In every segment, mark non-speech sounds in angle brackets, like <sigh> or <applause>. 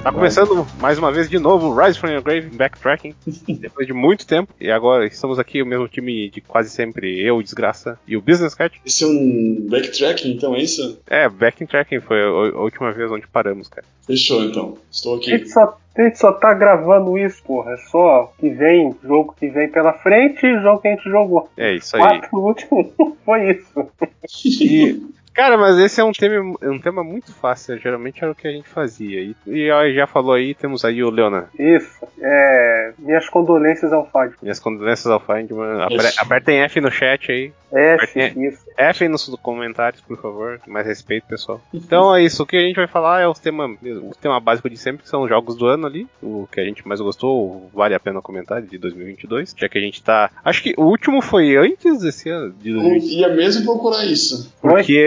Está começando mais uma vez de novo Rise from Your Grave Backtracking, <laughs> depois de muito tempo. E agora estamos aqui, o mesmo time de quase sempre, eu, Desgraça, e o Business Cat. Esse é um backtracking, então, é isso? É, Backtracking foi a, a última vez onde paramos, cara. Fechou, então. Estou aqui. a gente só tá gravando isso, porra. É só que vem, jogo que vem pela frente e jogo que a gente jogou. É isso aí. Quatro no último <laughs> foi isso. E, <laughs> cara, mas esse é um tema, um tema muito fácil. Geralmente era o que a gente fazia. E, e ó, já falou aí, temos aí o Leonan. Isso. É. Minhas condolências ao Fábio. Minhas condolências ao Feindman. Apre- Apertem F no chat aí. É, É. isso. F nos comentários, por favor. Mais respeito, pessoal. Então é isso. O que a gente vai falar é o tema, o tema básico de sempre, que são os jogos do ano ali. O que a gente mais gostou, vale a pena comentar, de 2022. Já que a gente tá. Acho que o último foi antes desse ano, de Eu 2022. ia mesmo procurar isso. Porque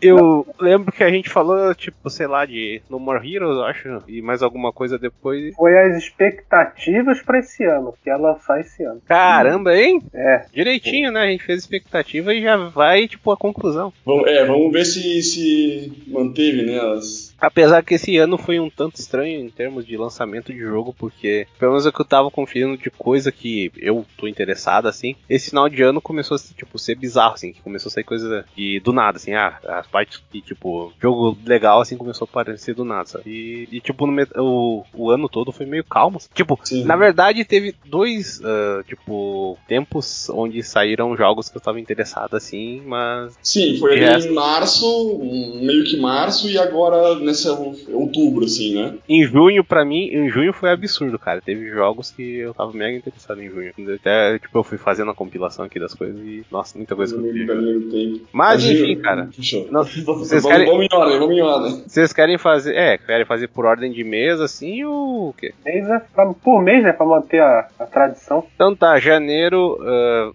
eu lembro que a gente falou, tipo, sei lá, de No More Heroes, eu acho, e mais alguma coisa depois. Foi as expectativas pra esse ano, que ia lançar esse ano. Caramba, hein? É. Direitinho, né? A gente fez expectativa e já vai, tipo, a conclusão. Vamos, é, vamos ver se, se manteve, né? As... Apesar que esse ano foi um tanto estranho em termos de lançamento de jogo, porque pelo menos é o que eu tava conferindo de coisa que eu tô interessado, assim, esse final de ano começou a tipo, ser bizarro, assim, que começou a sair coisa de, do nada, assim, ah, as partes que, tipo, jogo legal, assim, começou a aparecer do nada, sabe? E, e, tipo, no met- o, o ano todo foi meio calmo. Tipo, Sim. na verdade teve dois, ah, tipo, tempos onde saíram jogos que eu tava interessado, assim, mas Sim, foi resto. em março, meio que março, e agora nesse outubro, assim, né? Em junho, pra mim, em junho foi absurdo, cara. Teve jogos que eu tava mega interessado em junho. Até, tipo, eu fui fazendo a compilação aqui das coisas e, nossa, muita coisa que eu vi. Mas, enfim, cara. <laughs> Não, vocês vamos, querem- vamos em ordem, vamos em ordem. Vocês querem fazer. É, querem fazer por ordem de mesa, assim, ou o quê? Mês é pra- por mês, né? Pra manter a, a tradição. Então tá, janeiro.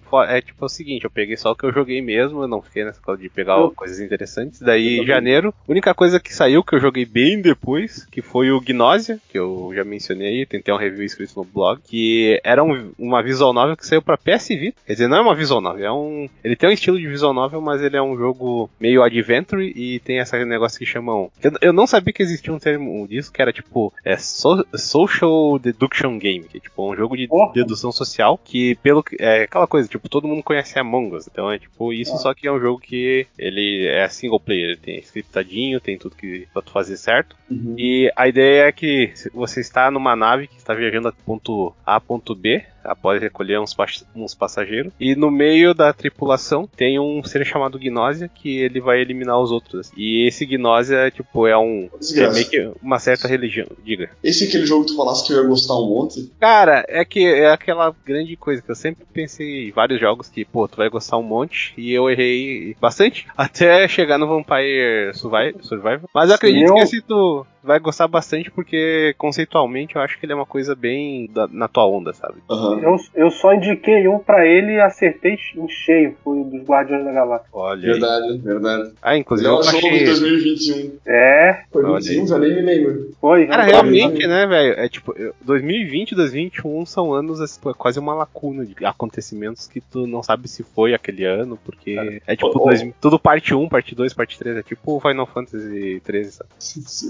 fo- é tipo o seguinte, eu peguei só o que eu joguei mesmo, eu não fiquei nessa coisa de pegar Eu- coisas interessantes. Daí, Eu também. janeiro, a única coisa que saiu que eu joguei bem depois, que foi o Gnosia, que eu já mencionei aí, tem até um review escrito no blog, que era um- uma visual novel que saiu pra PS Vita. Quer dizer, não é uma visual novel, é um. Ele tem um estilo de visual novel, mas ele é um jogo meio adventure e tem esse negócio que chamam. Eu, eu não sabia que existia um termo disso, que era tipo. É so- Social Deduction Game, que é tipo um jogo de Porra. dedução social, que pelo é aquela coisa, tipo, todo mundo conhece Among Us, então é tipo isso, Ah. só que é um jogo que ele é single player, ele tem scriptadinho, tem tudo que pra tu fazer certo. Uhum. E a ideia é que você está numa nave que está viajando a ponto a ponto B, após recolher uns, uns passageiros, e no meio da tripulação tem um ser chamado Gnósia que ele vai eliminar os outros. E esse Gnósia, tipo, é um. É meio que uma certa religião, diga. Esse é aquele jogo que tu falasse que eu ia gostar um monte. Cara, é que é aquela grande coisa que eu sempre pensei em vários jogos que, pô, tu vai gostar um monte e eu errei bastante <laughs> até chegar no Vampire Survi- Survivor. Mas eu acredito Eu- que esse tu vai gostar bastante porque conceitualmente eu acho que ele é uma coisa bem da- na tua onda, sabe? Aham. Eu, eu só indiquei um pra ele e acertei em cheio. Foi o dos Guardiões da Galáxia. Olha. aí. Verdade, verdade. Ah, inclusive eu Melhor jogo de achei. 2021. É, Foi Olha 21, aí. já nem me lembro. foi. Cara, realmente, né, velho? É tipo, eu- 2020 e 2021 são anos, assim, é quase uma lacuna de acontecimentos que tu não sabe se foi aquele ano, porque é tipo, dois- tudo parte 1, parte 2, parte 3, é tipo o Final Fantasy 13, sabe?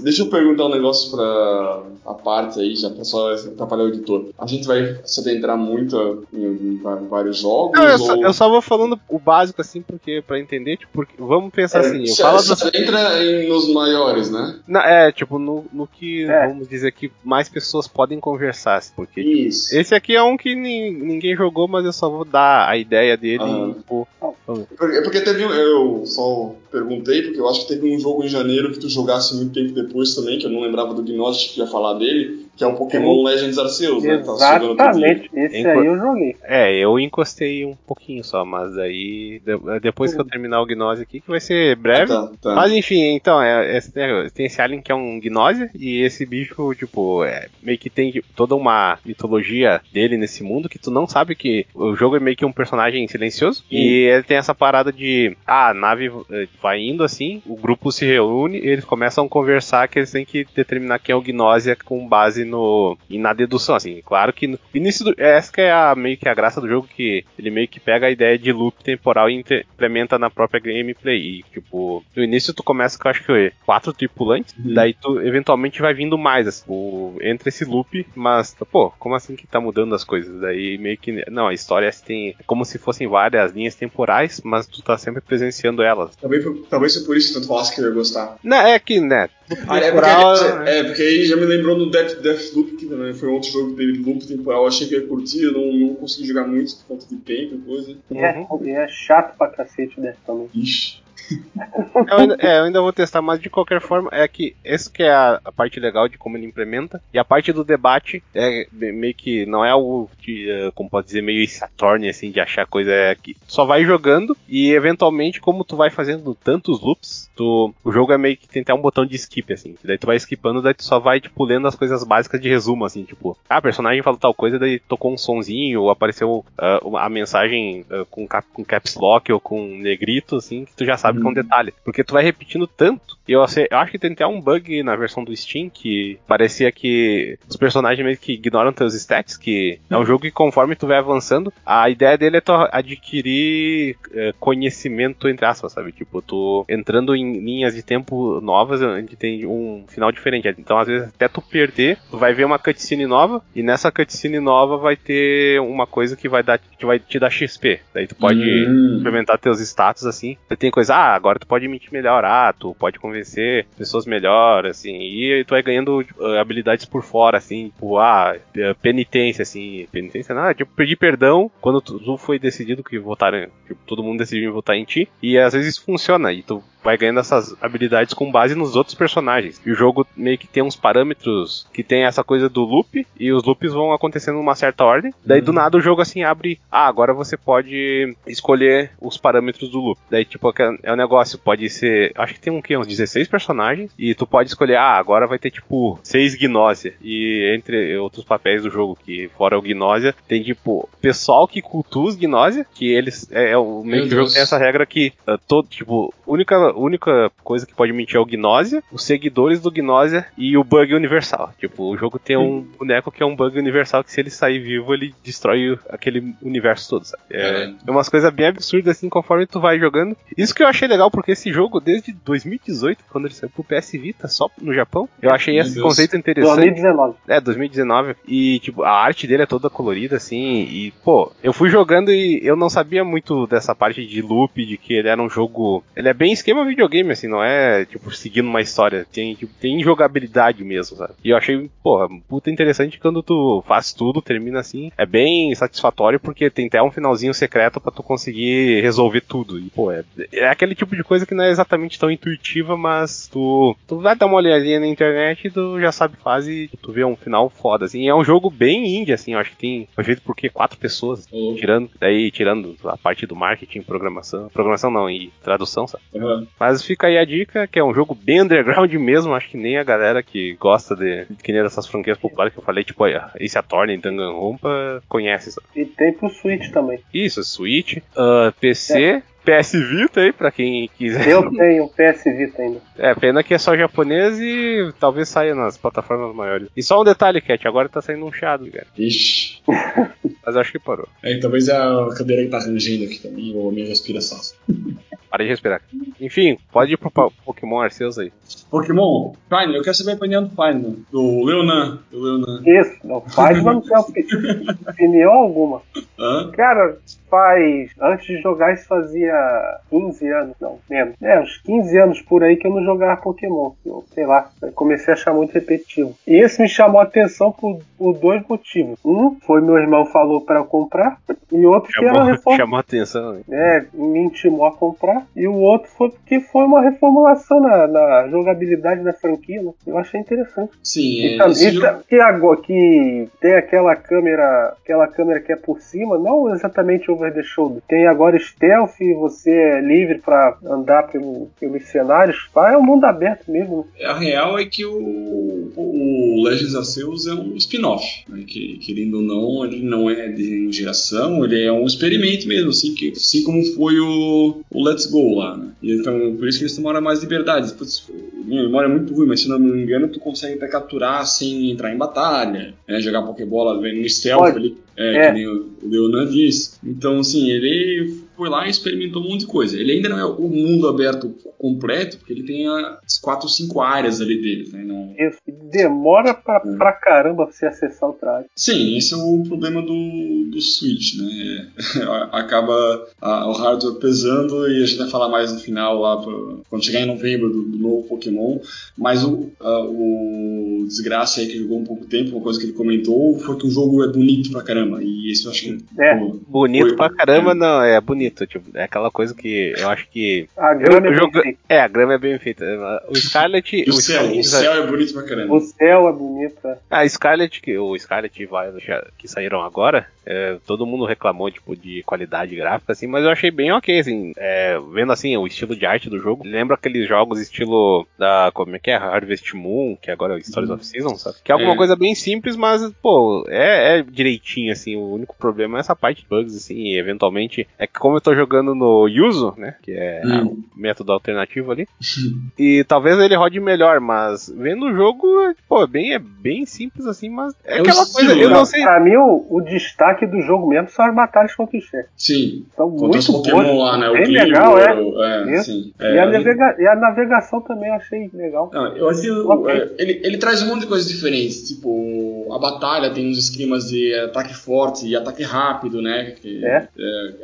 Deixa eu perguntar um negócio pra a parte aí, já pra só atrapalhar o editor. A gente vai se adentrar muito em, em va- vários jogos? Não, eu, só, ou... eu só vou falando o básico, assim, porque pra entender, tipo, porque- vamos pensar assim, eu se, falo se das, adentra em, nos maiores, né? na- é, tipo, no, no que, É. vamos dizer que mais pessoas podem conversar, assim, porque Isso. esse aqui é um que ni- ninguém jogou, mas eu só vou dar a ideia dele Aham. e, tipo, Porque, porque teve eu só perguntei, porque eu acho que teve um jogo em janeiro que tu jogasse muito tempo depois também, que eu não lembrava do Gnostic que ia falar dele, que é o Pokémon Legends Arceus, né? outro dia. Exatamente. Esse Enqu- aí eu joguei. É, eu encostei um pouquinho só, mas aí de- depois que eu terminar o Gnose aqui, que vai ser breve. Tá, tá. Mas enfim, então, é, é, tem esse alien que é um Gnose, e esse bicho, tipo, é, meio que tem toda uma mitologia dele nesse mundo que tu não sabe que o jogo é meio que um personagem silencioso. E ele tem essa parada de, ah, a nave eh, vai indo assim, o grupo se reúne e eles começam a conversar que eles têm que determinar quem é o Gnosia com base base no e na dedução, assim. Claro que no início do, essa que é a, meio que a graça do jogo que ele meio que pega a ideia de loop temporal e implementa na própria gameplay. E, tipo, no início tu começa com acho que quatro tripulantes, uhum. daí tu eventualmente vai vindo mais, assim, o, entre esse loop, mas, pô, como assim que tá mudando as coisas? Daí meio que. Não, a história tem. É como se fossem várias linhas temporais, mas tu tá sempre presenciando elas. Talvez, talvez seja por isso que tu falasse que eu ia gostar. Não, é que, né? Ah, é, porque, é, porque aí já me lembrou no Death, Deathloop, que também foi outro jogo que teve loop temporal. Eu achei que ia curtir, eu não, não consegui jogar muito por conta de tempo e coisa. É, uhum. é chato pra cacete desse também. Ixi eu, ainda, é, eu ainda vou testar, mas de qualquer forma, é que esse que é a, a, parte legal de como ele implementa. E a parte do debate é meio que não é algo de, uh, como pode dizer, meio Saturn, assim, de achar coisa. Que só vai jogando e eventualmente, como tu vai fazendo tantos loops, tu, o jogo é meio que tem até um botão de skip, assim. Daí tu vai skipando, daí tu só vai, tipo, lendo as coisas básicas de resumo, assim, tipo, ah, personagem falou tal coisa, daí tocou um sonzinho, ou apareceu uh, a mensagem uh, com, cap, com caps lock ou com negrito, assim, que tu já sabe que é um detalhe. Porque tu vai repetindo tanto. E eu, eu acho que tem até um bug na versão do Steam que parecia que os personagens meio que ignoram teus stats, que é um uhum. jogo que conforme tu vai avançando, a ideia dele é tu adquirir uh, conhecimento, entre aspas, sabe? Tipo, tu entrando em linhas de tempo novas, onde tem um final diferente. Então, às vezes, até tu perder, tu vai ver uma cutscene nova, e nessa cutscene nova vai ter uma coisa que vai dar que vai te dar XP. Daí tu pode hum. implementar teus status assim. Tem coisa, ah, agora tu pode mentir melhor, ah, tu pode convencer pessoas melhor, assim, e tu vai ganhando uh, habilidades por fora, assim, tipo, ah, eh, penitência, assim, penitência, nada, tipo, pedir perdão quando tu, foi decidido que votaram, tipo, todo mundo decidiu votar em ti, e às vezes funciona, e tu vai ganhando essas habilidades com base nos outros personagens. E o jogo meio que tem uns parâmetros que tem essa coisa do loop, e os loops vão acontecendo numa certa ordem. Daí do uhum. nada o jogo assim abre, ah, agora você pode escolher os parâmetros do loop. Daí tipo é um negócio, pode ser, acho que tem um que uns 16 personagens e tu pode escolher, ah, agora vai ter tipo 6 gnósia. E entre outros papéis do jogo que fora o gnósia, tem tipo pessoal que cultua os gnósia, que eles é, é o meio que o jogo tem essa regra que uh, todo tipo, única única coisa que pode mentir é o Gnósia, os seguidores do Gnósia e o bug universal. Tipo, o jogo tem um boneco que é um bug universal que se ele sair vivo, ele destrói aquele universo todo, sabe? É, é umas coisas bem absurdas assim conforme tu vai jogando. Isso que eu achei legal, porque esse jogo, desde 2018, quando ele saiu pro PS Vita, só no Japão, eu achei esse Deus. conceito interessante. 2019. É, 2019. E, tipo, a arte dele é toda colorida, assim, e, pô, eu fui jogando e eu não sabia muito dessa parte de loop, de que ele era um jogo. Ele é bem esquema videogame, assim, não é, tipo, seguindo uma história. Tem, tipo, tem jogabilidade mesmo, sabe? E eu achei, porra, puta interessante quando tu faz tudo, termina assim. É bem satisfatório porque tem até um finalzinho secreto para tu conseguir resolver tudo. E, pô, é, é aquele tipo de coisa que não é exatamente tão intuitiva, mas tu, tu vai dar uma olhadinha na internet e tu já sabe fase e tu vê um final foda, assim. É um jogo bem indie, assim, eu acho que tem, foi feito por quê? Quatro pessoas, uhum. tirando, daí tirando a parte do marketing, programação, programação não, e tradução, sabe? Uhum. Mas fica aí a dica, que é um jogo bem underground <laughs> mesmo, acho que nem a galera que gosta de, que nem dessas franquias populares que eu falei, tipo Ace Attorney, Danganronpa, conhece. Sabe? E tem pro Switch também. Isso, Switch, uh, PC, é. PS Vita aí, pra quem quiser. Eu tenho PS Vita ainda. É, pena que é só japonês e talvez saia nas plataformas maiores. E só um detalhe, Cat, agora tá saindo um Shadow, cara. Ixi. <laughs> Mas acho que parou. É, talvez a cadeira que tá rangendo aqui também, ou a minha respiração. <laughs> Parei de respirar. Enfim, pode ir pro Pokémon Arceus aí. Pokémon? Fine, eu quero saber a opinião do Fine, do Leonan. Do Leonan. Isso, o Fine não tem <laughs> opinião alguma. Hã? Cara, faz. Antes de jogar, isso fazia 15 anos, não, menos. É, uns 15 anos por aí que eu não jogava Pokémon. Eu, sei lá, comecei a achar muito repetitivo. E esse me chamou a atenção por, por dois motivos. Um, foi meu irmão falou para eu comprar, e outro chamou, que era reforma. Chamou a atenção. É, me intimou a comprar. E o outro foi porque foi uma reformulação na, na jogabilidade da franquia, né? Eu achei interessante. Sim, e, é, e, jogo... que, agora, que tem aquela câmera, aquela câmera que é por cima, não exatamente over the shoulder. Tem agora stealth, você é livre para andar pelo, pelos cenários. É um mundo aberto mesmo. Né? A real é que o, o Legends Arceus é um spin-off, né? que querendo ou não, ele não é de geração, ele é um experimento mesmo, assim, que, assim como foi o, o Let's Go lá, né? Então, por isso que eles tomaram mais liberdades. minha memória é muito ruim, mas se não me engano, tu consegue até capturar sem entrar em batalha, né? Jogar Pokébola no stealth ali, é, é. que nem o Leonan disse. Então, assim, ele foi lá e experimentou um monte de coisa. Ele ainda não é o mundo aberto completo, porque ele tem as quatro ou cinco áreas ali dele, né? Não... Isso, demora pra, é. pra caramba você acessar o traje. Sim, esse é o problema do, do Switch, né? <laughs> Acaba a, o hardware pesando e a gente vai falar mais no final lá, pra, quando chegar em novembro do, do novo Pokémon, mas o, a, o desgraça aí que jogou um pouco tempo, uma coisa que ele comentou, foi que o jogo é bonito pra caramba, e isso eu acho que... É, pô, bonito foi, pra caramba é. não, é bonito bonito. Tipo, é aquela coisa que eu acho que. A grama é jogo... bem É, a grama é bem feita. O Scarlet. o, o, céu, Scarlet, o céu é bonito pra caramba. O céu é bonito. É. Ah, Scarlet, o Scarlet e Violet que saíram agora, é, todo mundo reclamou, tipo, de qualidade gráfica, assim, mas eu achei bem ok, assim, é, vendo assim o estilo de arte do jogo. Lembra aqueles jogos estilo da. Como é que é? Harvest Moon, que agora é o Stories uhum. of Season, sabe? Que é alguma é. coisa bem simples, mas, pô, é, é, direitinho, assim. O único problema é essa parte de bugs, assim, e eventualmente. É que como eu tô jogando no Yuzu, né? Que é hum. o método alternativo ali. e talvez ele rode melhor, mas vendo o jogo, pô, é bem, é bem simples assim, mas é, é aquela estilo, coisa. Eu não sei. Pra mim, o, o destaque do jogo mesmo são as batalhas contra os chefes. Sim. São contra muito Pokémon lá, né? Bem legal, é. é, sim. é e, a navega e, a navegação também eu achei legal. Não, eu achei. Okay. É, ele, ele traz um monte de coisas diferentes. Tipo, a batalha tem uns esquemas de ataque forte e ataque rápido, né? Que, é. é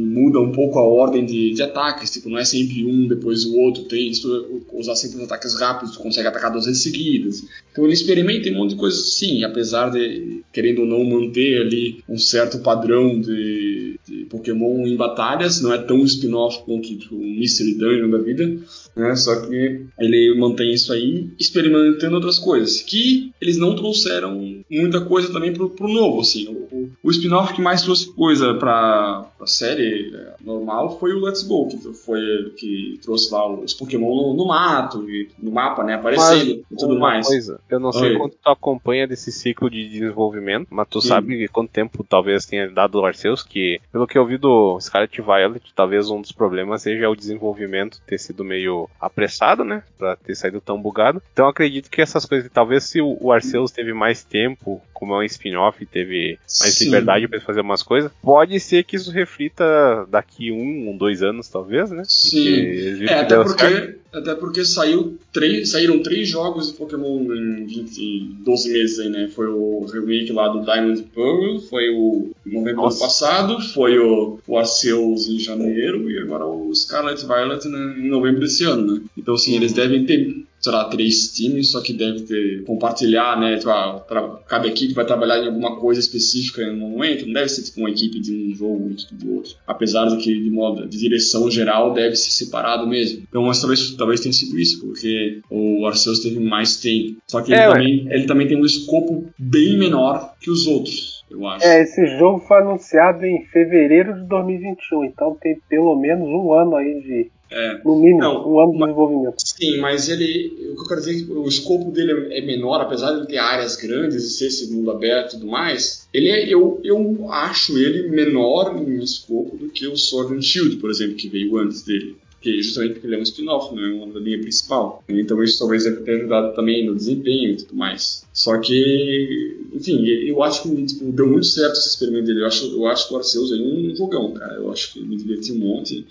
muda um pouco a ordem de, de ataques. Tipo, não é sempre um, depois o outro. Tem, se usar sempre os ataques rápidos, tu consegue atacar duas vezes seguidas. Então ele experimenta um monte de coisas sim, apesar de, querendo ou não, manter ali um certo padrão de, de Pokémon em batalhas, não é tão spin-off quanto tipo, um Mystery Dungeon da vida, né? Só que ele mantém isso aí, experimentando outras coisas, que eles não trouxeram muita coisa também pro, pro novo, assim. O, o spin-off que mais trouxe coisa pra, pra série é, normal foi o Let's Go, que foi que trouxe lá os Pokémon no, no mato, no mapa, né, aparecendo mas, e tudo mais. Coisa, eu não sei Oi. quanto tu acompanha desse ciclo de desenvolvimento, mas tu Sim. sabe quanto tempo talvez tenha dado o Arceus, que pelo que eu vi do Scarlet Violet, talvez um dos problemas seja o desenvolvimento ter sido meio apressado, né? Pra ter saído tão bugado. Então acredito que essas coisas, talvez se o Arceus teve mais tempo, como é um spin-off, teve mais Sim. liberdade para fazer umas coisas, pode ser que isso reflita daqui um, um dois anos, talvez, né? Sim. É, até porque, até porque saiu três, saíram três jogos de Pokémon em 20, 12 meses aí, né? Foi o remake lá do Diamond Pearl, foi o novembro do ano passado, foi o, o Arceus em janeiro e agora o Scarlet Violet né, em novembro desse ano, né? Então, assim, eles devem ter sei lá, três times, só que deve ter compartilhar, né? Tipo, ah, cada equipe vai trabalhar em alguma coisa específica no momento, não deve ser tipo uma equipe de um jogo e do outro. Apesar de que de modo de direção geral deve ser separado mesmo. Então, mas talvez, talvez tenha sido isso, porque o Arceus teve mais tempo. Só que ele, é, também, ele também tem um escopo bem menor que os outros eu acho. É, esse jogo foi anunciado em fevereiro de 2021, então tem pelo menos um ano aí de. É. No mínimo, Não, um ano de desenvolvimento. Sim, mas ele. O que eu quero dizer é que o escopo dele é menor, apesar de ele ter áreas grandes e ser esse mundo aberto e tudo mais. Ele é, eu, eu acho ele menor em escopo do que o Sword and Shield, por exemplo, que veio antes dele que justamente porque ele é um spin-off, não é uma da linha principal. Então isso talvez deve ter ajudado também no desempenho e tudo mais. Só que, enfim, eu acho que tipo, deu muito certo esse experimento dele. Eu acho, eu acho que o Arceus é um jogão, cara. Eu acho que me diverti um monte.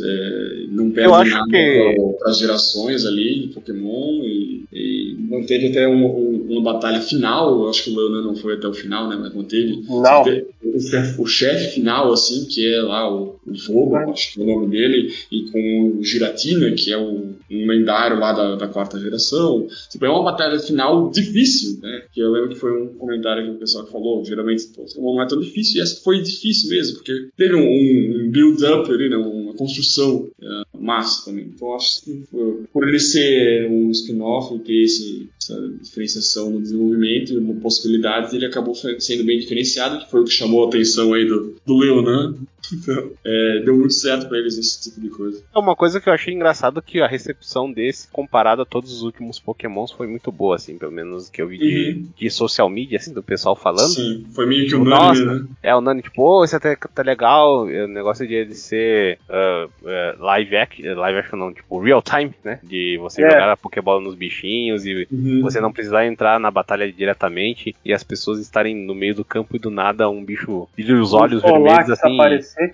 É, não perde nada que... para as gerações ali de Pokémon e, e manteve até uma, uma, batalha final. Eu acho que o Leonan não foi até o final, né? Mas manteve. Não. O, o chefe final, assim, que é lá o, o Fogo, acho que é o nome dele, e com o Giratina, que é o, um lendário lá da, da quarta geração. Tipo, é uma batalha final difícil né? Que eu lembro que foi um comentário que o pessoal falou, geralmente não é tão difícil, e essa foi difícil mesmo, porque teve um, um build-up ali, né? Uma construção uh, massa também. Então acho que por, por ele ser um spin-off e ter esse, essa diferenciação no desenvolvimento e possibilidades, ele acabou sendo bem diferenciado, que foi o que chamou a atenção aí do, do Leonan, então, é, deu muito certo para eles esse tipo de coisa. É uma coisa que eu achei engraçado que a recepção desse, comparado a todos os últimos Pokémons, foi muito boa, assim, pelo menos que eu vi de, uhum. de social media, assim, do pessoal falando. Sim, foi meio que unânime, né? É, o Nani, tipo, oh, isso até tá legal, o negócio de ele ser uh, uh, live action live action não, tipo, real time, né? De você é. jogar a Pokébola nos bichinhos e uhum. você não precisar entrar na batalha diretamente e as pessoas estarem no meio do campo e do nada um bicho brilha os olhos vermelhos assim.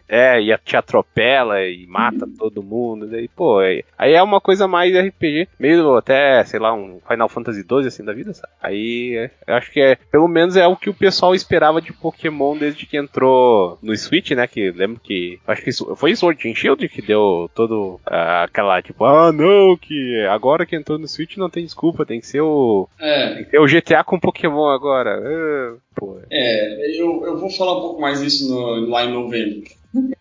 É, e te atropela e mata todo mundo. Daí, pô, é, aí é uma coisa mais RPG, meio até, sei lá, um Final Fantasy XII assim da vida, sabe? Aí é, eu acho que é, pelo menos é o que o pessoal esperava de Pokémon desde que entrou no Switch, né? Que lembro que. Acho que isso, foi Sword and Shield que deu todo uh, aquela, tipo, ah não, que agora que entrou no Switch não tem desculpa, tem que ser o. É. Tem que ser o GTA com Pokémon agora. Uh, é, eu, eu vou falar um pouco mais disso no, lá em novembro.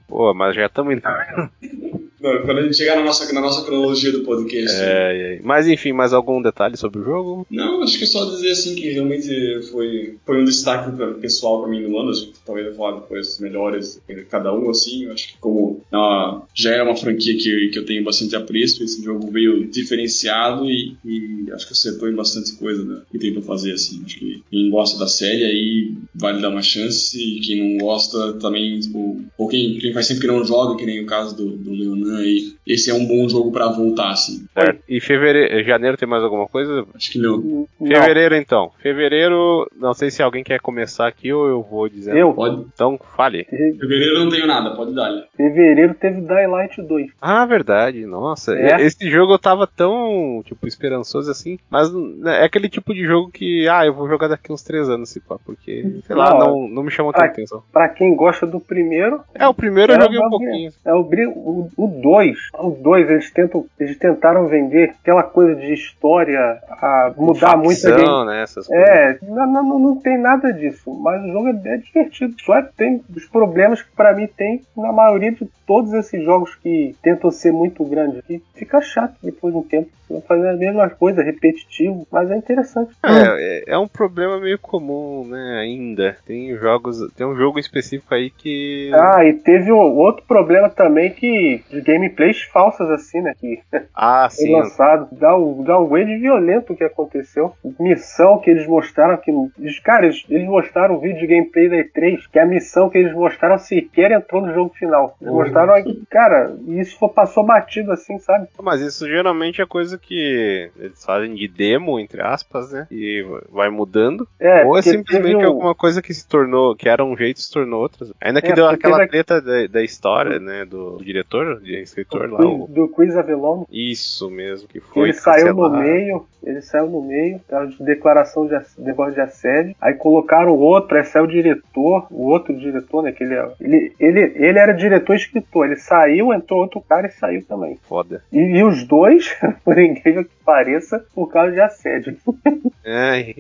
Pô, mas já estamos indo. <laughs> Não, quando a gente chegar na nossa, na nossa cronologia do podcast. É, é, mas enfim, mais algum detalhe sobre o jogo? Não, acho que só dizer assim que realmente foi, foi um destaque pra, pessoal para mim no ano. Acho que talvez eu falar depois as melhores cada um, assim. Acho que como não, já é uma franquia que, que eu tenho bastante apreço, esse jogo veio diferenciado e, e acho que acertou em bastante coisa né, que tem pra fazer, assim. Acho que quem gosta da série aí vale dar uma chance e quem não gosta também, tipo, ou quem, quem faz sempre que não joga, que nem o caso do, do Leonan e esse é um bom jogo para voltar, assim. Certo. E fevereiro, janeiro tem mais alguma coisa? Acho que não. Fevereiro, não. então. Fevereiro, não sei se alguém quer começar aqui ou eu vou dizer. Eu? Pode. Então, fale. Fevereiro não tenho nada, pode dar. Fevereiro teve Daylight 2. Ah, verdade. Nossa, é. esse jogo eu tava tão, tipo, esperançoso assim, mas né, é aquele tipo de jogo que, ah, eu vou jogar daqui uns três anos, se pá, porque, sei lá, não, não me chamou tanta atenção. Pra quem gosta do primeiro... É, o primeiro eu joguei um pouquinho. É o, o, o 2, o 2 eles tentam, eles tentaram vender aquela coisa de história a mudar Facção, muito a game. Né, é, não, não, não, tem nada disso, mas o jogo é, é divertido. Só é, tem os problemas que para mim tem na maioria de todos esses jogos que tentam ser muito grandes, que fica chato depois de um tempo. Vão fazer a mesma coisa, repetitivo, mas é interessante. É, é, é um problema meio comum, né, ainda. Tem jogos, tem um jogo específico aí que... Ah, e teve um outro problema também que gameplays falsas assim, né, que <laughs> ah, foi sim. lançado. Dá um downgrade violento que aconteceu. Missão que eles mostraram que... Eles, cara, eles, eles mostraram um vídeo de gameplay da E3 que a missão que eles mostraram sequer entrou no jogo final. Eles uhum. mostraram, cara, isso passou batido assim, sabe? Mas isso geralmente é coisa que eles fazem de demo, entre aspas, né? E vai mudando. É, Ou é simplesmente um... alguma coisa que se tornou, que era um jeito se tornou outra. Ainda que é, deu aquela treta da, da, história, né? Do, do diretor, de escritor lá. O... Do Quiz Avelone. Isso mesmo, que foi. Ele saiu no meio, ele saiu no meio, de declaração de negócio de assédio. Aí colocaram outro, esse é o diretor, o outro diretor, né? Que ele, é, ele, ele, ele era diretor e escritor. Ele saiu, entrou outro cara e saiu também. Foda. E, e os dois, <laughs> por incrível que pareça, por causa de assédio. É,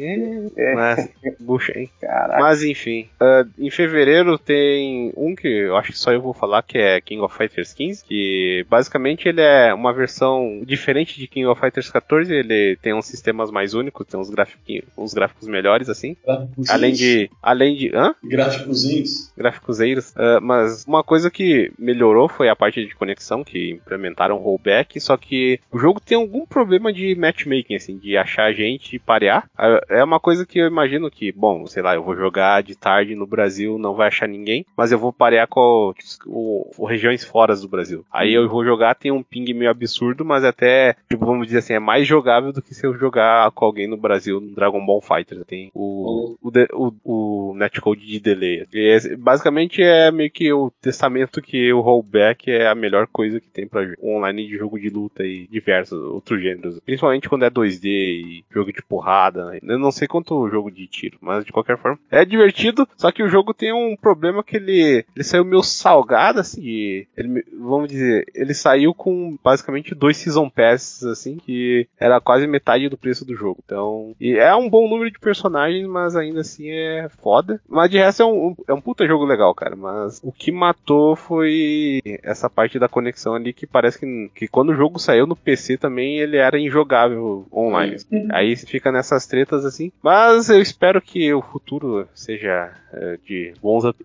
é, mas, bucha, hein? Caraca. Mas enfim, uh, em fevereiro tem um que eu acho que só eu vou falar, que é King of Fighters 15, que basicamente ele é uma versão diferente de King of Fighters 14, ele tem uns sistemas mais únicos, tem uns gráficos, uns gráficos melhores, assim. Além de. Além de. Hã? Gráficos Gráficos uh, mas uma coisa que melhorou foi a parte de conexão, que implementaram rollback, só que o jogo tem algum problema de matchmaking, assim, de achar gente e parear. É uma coisa que eu imagino que, bom, sei lá, eu vou jogar de tarde no Brasil, não vai achar ninguém, mas eu vou parear com o, o, regiões fora do Brasil. Aí eu vou jogar, tem um ping meio absurdo, mas até, tipo, vamos dizer assim, é mais jogável do que se eu jogar com alguém no Brasil no Dragon Ball Fighter. Tem o, o, o, o netcode de delay. E basicamente é meio que o testamento que o rollback é a melhor coisa que tem para online de jogo de luta e diversos outros gêneros. Principalmente quando é 2D e jogo de porrada. Eu não sei quanto jogo de tiro, mas de qualquer forma é divertido. Só que o jogo tem um problema que ele, ele saiu meio salgado, assim. Ele, vamos dizer, ele saiu com basicamente dois Season Passes, assim, que era quase metade do preço do jogo. Então, e é um bom número de personagens, mas ainda assim é foda. Mas de resto é um, é um puta jogo legal, cara. Mas o que matou foi essa parte da conexão ali que parece que, que quando o jogo saiu no PC também ele era injogável online. Uhum. Aí fica nessas tretas assim. Mas eu espero que o futuro seja é, de bons, up,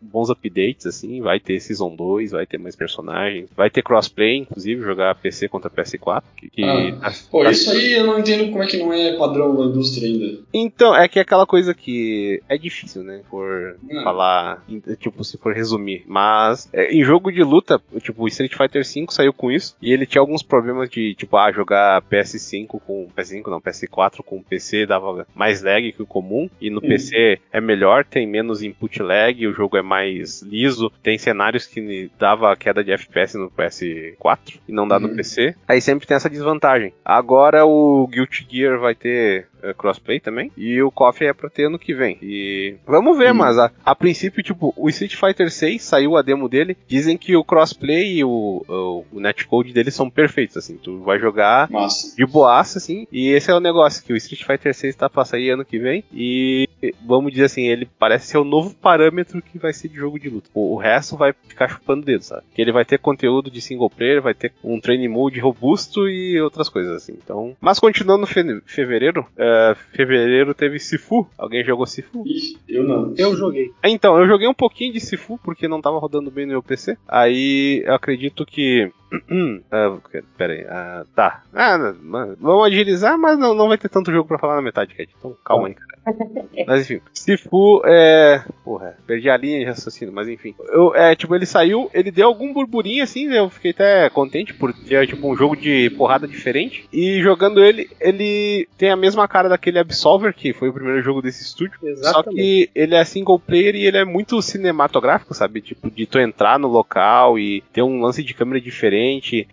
bons updates, assim. Vai ter Season 2, vai ter mais personagens personagens. Vai ter crossplay, inclusive, jogar PC contra PS4. Que, que ah. tá, Pô, isso aí eu não entendo como é que não é padrão da indústria ainda. Então, é que é aquela coisa que é difícil, né? Por ah. falar, tipo, se for resumir. Mas, é, em jogo de luta, tipo, o Street Fighter V saiu com isso. E ele tinha alguns problemas de, tipo, ah, jogar PS5 com. PS5 não, PS4 com PC dava mais lag que o comum. E no PC é melhor, tem menos input lag, o jogo é mais liso. Tem cenários que dava queda de FPS no PS4 e não dá uhum. no PC. Aí sempre tem essa desvantagem. Agora o Guilty Gear vai ter uh, crossplay também. E o KOF é pra ter ano que vem. E vamos ver, uhum. mas a, a, princípio, tipo, o Street Fighter 6 saiu a demo dele. Dizem que o crossplay e o, o, o netcode dele são perfeitos, assim. Tu vai jogar Nossa. de boaça, assim. E esse é o negócio, que o Street Fighter 6 tá pra sair ano que vem. E vamos dizer assim, ele parece ser o novo parâmetro que vai ser de jogo de luta. O, resto vai ficar chupando dedo, sabe? Que ele vai ter conteúdo de single player, vai ter um training mode robusto e outras coisas assim. Então, mas continuando no fe fevereiro, uh, fevereiro teve Sifu. Alguém jogou Sifu? Ixi, eu não. Eu joguei. Então, eu joguei um pouquinho de Sifu porque não tava rodando bem no meu PC. Aí eu acredito que uh, pera aí. Uh, tá. Ah, vamos agilizar, mas não, não vai ter tanto jogo pra falar na metade, Cat. Então calma aí, cara. <laughs> Mas enfim, Sifu é. Porra, perdi a linha de raciocínio, mas enfim. Eu, é, tipo, ele saiu, ele deu algum burburinho assim, né? Eu fiquei até contente por ter, tipo, um jogo de porrada diferente. E jogando ele, ele tem a mesma cara daquele Absolver, que foi o primeiro jogo desse estúdio. Exatamente. Só que ele é single player e ele é muito cinematográfico, sabe? Tipo, de tu entrar no local e ter um lance de câmera diferente.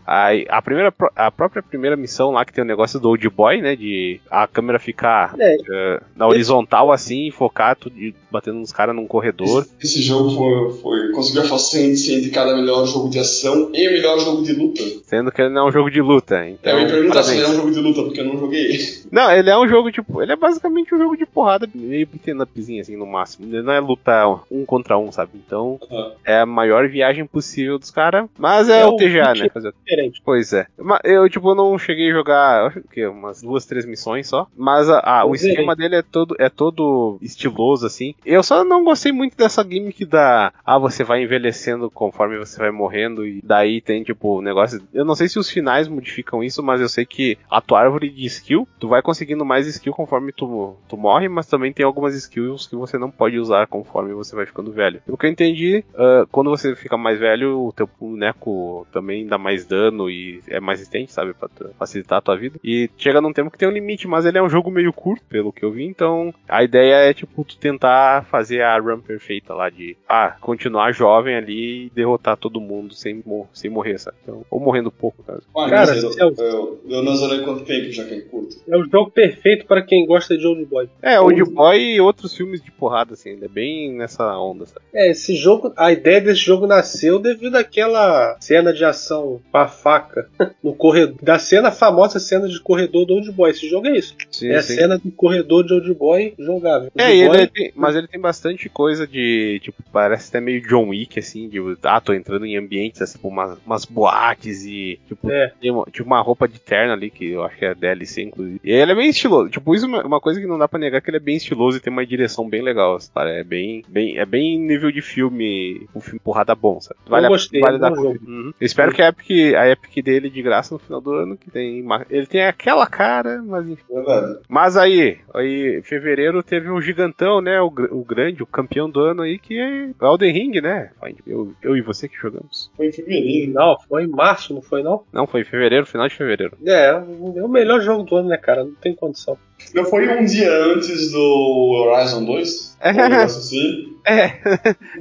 A, a, primeira, a própria primeira missão lá que tem o negócio do Old Boy, né? De a câmera ficar é. uh, na horizontal assim, focar tudo, batendo nos caras num corredor. Esse, esse jogo foi, foi conseguiu a façanha entre cada melhor jogo de ação e o melhor jogo de luta. Sendo que ele não é um jogo de luta. Então, eu me pergunto se ele é um jogo de luta, porque eu não joguei. Não, ele é um jogo tipo. Ele é basicamente um jogo de porrada, meio beat'em upzinho, assim, no máximo. Ele não é luta um contra um, sabe? Então, uhum. é a maior viagem possível dos caras. Mas é, é o TGA, né? Fazer... Diferente. Pois é. Eu, tipo, não cheguei a jogar, que umas duas, três missões só. Mas a, a, o esquema dele é todo, é todo estiloso, assim. Eu só não gostei muito dessa gimmick da. Ah, você vai envelhecendo conforme você vai morrendo. E daí tem, tipo, negócio. Eu não sei se os finais modificam isso, mas eu sei que a tua árvore de skill, tu vai conseguindo mais skill conforme tu, tu morre, mas também tem algumas skills que você não pode usar conforme você vai ficando velho. Pelo que eu entendi, uh, quando você fica mais velho, o teu boneco também dá mais dano e é mais resistente, sabe? Pra facilitar a tua vida. E chega num tempo que tem um limite, mas ele é um jogo meio curto, pelo que eu vi, então a ideia é, tipo, tu tentar fazer a run perfeita lá de, ah, continuar jovem ali e derrotar todo mundo sem, mor sem morrer, sabe? Então, ou morrendo pouco, caso. Ah, cara, eu, eu, eu, eu não zerei quanto tempo já que é curto. É o jogo perfeito para quem gosta de Old Boy. É, Old Boy e outros filmes de porrada, assim, ele é bem nessa onda, sabe? É, esse jogo, a ideia desse jogo nasceu devido àquela cena de ação com a faca no corredor, da cena famosa cena de corredor do Old Boy. Esse jogo é isso. Sim, é sim. a cena do corredor de Old Boy jogável. É, ele tem, mas ele tem bastante coisa de, tipo, parece até meio John Wick, assim, de, ah, tô entrando em ambientes, assim, tipo, umas, umas boates e, tipo, é. tem uma, tipo, uma roupa de terno ali, que eu acho que é DLC, inclusive. E ele é bem estiloso. Tipo, isso é uma coisa que não dá pra negar que ele é bem estiloso e tem uma direção bem legal, cara. É bem, bem, é bem nível de filme, um filme porrada bom, sabe? Vale eu gostei, vale dar uhum. Eu espero que a Epic, a Epic dele de graça no final do ano, que tem, ele tem aquela cara, mas enfim. É mas aí, aí, fevereiro teve um gigantão, né? O, o grande, o campeão do ano aí, que é o Elden Ring, né? Eu, eu e você que jogamos. Foi em fevereiro. Não, foi em março, não foi não? Não, foi em fevereiro, final de fevereiro. É, é o melhor jogo do ano, né, cara? Não tem condição. Não foi um dia antes do Horizon 2? É. Um assim? <laughs> É.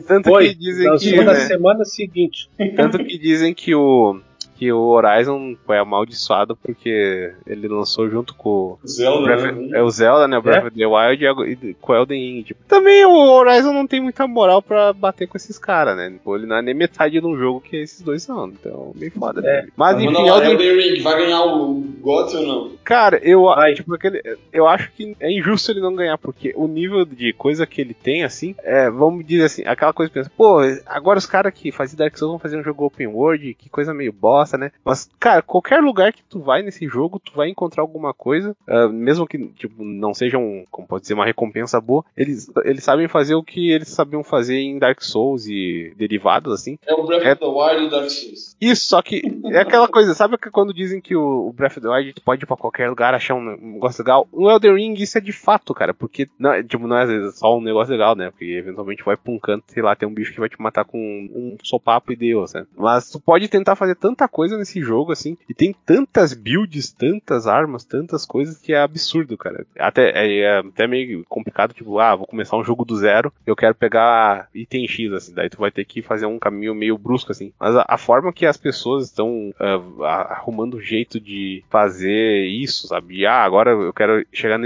Tanto foi, que dizem que. Na né? semana seguinte. Tanto que dizem que o que o Horizon foi amaldiçoado porque ele lançou junto com Zelda, Breath, né? é o Zelda, né, o Breath é? of the Wild e, com o Elden Ring. Tipo, também o Horizon não tem muita moral para bater com esses caras, né? Tipo, ele não é nem metade de um jogo que esses dois são, então bem foda. É. Né? Mas enfim, não, Elden... Elden Ring vai ganhar o GOT ou não? Cara, eu, tipo, aquele, eu acho que é injusto ele não ganhar porque o nível de coisa que ele tem assim, é, vamos dizer assim, aquela coisa que pensa, pô, agora os caras que fazem Dark Souls vão fazer um jogo open world, que coisa meio bosta gosta, né? Mas, cara, qualquer lugar que tu vai nesse jogo, tu vai encontrar alguma coisa, uh, mesmo que, tipo, não seja um, como pode dizer, uma recompensa boa, eles, eles sabem fazer o que eles sabiam fazer em Dark Souls e derivados, assim. É o Breath é... of the Wild e Dark Souls. Isso, só que é aquela coisa, sabe que quando dizem que o Breath of the Wild pode ir pra qualquer lugar achar um negócio legal? No Elden Ring isso é de fato, cara, porque, não, tipo, não é só um negócio legal, né? Porque eventualmente vai pra um canto, sei lá, tem um bicho que vai te matar com um sopapo e deu, né? Mas tu pode tentar fazer tanta coisa nesse jogo, assim, e tem tantas builds, tantas armas, tantas coisas que é absurdo, cara. Até, é, é até meio complicado, tipo, ah, vou começar um jogo do zero, eu quero pegar item X, assim, daí tu vai ter que fazer um caminho meio brusco, assim. Mas a, a forma que as pessoas estão uh, arrumando jeito de fazer isso, sabe? Ah, agora eu quero chegar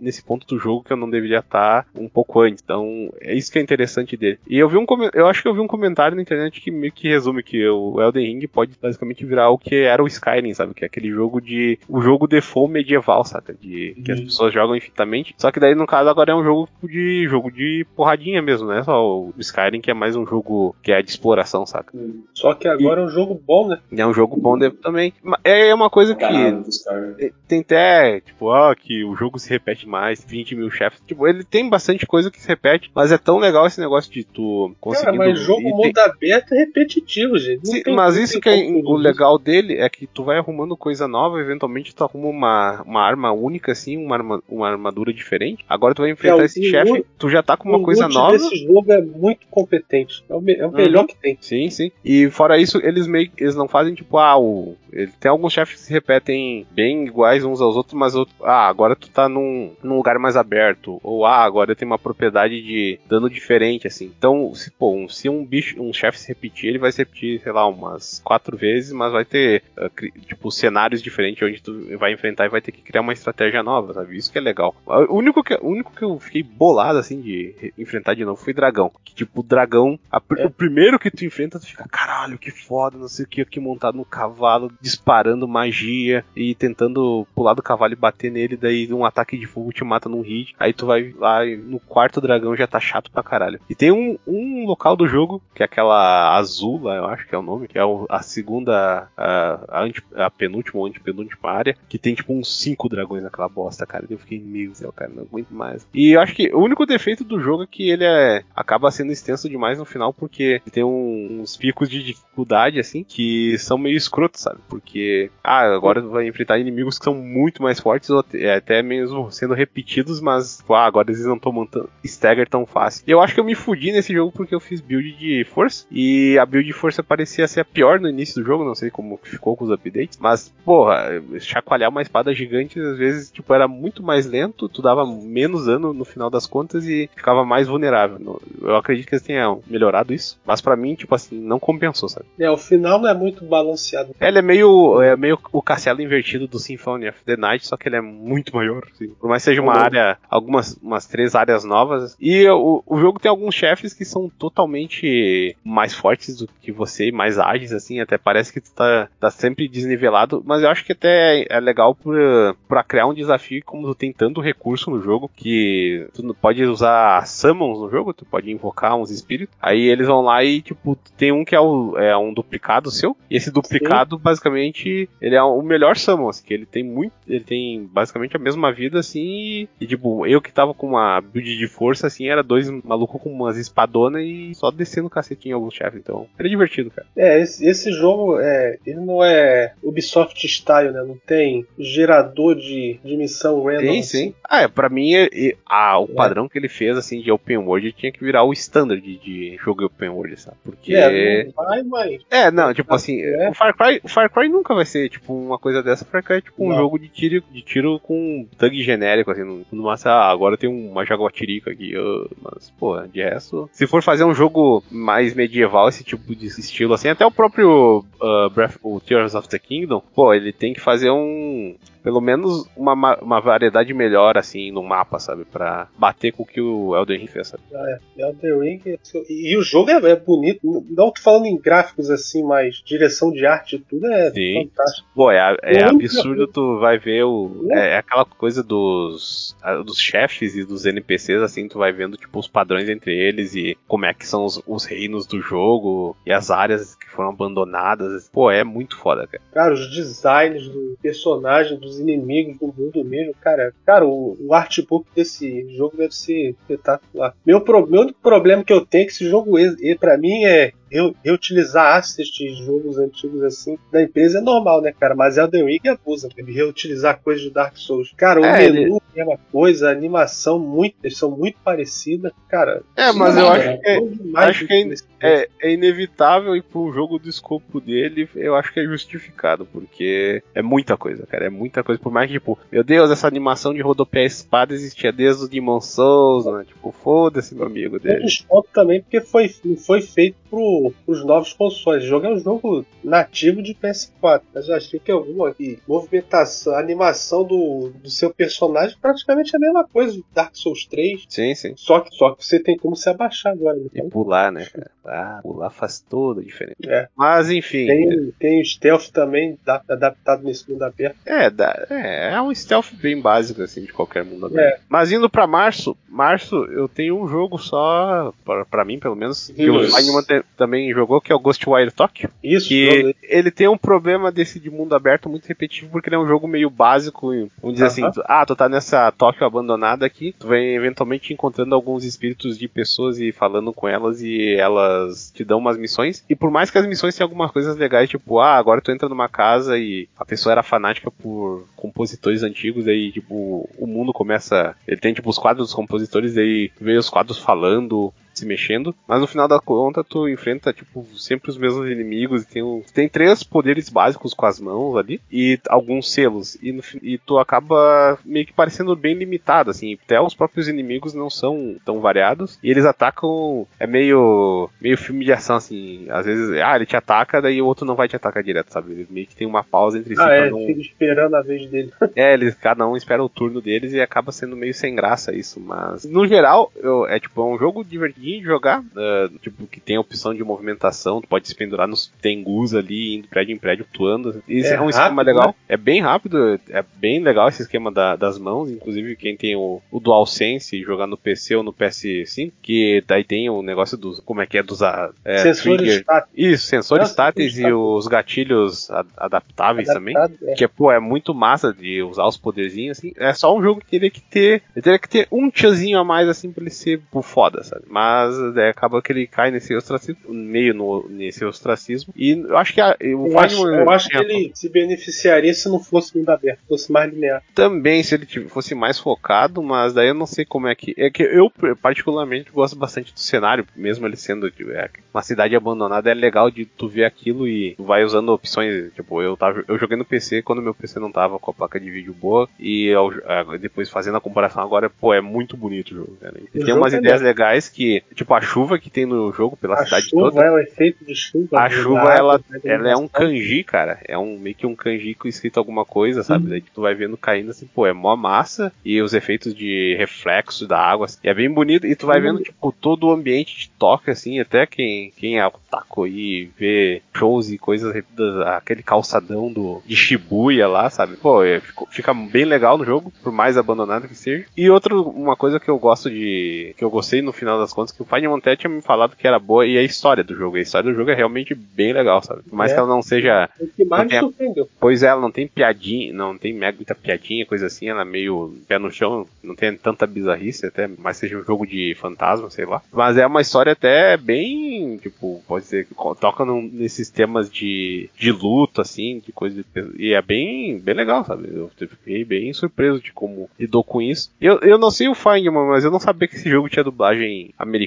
nesse ponto do jogo que eu não deveria estar um pouco antes. Então, é isso que é interessante dele. E eu vi um eu acho que eu vi um comentário na internet que meio que resume que o Elden Ring pode basicamente virar o que era o Skyrim, sabe? Que é aquele jogo de. o jogo default medieval, sabe? De. Que as uhum. pessoas jogam infinitamente. Só que daí, no caso, agora é um jogo de. jogo de porradinha mesmo, né? Só o Skyrim, que é mais um jogo que é de exploração, saca? Uhum. Só que agora e... é um jogo bom, né? É um jogo bom também. É uma coisa que. Tem até, tipo, ó, que o jogo se repete mais, 20 mil chefes. Tipo, ele tem bastante coisa que se repete, mas é tão legal esse negócio de tu conseguir. Cara, mas jogo mundo tem... aberto é repetitivo, gente. Sim, mas isso que é o legal dele é que tu vai arrumando coisa nova, eventualmente tu arruma uma, uma arma única, assim, uma, arma, uma armadura diferente. Agora tu vai enfrentar é, esse chefe, tu já tá com uma coisa nova. Esse jogo é muito competente. É o, é o uhum. melhor que tem. Sim, sim. E fora isso, eles meio eles não fazem tipo, ah, o, ele, tem alguns chefes que se repetem bem iguais uns aos outros, mas outro, ah, agora tu tá num, num lugar mais aberto. Ou ah, agora tem uma propriedade de dano diferente, assim. Então, se, pô, um, se um bicho, um chefe se repetir, ele vai se repetir, sei lá, umas quatro vezes, mas vai ter, uh, tipo, cenários diferentes onde tu vai enfrentar e vai ter que criar uma estratégia nova, sabe? Isso que é legal. O único que, o único que eu fiquei bolado, assim, de enfrentar de novo foi dragão. Que, tipo, o dragão, a, é. o primeiro que tu enfrenta, tu fica, caralho, que foda, não sei o que, aqui montado no cavalo, disparando magia e tentando pular do cavalo e bater nele, daí um ataque de fogo te mata num hit. Aí tu vai lá no quarto dragão já tá chato pra caralho. E tem um, um local do jogo, que é aquela azul lá, eu acho que é o nome, que é a segunda, a, a, penúltima ou antepenúltima área, que tem tipo uns cinco dragões naquela bosta, cara. Eu fiquei, Deus, cara, não aguento mais. E eu acho que o único defeito do jogo é que ele é, acaba sendo extenso demais no final, porque tem um, uns picos de dificuldade, assim, que são meio escrotos, sabe? Porque, ah, agora vai enfrentar inimigos que são muito mais fortes, ou até mesmo sendo repetidos, mas, tipo, ah, agora eles não montando stagger tão fácil. Eu acho que eu me fudi nesse jogo porque eu fiz build de força, e a build de força parecia ser a pior no início do jogo, não sei como ficou com os updates, mas, porra, chacoalhar uma espada gigante às vezes, tipo, era muito mais lento, tu dava menos dano no final das contas e ficava mais vulnerável. Eu acredito que eles tenham melhorado isso, mas para mim, tipo assim, não compensou, sabe? É, o final não é muito balanceado. Ele é meio, é meio o castelo invertido do Symphony of the Night, só que ele é muito maior, assim. Por mais que seja uma uhum. área, algumas umas três áreas novas. E o, o jogo tem alguns chefes que são totalmente mais fortes do que você, mais ágeis, assim, até parece que tu tá, tá sempre desnivelado, mas eu acho que até é legal pra, pra criar um desafio, como tu tem tanto recurso no jogo, que tu pode usar summons no jogo, tu pode invocar uns espíritos, aí eles vão lá e, tipo, tem um que é, o, é um duplicado seu, e esse duplicado, Sim. basicamente, ele é o melhor summon, assim, que ele tem muito, ele tem basicamente a mesma vida, assim, e, tipo, eu que tava com uma build de força, assim, era dois malucos com umas espadonas e só descendo cacetinho em alguns chefes, então, era divertido, cara. É, esse, esse jogo, é, ele não é Ubisoft style, né, não tem gerador de, de missão random. Sim, assim. sim. Ah, é, pra mim, é, é, ah, o é. padrão que ele fez, assim, de open world tinha que virar o standard de, de jogo open world, sabe? Porque... É, não vai, mas... É, não, tipo assim, é. o Far Cry, o Far Cry nunca vai ser, tipo, uma coisa dessa. Far Cry é tipo um não. jogo de tiro, de tiro com thug genérico, assim, no, massa, ah, agora tem uma jaguatirica aqui, uh, mas, pô, de resto... Se for fazer um jogo mais medieval, esse tipo de estilo, assim, até o próprio uh, Breath, o Tears of the Kingdom, pô, ele tem que fazer um pelo menos uma, uma variedade melhor, assim, no mapa, sabe? Pra bater com o que o Elden Ring fez, sabe? Ah, é, Elden Ring. E, o jogo é, é, bonito. Não tô falando em gráficos assim, mas direção de arte e tudo é Sim. fantástico. Pô, é, é absurdo tu vai ver o. É, é aquela coisa dos. dos chefes e dos NPCs, assim, tu vai vendo, tipo, os padrões entre eles e como é que são os, os reinos do jogo e as áreas foram abandonadas. Pô, é muito foda, cara. Cara, os designs do personagem, dos inimigos, do mundo mesmo, cara. Cara, o, o artbook desse jogo deve ser espetacular. Meu, pro, meu único problema que eu tenho é que esse jogo, para mim, é eu, reutilizar assets de jogos antigos assim da empresa é normal, né, cara? Mas Elden Ring abusa de reutilizar coisas de Dark Souls. Cara, o é, menu ele... é uma coisa, a animação muito, eles são muito parecidas. Cara, é, mas eu acho que, é, acho que é, é, é, inevitável e pro jogo do escopo dele, eu acho que é justificado, porque é muita coisa, cara. É muita coisa. Por mais que, tipo, meu Deus, essa animação de rodopiar espada existia desde o Demon Souls, né? Tipo, foda-se, meu amigo dele. Eu também porque foi, foi feito pro os novos consoles. O jogo é um jogo nativo de PS4, mas eu achei que alguma aqui, movimentação, animação do, do seu personagem praticamente é a mesma coisa do Dark Souls 3. Sim, sim. Só que, só que você tem como se abaixar agora. Então. E pular, né, cara? Ah, pular faz toda a diferença. É. Mas enfim. Tem, tem o stealth também adaptado nesse mundo aberto. É, dá, é, é um stealth bem básico, assim, de qualquer mundo aberto. É. Mas indo pra março, março eu tenho um jogo só, pra, pra mim pelo menos, que o Feynman também jogou, que é o Ghostwire Tokyo. Isso, que ele tem um problema desse de mundo aberto muito repetitivo, porque ele é um jogo meio básico. Vamos dizer uh -huh. assim, tu, ah, tu tá nessa Tóquio abandonada aqui, tu vai eventualmente encontrando alguns espíritos de pessoas e falando com elas e elas te dão umas missões. E por mais que as missões tenham algumas coisas legais, tipo, ah, agora tu entra numa casa e a pessoa era fanática por compositores antigos, aí, tipo, o mundo começa. Ele tem, tipo, os quadros dos compositores, aí vê os quadros falando, se mexendo, mas no final da conta tu enfrenta, tipo, sempre os mesmos inimigos e tem, tem três poderes básicos com as mãos ali e alguns selos, e, no, e tu acaba meio que parecendo bem limitado, assim, até os próprios inimigos não são tão variados, e eles atacam, é meio, meio filme de ação, assim, às vezes, ah, ele te ataca, daí o outro não vai te atacar direto, sabe, eles meio que tem uma pausa entre si. Ah, é, não... fica esperando a vez dele. <laughs> é, eles, cada um espera o turno deles e acaba sendo meio sem graça isso, mas no geral, eu, é tipo, é um jogo divertido jogar, uh, tipo, que tem a opção de movimentação, tu pode se pendurar nos tengus ali, indo prédio em prédio, atuando. Isso é, é um rápido, esquema legal. Né? É bem rápido, é bem legal esse esquema da, das mãos, inclusive quem tem o, o DualSense jogar no PC ou no PS5, que daí tem o negócio dos, como é que é, dos ah, é, sensores táteis. Isso, sensores táteis e os gatilhos adaptáveis Adaptado, também, é. que é, pô, é muito massa de usar os poderzinhos, assim. É só um jogo que teria que ter, teria que ter um tiozinho a mais, assim, pra ele ser foda, sabe? Mas daí acaba que ele cai nesse ostracismo, meio no, nesse ostracismo. E eu acho que a, o eu acho, eu acho que ele se beneficiaria se não fosse mundo aberto, fosse mais linear. Também se ele fosse mais focado, mas daí eu não sei como é que. É que eu, particularmente, gosto bastante do cenário, mesmo ele sendo tipo, é, uma cidade abandonada, é legal de tu ver aquilo e vai usando opções. Tipo, eu, tava, eu joguei no PC quando meu PC não tava com a placa de vídeo boa, e eu, é, depois fazendo a comparação agora, pô, é muito bonito o jogo. E tem umas é ideias legais que, tipo, a chuva que tem no jogo pela a cidade chuva, toda. É o efeito de chuva. A chuva, ela, ela é um kanji, cara. É um meio que um kanji com escrito alguma coisa, sabe? Uhum. Daí tu vai vendo caindo assim, pô, é mó massa. E os efeitos de reflexo da água, assim, é bem bonito. E tu vai vendo, tipo, todo o ambiente de toque, assim, até quem, quem é otaku aí vê shows e coisas repetidas, aquele calçadão do, de Shibuya lá, sabe? Pô, é, fica bem legal no jogo, por mais abandonado que seja. E outra, uma coisa que eu gosto de. que eu gostei no final das contas, que o Final Fantasy tinha me falado que era boa e a história do jogo. A história do jogo é realmente bem legal, sabe? Por mais é. que ela não seja. O que mais tenha... surpreendeu. Pois é, ela não tem piadinha, não tem mega muita piadinha, coisa assim, ela é meio pé no chão, não tem tanta bizarrice, até mais seja um jogo de fantasma, sei lá. Mas é uma história até bem, tipo, pode dizer que toca num, nesses temas de, de luta, assim, de coisa de, E é bem, bem legal, sabe? Eu fiquei bem surpreso de como lidou com isso. Eu, eu não sei o Feynman, mas eu não sabia que esse jogo tinha dublagem americana.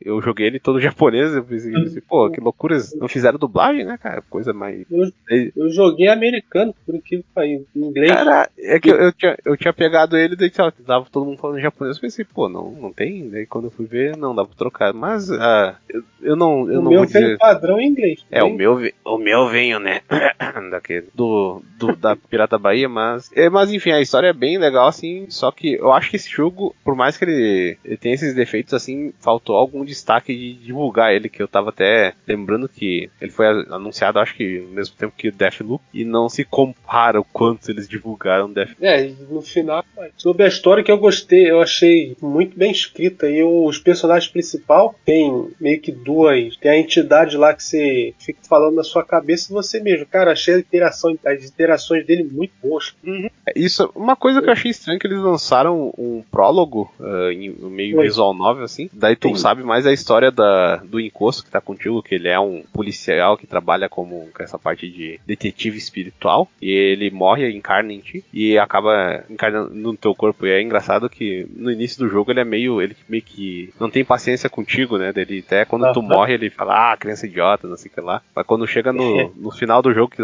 Eu joguei ele todo <laughs> japonês, eu pensei, pensei pô, que loucuras. Não fizeram dublagem, né, cara? Coisa mais. Eu, eu joguei americano, por aqui em inglês. Cara, é que eu, eu, tinha, eu tinha pegado ele, daí tava todo mundo falando japonês, eu pensei, pô, não, não tem. Daí quando eu fui ver, não dá pra trocar. Mas uh, eu, eu não, eu o não meu vou dizer. padrão em inglês. É, o meu, o meu venho, né? <coughs> Daquele, do, do, da Pirata Bahia, mas. É, mas enfim, a história é bem legal, assim. Só que eu acho que esse jogo, por mais que ele, ele tenha esses defeitos, assim, faltou algum destaque de divulgar ele, que eu tava até lembrando que ele foi anunciado, acho que ao mesmo tempo que o Deathloop, e não se compara o quanto eles divulgaram Deathloop. É, no final, sobre a história que eu gostei, eu achei muito bem escrita, e os personagens principal tem meio que duas, tem a entidade lá que você fica falando na sua cabeça você mesmo. Cara, achei a interação, as interações dele muito boas. Uhum. É, isso, uma coisa que eu achei estranho que eles lançaram um prólogo uh, em meio Foi. visual novel, assim. Daí tu Sim. sabe mais a história da, do encosto que tá contigo, que ele é um policial que trabalha como com essa parte de detetive espiritual. E ele morre, encarna em ti e acaba encarnando no teu corpo. E é engraçado que no início do jogo ele é meio. ele meio que não tem paciência contigo, né? Dele até quando tu morre, ele fala, ah, criança idiota, não sei o que lá. Mas quando chega no, <laughs> no final do jogo, que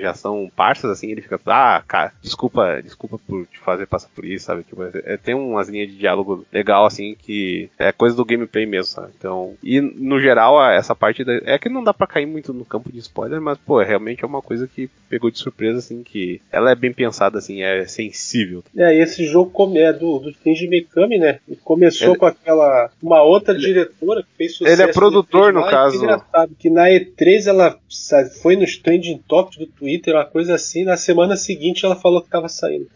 já são parças, assim, ele fica, ah, cara, desculpa, desculpa por te fazer passar por isso, sabe? Tipo, é, tem umas linhas de diálogo legal, assim, que é coisa do gameplay mesmo, sabe? Então, e no geral, essa parte da, é que não dá pra cair muito no campo de spoiler, mas, pô, realmente é uma coisa que pegou de surpresa, assim, que ela é bem pensada, assim, é sensível. É, esse jogo é do, do Shinji Mikami, né? Ele começou ele, com aquela, uma outra ele, diretora que fez sucesso. Ele é produtor, no caso. Que engraçado, que na E3 ela sabe, foi nos trending topics do Twitter, uma coisa assim, na semana seguinte ela falou que tava saindo.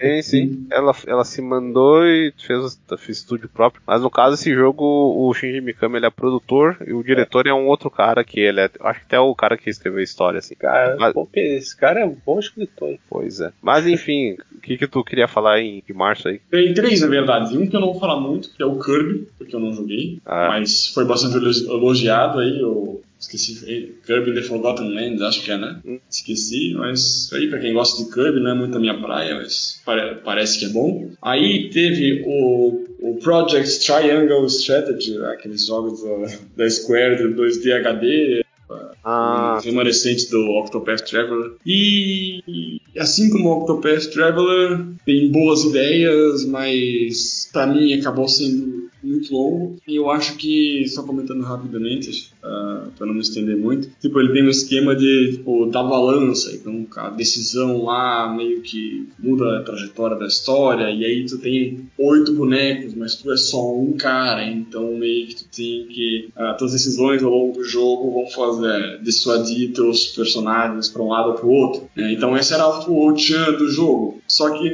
Sim, sim. ela, ela se mandou e fez, fez estúdio próprio. Mas no caso, esse jogo, o Shinji Mikami ele é produtor e o diretor é, é um outro cara que ele é. Acho que até o cara que escreveu a história, assim. Cara, Mas, pô, esse cara é um bom escritor. Hein? Pois é. Mas enfim, o que, que tu queria falar em de março aí? Tem três, na verdade. Um que eu não vou falar muito, que é o Kirby, porque eu não joguei. Ah. Mas foi bastante elogiado aí. O Esqueci, Kirby The Forgotten Land, acho que é, né? Hum. Esqueci, mas aí pra quem gosta de Kirby não é muito a minha praia, mas pare parece que é bom. Aí teve o, o Project Triangle Strategy, aqueles jogos da, da Square do 2D HD, ah. remanescente do Octopath Traveler. E assim como o Octopath Traveler tem boas ideias, mas para mim acabou sendo muito longo. E eu acho que, só comentando rapidamente, uh, ah, para não me estender muito, tipo, ele tem um esquema de, tipo, da balança. Então, a decisão lá meio que muda a trajetória da história. E aí tu tem oito bonecos, mas tu é só um cara. Então, meio que tu tem que. Uh, tuas decisões ao longo do jogo vão fazer dissuadir teus personagens para um lado ou para o outro. Né? Então, esse era o tchan do jogo. Só que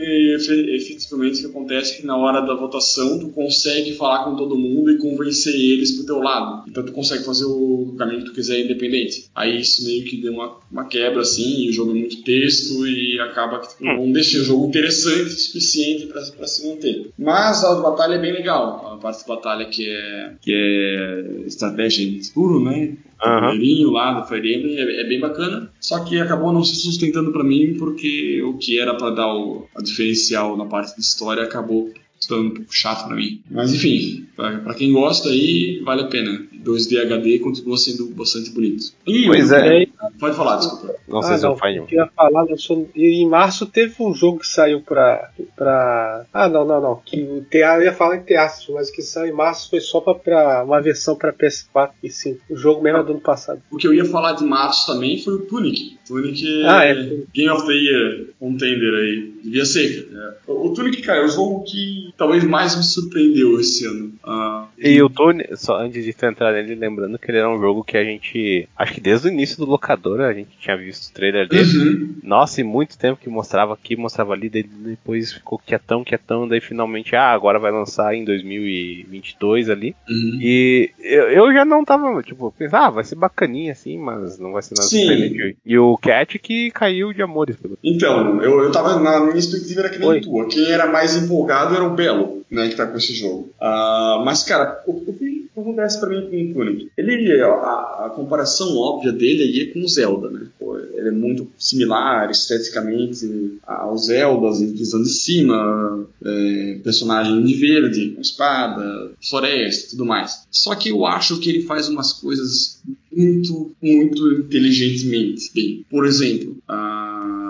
efetivamente o que acontece é que na hora da votação tu consegue falar com todo mundo e convencer eles pro teu lado. Então tu consegue fazer o caminho que tu quiser independente. Aí isso meio que deu uma, uma quebra assim, e o jogo é muito texto e acaba que tipo, não deixa o jogo interessante o suficiente para se manter. Mas a batalha é bem legal. A parte da batalha que é, que é estratégia em escuro, né? Uhum. lá do Fire Emblem é, é, bem bacana, só que acabou não se sustentando para mim porque o que era para dar o diferencial na parte de história acabou ficando um pouco chato para mim. Mas enfim, para quem gosta aí, vale a pena. 2D HD continua sendo bastante bonito. E pois é. Pode falar, desculpa. Não sei ah, se eu. Eu ia falar, não sou... E em março teve um jogo que saiu pra. pra... Ah, não, não, não. Que o teatro, eu ia falar em teatro, mas que saiu em março foi só pra, pra uma versão pra PS4 e sim. O jogo mesmo é do ano passado. O que eu ia falar de março também foi o Tunic. Tunic ah, é. Game of the Year contender aí. Devia ser. É. O Tunic, cara, é o jogo que talvez mais me surpreendeu esse ano. Ah, e o Tunic, só antes de entrar nele, lembrando que ele era um jogo que a gente. Acho que desde o início do locador a gente tinha visto o trailer dele. Uhum. Nossa, e muito tempo que mostrava aqui, mostrava ali, depois ficou quietão, quietão, daí finalmente, ah, agora vai lançar em 2022 ali. Uhum. E eu, eu já não tava, tipo, pensando, ah, vai ser bacaninha assim, mas não vai ser nada diferente. E o Cat que caiu de amores. Pelo... Então, eu, eu tava na minha expectativa era que nem Oi. tua. Quem era mais empolgado era o Belo, né, que tá com esse jogo. Uh, mas, cara, o, o que acontece pra mim com o Tunic? Ele, a, a, comparação óbvia dele aí é com o Zelda, né? Pô, ele é muito similar esteticamente aos Zeldas, em visão de cima, é, personagem de verde, com espada, floresta tudo mais. Só que eu acho que ele faz umas coisas muito, muito inteligentemente bem. Por exemplo, a,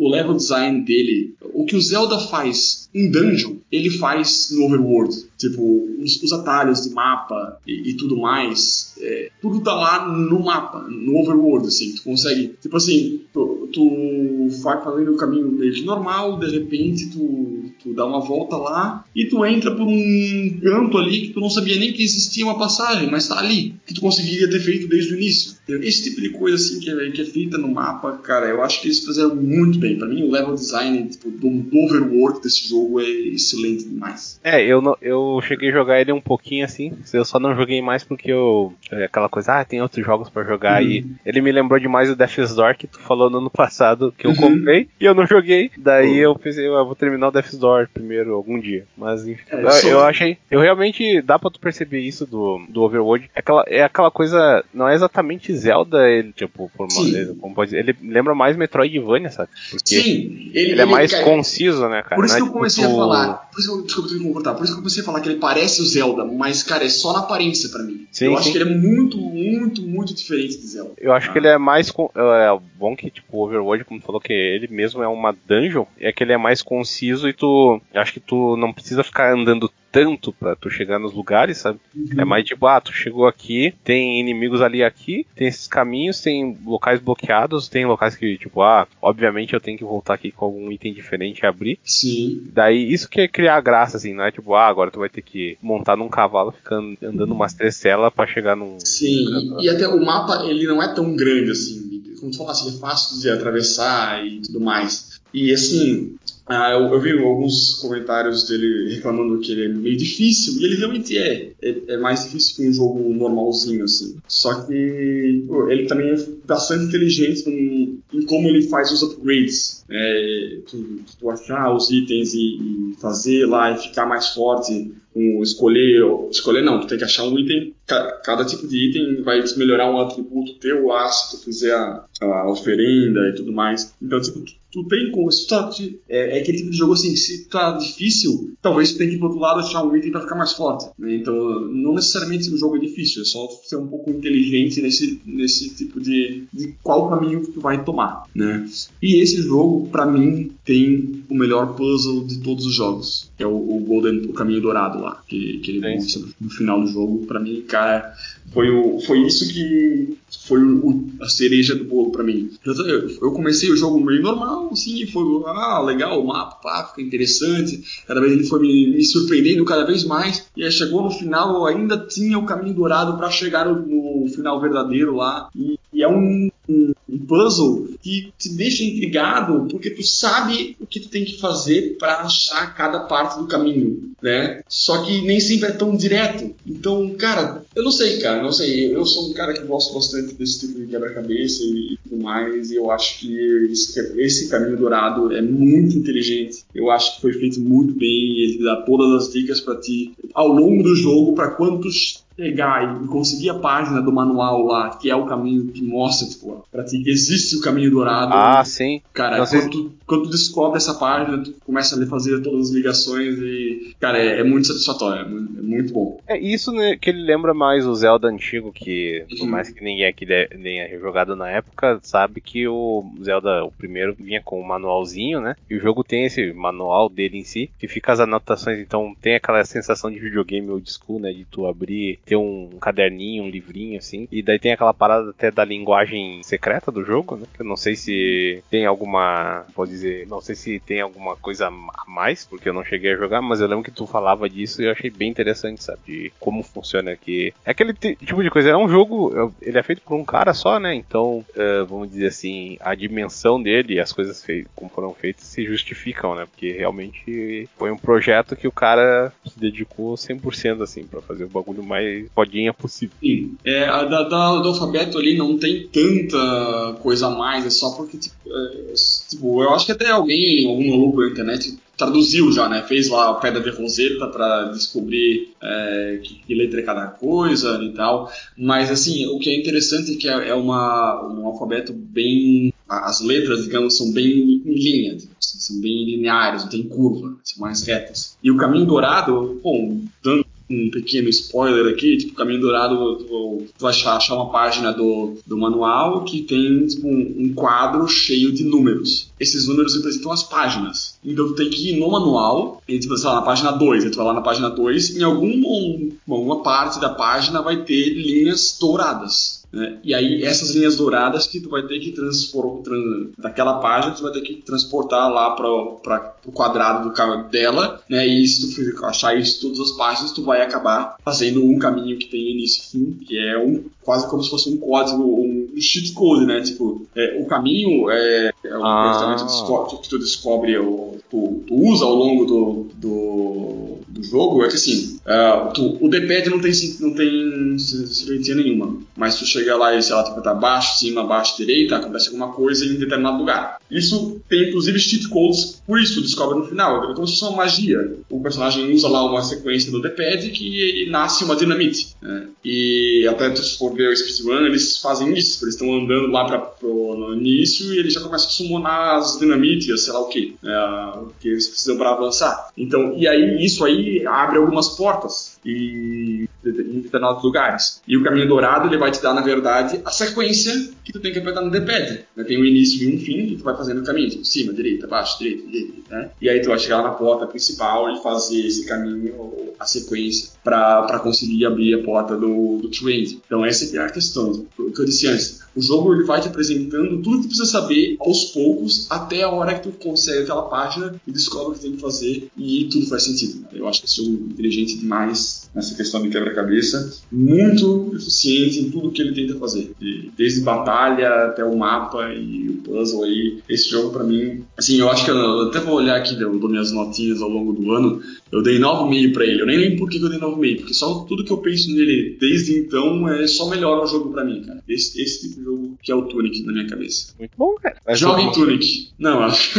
o level design dele, o que o Zelda faz em dungeon, ele faz no overworld Tipo, os, os atalhos de mapa e, e tudo mais, é, tudo tá lá no mapa, no overworld, assim, tu consegue, tipo assim, tu, tu vai fazendo o caminho meio normal, de repente tu, tu dá uma volta lá e tu entra por um canto ali que tu não sabia nem que existia uma passagem, mas tá ali, que tu conseguiria ter feito desde o início. Esse tipo de coisa, assim, que é, que é feita no mapa, cara, eu acho que eles fizeram muito bem. Para mim, o level design tipo, do, overworld desse jogo é excelente demais. É, eu, eu cheguei a jogar ele um pouquinho assim, eu só não joguei mais porque eu. É aquela coisa, ah, tem outros jogos para jogar uhum. e ele me lembrou demais do Death's Door que tu falou no ano passado que eu uhum. comprei e eu não joguei. Daí uhum. eu pensei, eu vou terminar o Death's Door primeiro algum dia. Mas enfim, é, eu, eu, achei. Eu realmente dá pra tu perceber isso do, do Overworld. É aquela, é aquela coisa, não é exatamente Zelda, ele, tipo, por uma, como pode dizer, ele lembra mais Metroidvania, sabe? Porque Sim, ele, ele é mais ele, conciso, né, cara? Por isso que eu comecei tipo... a falar. Por isso que eu, desculpa, eu concordar. Por isso que eu comecei a falar que ele parece o Zelda, mas, cara, é só na aparência para mim. Sim, eu sim. acho que ele é muito, muito, muito diferente do Zelda. Eu acho ah. que ele é mais. É bom que, tipo, o Overworld, como tu falou, que ele mesmo é uma dungeon, é que ele é mais conciso e tu. Acho que tu não precisa ficar andando tanto para tu chegar nos lugares, sabe? Uhum. É mais tipo, ah, tu chegou aqui, tem inimigos ali aqui, tem esses caminhos, tem locais bloqueados, tem locais que, tipo, ah, obviamente eu tenho que voltar aqui com algum item diferente e abrir. Sim. Daí, isso que é criar graça, assim, não é tipo, ah, agora tu vai ter que montar num cavalo, ficando andando umas três celas pra chegar num. Sim, e, e até o mapa, ele não é tão grande assim. Como tu falasse, ele é fácil de atravessar e tudo mais. E assim, ah, eu, eu, vi alguns comentários dele reclamando que ele é meio difícil, e ele realmente é. É, é mais difícil que um jogo normalzinho, assim. Só que pô, ele também é bastante inteligente em, em, como ele faz os upgrades. É, tu, tu achar os itens e, e fazer lá e ficar mais forte com escolher, escolher não, tu tem que achar um item, cada tipo de item vai melhorar um atributo teu lá se tu fizer a, a oferenda e tudo mais. Então, tipo, tu, tu tem como, se tu tá, é, é, aquele tipo de jogo assim, se tá difícil, talvez tu tenha que ir pro outro lado achar um item pra ficar mais forte. Né? Então, não necessariamente o jogo é difícil, é só ser um pouco inteligente nesse, nesse tipo de, de qual caminho que tu vai tomar, né? E esse jogo, para mim, tem o melhor puzzle de todos os jogos, que é o, o Golden, o Caminho Dourado lá, que, que ele mostra no final do jogo. Para mim, cara, foi, o, foi isso que foi o, a cereja do bolo para mim. Eu, eu, comecei o jogo meio normal, assim, foi, ah, legal, o mapa, pá, fica interessante. Cada vez ele foi me, me surpreendendo cada vez mais. E aí chegou no final, eu ainda tinha o caminho dourado para chegar no, no, final verdadeiro lá. E, e é um um, puzzle que te deixa intrigado porque tu sabe o que tu tem que fazer para achar cada parte do caminho, né? Só que nem sempre é tão direto. Então, cara, eu não sei, cara, não sei. Eu sou um cara que gosto bastante desse tipo de quebra-cabeça e, tudo mais, e eu acho que esse, esse caminho dourado é muito inteligente. Eu acho que foi feito muito bem, ele dá todas as dicas para ti ao longo do jogo para quantos pegar e conseguir a página do manual lá, que é o caminho que mostra, tipo, pra ti que existe o caminho dourado. Ah, sim. Cara, quando, sei... tu, quando tu descobre essa página, tu começa a fazer todas as ligações e, cara, é, é muito satisfatório, é, é muito bom. É isso né, que ele lembra mais o Zelda antigo, que por uhum. mais que ninguém aqui tenha jogado na época, sabe que o Zelda, o primeiro, vinha com um manualzinho, né? E o jogo tem esse manual dele em si, que fica as anotações, então tem aquela sensação de videogame old school, né? De tu abrir ter um caderninho, um livrinho, assim. E daí tem aquela parada até da linguagem secreta do jogo, né? Que eu não sei se tem alguma. Pode dizer. Não sei se tem alguma coisa a mais, porque eu não cheguei a jogar, mas eu lembro que tu falava disso e eu achei bem interessante, sabe? De como funciona aqui. É aquele tipo de coisa. É um jogo. Ele é feito por um cara só, né? Então, uh, vamos dizer assim, a dimensão dele as coisas como foram feitas se justificam, né? Porque realmente foi um projeto que o cara se dedicou 100% assim para fazer o bagulho mais mais possível. Sim. É, a da, da, do alfabeto ali não tem tanta coisa a mais, é só porque, tipo, é, tipo eu acho que até alguém, algum maluco na internet traduziu já, né? Fez lá a pedra de Rosetta para descobrir é, que, que, letra é cada coisa e tal. Mas assim, o que é interessante é que é, é uma, um alfabeto bem. As letras, digamos, são bem em linha, são bem lineares, não tem curva, são mais retas. E o caminho dourado, bom, dando um pequeno spoiler aqui, tipo, Caminho Dourado, tu, vai achar uma página do, do manual que tem tipo, um, um quadro cheio de números. Esses números representam as páginas. Então tu tem que ir no manual, e tipo, sei lá, na página 2, tu vai lá na página 2, em algum, alguma parte da página vai ter linhas douradas. Né? E aí essas linhas douradas que tu vai ter que transportar trans, daquela página tu vai ter que transportar lá para o quadrado do dela, né? E se tu achar isso em todas as páginas, tu vai acabar fazendo um caminho que tem início e fim, que é um quase como se fosse um código, um cheat code, né? Tipo, é, o caminho é, é um ah. que tu descobre, o, tu, tu, usa ao longo do, do, do jogo, é que assim, uh, tu, o D-pad não tem, não tem serventia nenhuma, mas tu chega lá e, sei lá, tu apertar baixo, cima, baixo, direita, acontece alguma coisa em determinado lugar. Isso tem, inclusive, cheat codes, por isso descobre no final, é como se fosse uma magia. O personagem usa lá uma sequência do D-pad que nasce uma dinamite, né? E até tu for ver o speedrun, eles fazem isso, eles estão andando lá pra, pro, no início e eles já começam a summonar as dinamites, sei lá o que, né, que eles precisam para avançar. Então, e aí isso aí abre algumas portas e em determinados lugares. E o caminho dourado ele vai te dar, na verdade, a sequência que tu tem que apertar no D-pad. Né? Tem um início e um fim e tu vai fazendo o caminho, tipo, cima, direita, baixo, direita, direita, né? E aí tu vai chegar lá na porta principal e fazer esse caminho, a sequência, para conseguir abrir a porta do, do Trade. Então essa é a questão, o que eu disse antes. O jogo ele vai te apresentando tudo que tu precisa saber aos poucos até a hora que tu consegue aquela página e descobre o que tem que fazer e tudo faz sentido. Eu acho que esse jogo é inteligente demais nessa questão de quebra-cabeça, muito eficiente em tudo que ele tenta fazer, desde batalha até o mapa e o puzzle aí. Esse jogo para mim, assim, eu acho que eu até vou olhar aqui, eu dou minhas notinhas ao longo do ano, eu dei 9,5 para ele. Eu nem lembro por que eu dei 9,5, porque só tudo que eu penso nele desde então é só melhora o jogo para mim, cara. Esse, esse tipo de jogo que é o Tunic na minha cabeça. Muito bom, cara. Joga em Tunic. Não, acho.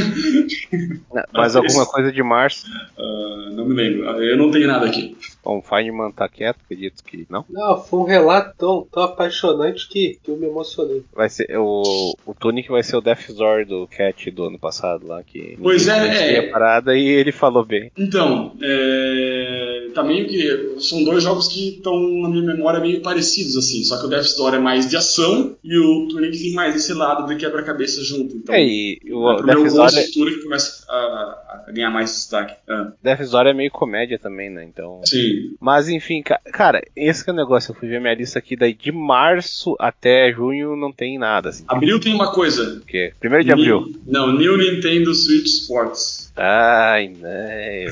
Mas alguma coisa de março? Uh, não me lembro. Eu não tenho nada aqui. Bom, o Feynman tá quieto, acredito que não. Não, foi um relato tão, tão apaixonante que, que eu me emocionei. Vai ser, o, o Tunic vai ser o Death Zor do Cat do ano passado lá. Que pois é, é. parada e ele falou bem. Então, é, tá meio que. São dois jogos que estão na minha memória meio parecidos, assim. Só que o Death Zor é mais de ação e o Tunic tem mais esse lado de quebra-cabeça junto. Então, é, e o é, Death Zor. É... O Tunic começa a, a, ganhar mais destaque. Ah. Death Zor é meio comédia também, né? Então. Sim. Mas enfim, cara, esse que é o negócio. Eu fui ver minha lista aqui, daí de março até junho não tem nada. Assim. Abril tem uma coisa. O quê? Primeiro de abril. Não, New Nintendo Switch Sports. Ai, né. <laughs>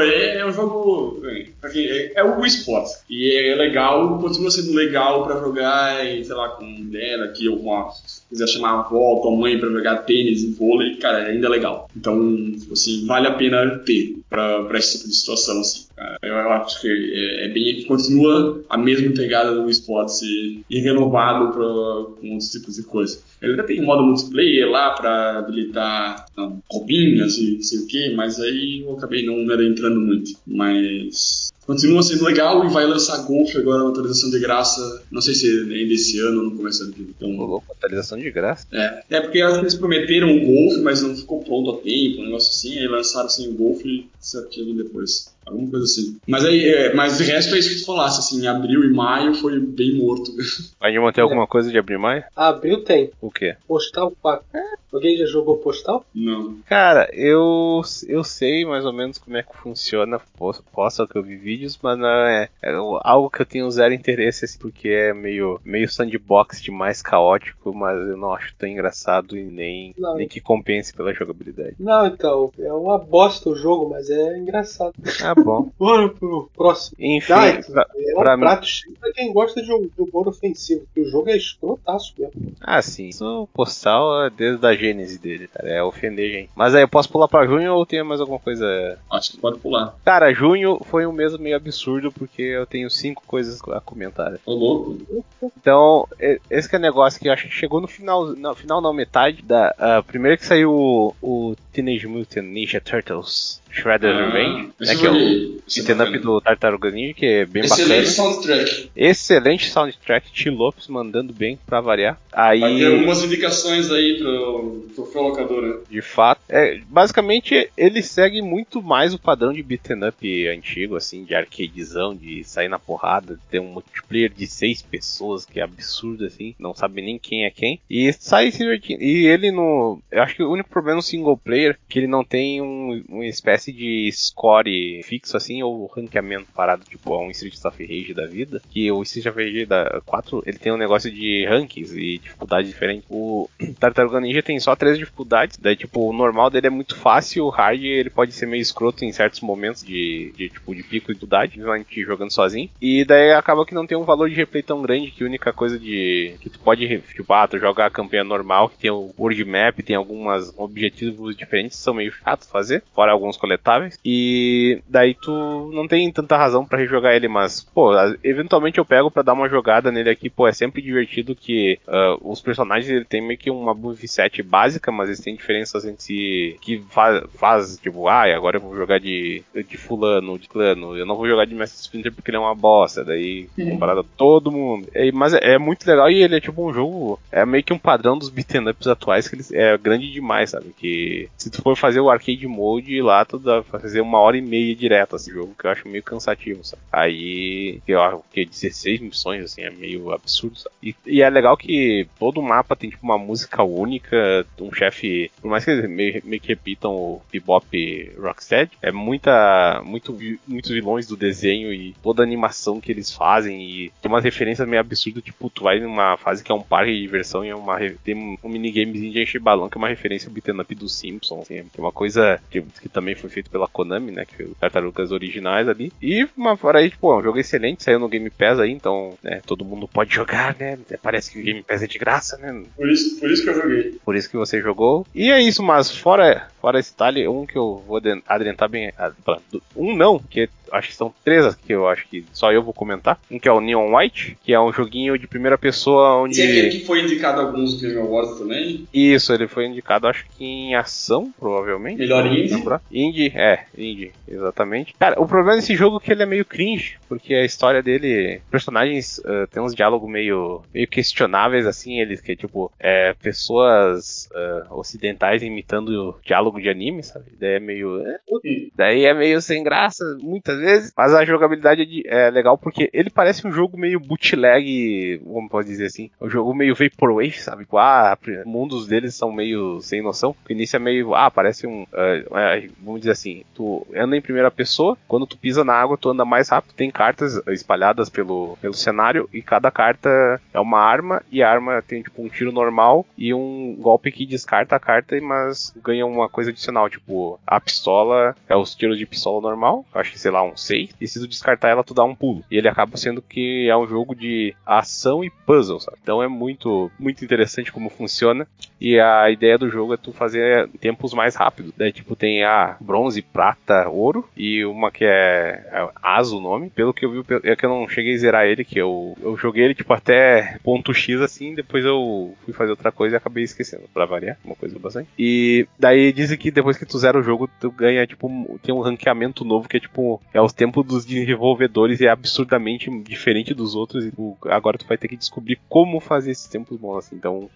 é, é um jogo. É, é o Wii Sports. E é legal, continua sendo legal pra jogar, sei lá, com mulher aqui, ou com a quiser chamar a avó, tua mãe para jogar tênis e vôlei, cara, ainda é legal. Então, assim, vale a pena ter para esse tipo de situação, assim. Eu, eu acho que é, é bem continua a mesma pegada do esporte e, renovado para com outros tipos de coisa. Ele até tem modo multiplayer lá para habilitar não, roupinhas e sei o que, mas aí eu acabei não entrando muito. Mas continua sendo legal e vai lançar Golf agora, uma atualização de graça. Não sei se ainda esse ano ou no começo do ano. Então, louco, atualização de graça? É, é porque acho que eles prometeram o Golf, mas não ficou pronto a tempo, um negócio assim, aí lançaram sem assim, o Golf e certinho depois. Alguma coisa assim. Mas aí, é, mas de resto é isso que tu falasse, assim, abril e maio foi bem morto. <laughs> Vai manter alguma coisa de abril e maio? Abril tem. O quê? Postal 4. Alguém já jogou Postal? Não. Cara, eu, eu sei mais ou menos como é que funciona. Posso, posso que eu vi vídeos, mas não é, é, algo que eu tenho zero interesse, assim, porque é meio, meio sandbox demais caótico, mas eu não acho tão engraçado e nem, nem que compense pela jogabilidade. Não, então, é uma bosta o jogo, mas é engraçado. Ah, bom. <laughs> Bora pro próximo. Enfim, ah, pra, é um pra prato mim... pra quem gosta de um, de um bom ofensivo, que o jogo é escrotaço mesmo. Ah, sim. Isso postal é desde a gênese dele, cara. É ofender, gente. Mas aí, eu posso pular pra junho ou tem mais alguma coisa? Acho que pode pular. Cara, junho foi um mês meio absurdo, porque eu tenho cinco coisas a comentar. Ô, louco. Então, esse que é o negócio que eu acho que chegou no final, no final não, metade da. Uh, primeiro que saiu o, o Teenage Mutant Ninja Turtles Shredder's ah, Revenge, né, que é o beat'em up do Tartaruga Ninja, que é bem Excelente bacana. Excelente soundtrack. Excelente soundtrack, T. Lopes mandando bem pra variar. Aí... Vai ter algumas indicações aí pro troféu locador, né? De fato. É, basicamente, ele segue muito mais o padrão de beat'em up antigo, assim, de arcadezão, de sair na porrada, ter um multiplayer de seis pessoas, que é absurdo, assim, não sabe nem quem é quem. E sai se divertindo. E ele no. Eu acho que o único problema no single player é que ele não tem um, uma espécie de score fixo, assim, ou ranqueamento parado, tipo, um Street of Rage da vida. Que o Street of Rage da 4, ele tem um negócio de rankings e dificuldade diferente. O <clears throat> Tartaruga Ninja tem só três dificuldades. Daí, tipo, o normal dele é muito fácil, o hard ele pode ser meio escroto em certos momentos de, de tipo, de pico de dificuldade, principalmente jogando sozinho. E daí acaba que não tem um valor de replay tão grande que a única coisa de. que tu pode, tipo, ah, tu joga a campanha normal, que tem o world map, tem alguns objetivos diferentes, são meio chatos fazer, fora alguns coletáveis. E daí tu não tem tanta razão para rejogar ele, mas, pô, eventualmente eu pego para dar uma jogada nele aqui, pô, é sempre divertido que uh, os personagens ele tem meio que uma moveset básica, mas eles têm diferenças entre si que faz, faz tipo, ah, agora eu vou jogar de, de fulano, de clano, eu não vou jogar de Master Splinter porque ele é uma bosta, daí comparado a todo mundo. É, mas é, é, muito legal e ele é tipo um jogo, é meio que um padrão dos beat'em ups atuais que ele é grande demais, sabe? Que se tu for fazer o arcade mode lá, tu fazer uma hora e meia direto esse jogo, que eu acho meio cansativo, sabe? Aí, eu acho que 16 missões, assim, é meio absurdo, sabe? E, e é legal que todo mapa tem tipo uma música única, um chefe, por mais que eles meio, meio que repitam o Bebop Rocksteady, é muita, muito, muitos vilões do desenho e toda a animação que eles fazem e tem umas referências meio absurdas, tipo, tu vai numa fase que é um parque de diversão e é uma, tem um minigamezinho de encher balão que é uma referência beat'em up dos Simpsons, assim, é uma coisa que, que, também foi feito pela Konami, né, que foi o Tartarugas originais ali. E uma fora aí, tipo, é um jogo excelente, saiu no Game Pass aí, então, né, todo mundo pode jogar, né, parece que o Game Pass é de graça, né. Por isso, por isso que eu joguei. Por isso que você jogou. E é isso, mas fora, fora esse detalhe, um que eu vou adiantar bem, um não, que acho que são três que eu acho que só eu vou comentar. Um que é o Neon White, que é um joguinho de primeira pessoa onde. Esse aqui que foi indicado alguns Game Awards também? Isso, ele foi indicado, acho que em ação, provavelmente. Melhor indie? Indie, é, indie, exatamente. Cara, o problema desse jogo é que ele é meio cringe, porque a história dele, personagens uh, tem uns diálogos meio, meio questionáveis, assim, eles que, tipo, é, pessoas uh, ocidentais imitando diálogo de anime, sabe? Daí é meio. É, daí é meio sem graça, muitas vezes, mas a jogabilidade é, é legal porque ele parece um jogo meio bootleg, como pode dizer assim, um jogo meio vaporwave, sabe? Tipo, ah, mundos deles são meio sem noção. O início é meio, ah, parece um, uh, vamos dizer assim, tu anda em primeira pessoa, quando tu pisa na água, tu anda mais rápido, tem cartas espalhadas pelo, pelo cenário e cada carta é uma arma e a arma tem tipo um tiro normal e um golpe que descarta a carta, mas ganha uma coisa adicional, tipo, a pistola é os tiros de pistola normal, acho que sei lá, um 6, e se tu descartar ela, tu dá um pulo. E ele acaba sendo que é um jogo de ação e puzzle, sabe? Então é muito, muito interessante como funciona. E a ideia do jogo é tu fazer tempos mais rápidos. Daí, tipo, tem a bronze, prata, ouro, e uma que é, é o nome. Pelo que eu vi, é que eu não cheguei a zerar ele, que eu, eu joguei ele, tipo, até ponto X, assim, depois eu fui fazer outra coisa e acabei esquecendo, pra variar, uma coisa bastante. E daí dizem que depois que tu zera o jogo, tu ganha, tipo, tem um ranqueamento novo que é, tipo, é os tempos dos desenvolvedores e é absurdamente diferente dos outros. E tu, agora tu vai ter que descobrir como fazer esses tempos bons. Assim. Então,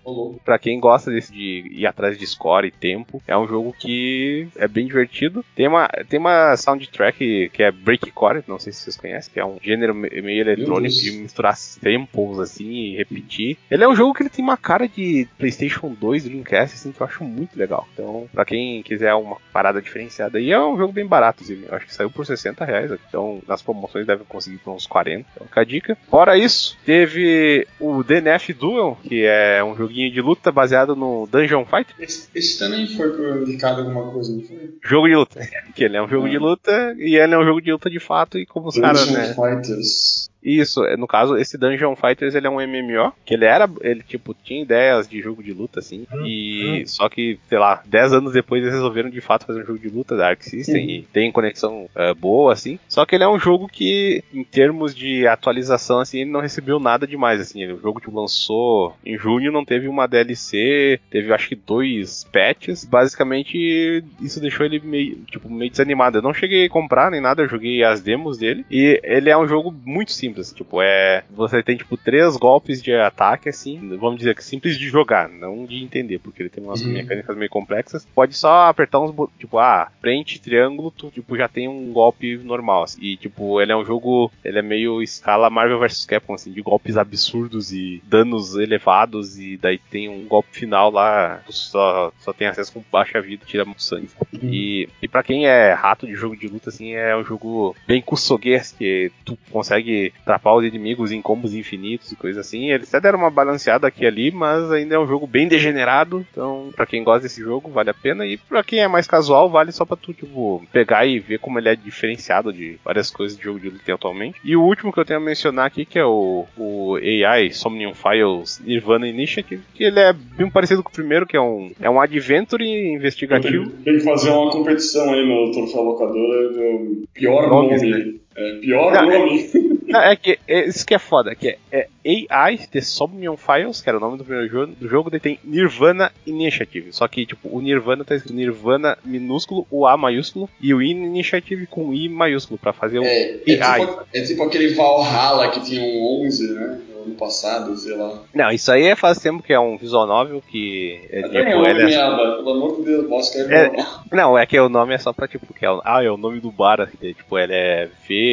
para quem gosta desse de ir atrás de score e tempo, é um jogo que é bem divertido. Tem uma, tem uma soundtrack que é breakcore, não sei se vocês conhecem, que é um gênero meio eletrônico de misturar tempos assim e repetir. Ele é um jogo que ele tem uma cara de PlayStation 2, Dreamcast, assim, que eu acho muito legal. Então, para quem quiser uma parada diferenciada, e é um jogo bem barato, assim, acho que saiu por 60 60 reais. Então, nas promoções deve conseguir por uns 40. Então, fica a dica. Fora isso, teve o DNF Duel, que é um joguinho de luta baseado no Dungeon Fighter. Esse, esse também foi indicado alguma coisa, não foi? Jogo de luta. que ele é um jogo ah. de luta e ele é um jogo de luta de fato. E como os caras, né? Fighters. Isso, no caso, esse Dungeon Fighters ele é um MMO, que ele era, ele tipo, tinha ideias de jogo de luta, assim, hum, e hum. só que, sei lá, 10 anos depois eles resolveram de fato fazer um jogo de luta da Arc System uhum. e tem conexão uh, boa, assim. Só que ele é um jogo que, em termos de atualização, assim, ele não recebeu nada demais, assim. O jogo que lançou em junho não teve uma DLC, teve acho que dois patches. Basicamente, isso deixou ele meio, tipo, meio desanimado. Eu não cheguei a comprar nem nada, eu joguei as demos dele. E ele é um jogo muito simples, tipo, é. Você tem, tipo, três golpes de ataque, assim, vamos dizer que simples de jogar, não de entender, porque ele tem umas uhum. mecânicas meio complexas. Pode só apertar uns tipo, ah, frente, triângulo, tu, tipo, já tem um golpe normal, assim. E, tipo, ele é um jogo, ele é meio escala Marvel vs Capcom, assim, de golpes absurdos e danos elevados, e daí tem um golpe final lá, tu só, só tem acesso com baixa vida tira muito sangue. Uhum. E, e pra quem é rato de jogo de luta, assim, é um jogo bem kusoguês, que tu consegue trapar os inimigos em combos infinitos e coisas assim. Eles até deram uma balanceada aqui e ali, mas ainda é um jogo bem degenerado, então, pra quem gosta desse jogo, vale a pena. E pra quem é mais casual, vale só pra tu, tipo, pegar e ver como ele é diferenciado de várias coisas de jogo de luta atualmente. E o último que eu tenho a mencionar aqui, que é o, o AI Somnium Files Nirvana Initiative, que ele é bem parecido com o primeiro, que é um, é um adventure investigativo. Tem, que fazer uma competição aí no Troféu Locadora do pior nome. nome né? É, pior Não, nome. É... Não, é que é, isso que é foda, que é, é AI The Somnium Files, que era o nome do primeiro jogo, do jogo, daí tem Nirvana Initiative. Só que, tipo, o Nirvana tá escrito Nirvana minúsculo, o A maiúsculo, e o Initiative com I maiúsculo, pra fazer o é, é AI. Tipo, é tipo aquele Valhalla que tinha um 11, né? ano passado, sei lá. Não, isso aí é faz tempo que é um visual novel que é, tipo, é, é merda, pelo amor de Deus, posso que é, Não, é que o nome é só pra tipo, que é, ah, é o nome do bar, assim, tipo, ele é V-A-L-L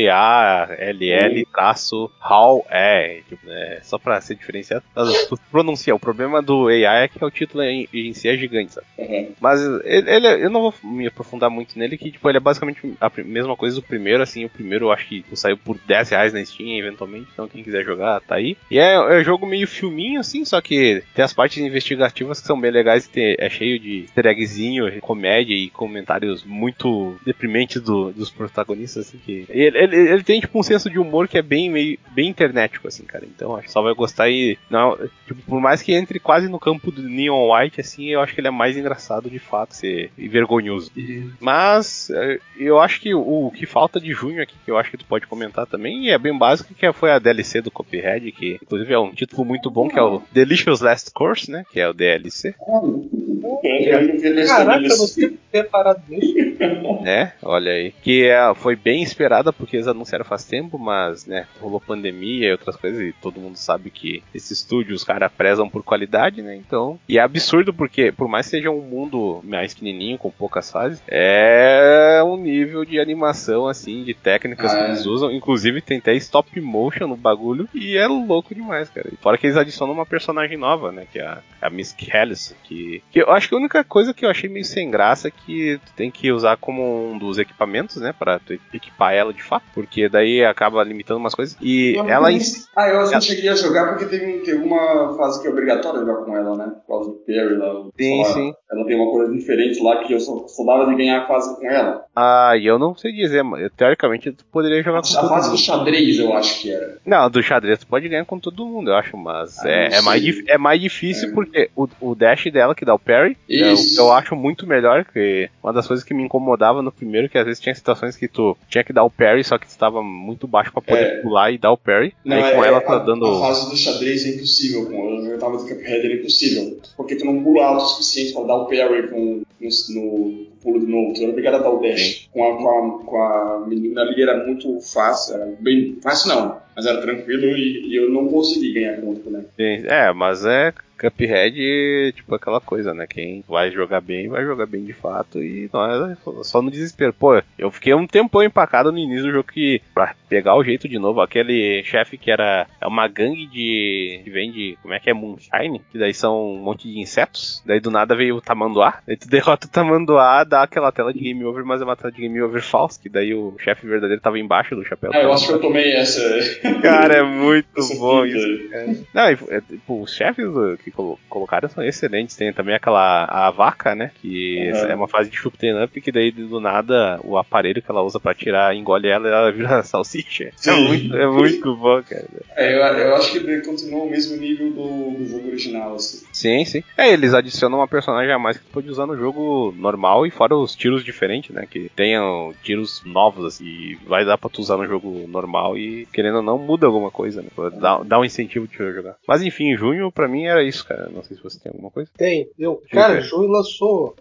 traço HAL, é, tipo, é só pra ser diferenciado. <laughs> Pronunciar, o problema do AI é que o título em, em si é gigante, sabe? Uhum. Mas ele, ele, eu não vou me aprofundar muito nele, que tipo, ele é basicamente a mesma coisa do primeiro, assim, o primeiro eu acho que saiu por 10 reais na Steam, eventualmente, então quem quiser jogar, tá aí. E é, é um jogo meio filminho, assim, só que tem as partes investigativas que são bem legais. Tem, é cheio de easter eggzinho, comédia e comentários muito deprimentes do, dos protagonistas, assim, que... Ele, ele, ele, tem, tipo, um senso de humor que é bem, meio, bem internetico, assim, cara. Então, acho que só vai gostar e... Não, tipo, por mais que entre quase no campo do Neon White, assim, eu acho que ele é mais engraçado, de fato, ser, e vergonhoso. Uhum. Mas, é, eu acho que o, o que falta de junho aqui, que eu acho que tu pode comentar também, e é bem básico, que foi a DLC do Copyhead, que inclusive é um título muito bom, que é o Delicious Last Course, né? Que é o DLC. Caraca, eu não tinha preparado nisso. <laughs> É, olha aí. Que é, foi bem esperada porque eles anunciaram faz tempo, mas, né, rolou pandemia e outras coisas, e todo mundo sabe que esses estúdios, os caras prezam por qualidade, né? Então. E é absurdo porque, por mais que seja um mundo mais pequenininho, com poucas fases, é um nível de animação, assim, de técnicas ah, que eles usam. Inclusive, tem até stop motion no bagulho, e é louco demais, cara. Fora que eles adicionam uma personagem nova, né? Que é a, a Miss Kellis, que, que eu acho que a única coisa que eu achei meio sem graça é que tu tem que usar como um dos equipamentos, né? Pra tu equipar ela de fato, porque daí acaba limitando umas coisas. E eu ela. Em... Ah, eu ela... cheguei a jogar porque tem, tem uma fase que é obrigatória jogar com ela, né? Por causa do Perry lá. Sim, sim. Ela tem uma coisa diferente lá que eu só, só dava de ganhar a fase com ela. Ah, e eu não sei dizer, mas teoricamente tu poderia jogar com a fase do xadrez, eu acho que era. Não, do xadrez tu pode ganhar com todo mundo, eu acho, mas ah, é, é, mais, é mais difícil é. porque o, o dash dela que dá o parry, eu, eu, acho muito melhor, que uma das coisas que me incomodava no primeiro, que às vezes tinha situações que tu tinha que dar o parry, só que tu estava muito baixo pra poder é. pular e dar o parry. Não, aí com é, ela tá a, dando. A fase do xadrez é impossível, com eu tava do Cuphead era impossível. Porque tu não pula alto o suficiente pra dar o parry com, no, no pulo de novo, tu era obrigado a dar o dash. Com a, com, a, com a menina ali era muito fácil, era bem fácil não, mas era tranquilo e, e eu não consegui ganhar contra, né? É, mas é Cuphead, tipo, aquela coisa, né? Quem vai jogar bem, vai jogar bem de fato. E nós só no desespero. Pô, eu fiquei um tempão empacado no início do jogo que, pra pegar o jeito de novo, aquele chefe que era é uma gangue de. que vem de. como é que é? Moonshine? Que daí são um monte de insetos. Daí do nada veio o Tamanduá. Daí tu <laughs> derrota o Tamanduá, dá aquela tela de game over, mas é uma tela de game over falsa. Que daí o chefe verdadeiro tava embaixo do chapéu. Ah, eu acho que eu tomei essa. Cara, é muito bom isso. Cara. Não, é, tipo, os chefes do que colocaram são excelentes. Tem também aquela a vaca, né? Que uhum. é uma fase de shoot up que daí do nada o aparelho que ela usa pra tirar engole ela e ela vira salsicha. É muito, é muito bom, cara. É, eu, eu acho que continua o mesmo nível do, do jogo original, assim. Sim, sim. É, eles adicionam uma personagem a mais que tu pode usar no jogo normal e fora os tiros diferentes, né? Que tenham tiros novos, assim, vai dar pra tu usar no jogo normal e, querendo ou não, muda alguma coisa, né? Dá, dá um incentivo de jogar. Mas enfim, junho pra mim era isso, cara. Não sei se você tem alguma coisa. Tem. Eu, cara, junho lançou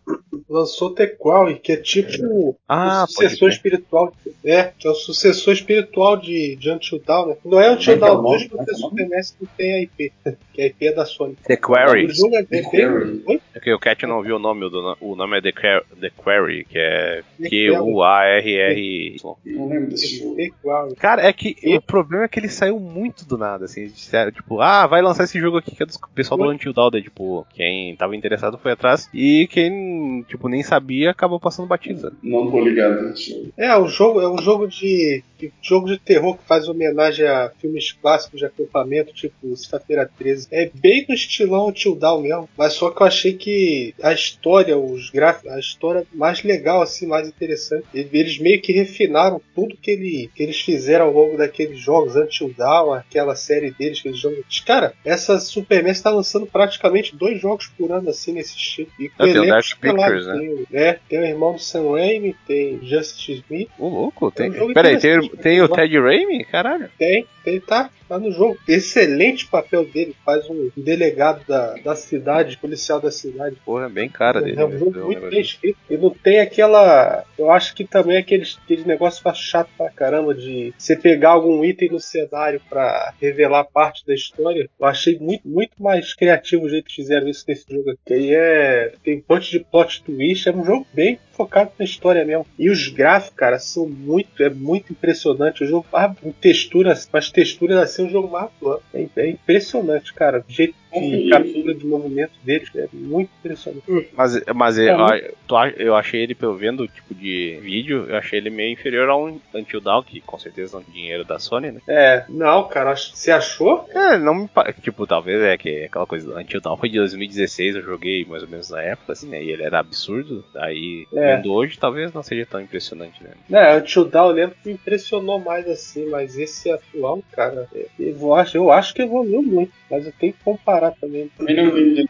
lançou Tequal, que é tipo ah, o sucessor espiritual. É, é o sucessor espiritual de, de Until Dawn, né? Não é Until Dawn 2 porque o Super NES não tem a IP, <laughs> que a IP é da Sony. The Quarry. O jogo é The Quarry. É o Cat não ouviu o nome, do, o nome é The, The Quarry, que é Q-U-A-R-R. Não lembro desse jogo. Cara, é que o problema é que ele saiu muito do nada, assim. Tipo, ah, vai lançar esse jogo aqui que é do pessoal do Until Dawn. Tipo, quem tava interessado foi atrás e quem, tipo, nem sabia acabou passando batida. Não tô ligado. É, o jogo é um jogo de, de jogo de terror que faz homenagem a filmes clássicos de acampamento, tipo Sexta-feira 13. É bem no estilão Until Dawn mesmo, mas só que eu achei que a história, os gráficos, a história mais legal assim, mais interessante. Eles meio que refinaram tudo que, ele, que eles fizeram ao longo daqueles jogos Until Dawn, aquela série deles que eles jogam. Cara, essa Superman está lançando praticamente dois jogos por ano assim nesse estilo. E com ah, tem o Dark Pictures, né? Tem, é, tem o irmão do Sam Raimi, tem Justice Smith. Ô, louco, tem. É um Peraí, tem, tem o Ted Raimi? Caralho. Tem, ele tá, tá no jogo. Excelente papel dele. Faz um delegado da, da cidade, policial da cidade. Porra, bem cara dele. É um jogo muito bem escrito. E não tem aquela. Eu acho que também aquele, aquele negócio faz chato pra caramba de você pegar algum item no cenário para revelar parte da história. Eu achei muito, muito mais criativo o jeito que fizeram isso nesse jogo aqui. Aí é. Tem um monte de plot twist. É um jogo bem focado na história mesmo. E os gráficos, cara, são muito. É muito impressionante. O jogo faz texturas, faz texturas assim, um jogo mais é, é impressionante, cara. O jeito captura de movimento deles é muito impressionante. Mas, mas é, eu, eu achei ele, pelo vendo o tipo de vídeo, eu achei ele meio inferior a um Until Dawn, que com certeza é um dinheiro da Sony, né? É, não, cara, você achou? É, não me Tipo, talvez é que aquela coisa Until Dawn foi de 2016, eu joguei mais ou menos na época, assim, né? E ele era absurdo. Aí, é. vendo hoje, talvez não seja tão impressionante, né? É, Until Dawn eu lembro que me impressionou mais assim, mas esse atual, cara, eu acho, eu acho que evoluiu muito, mas eu tenho que comparar também. Também não vi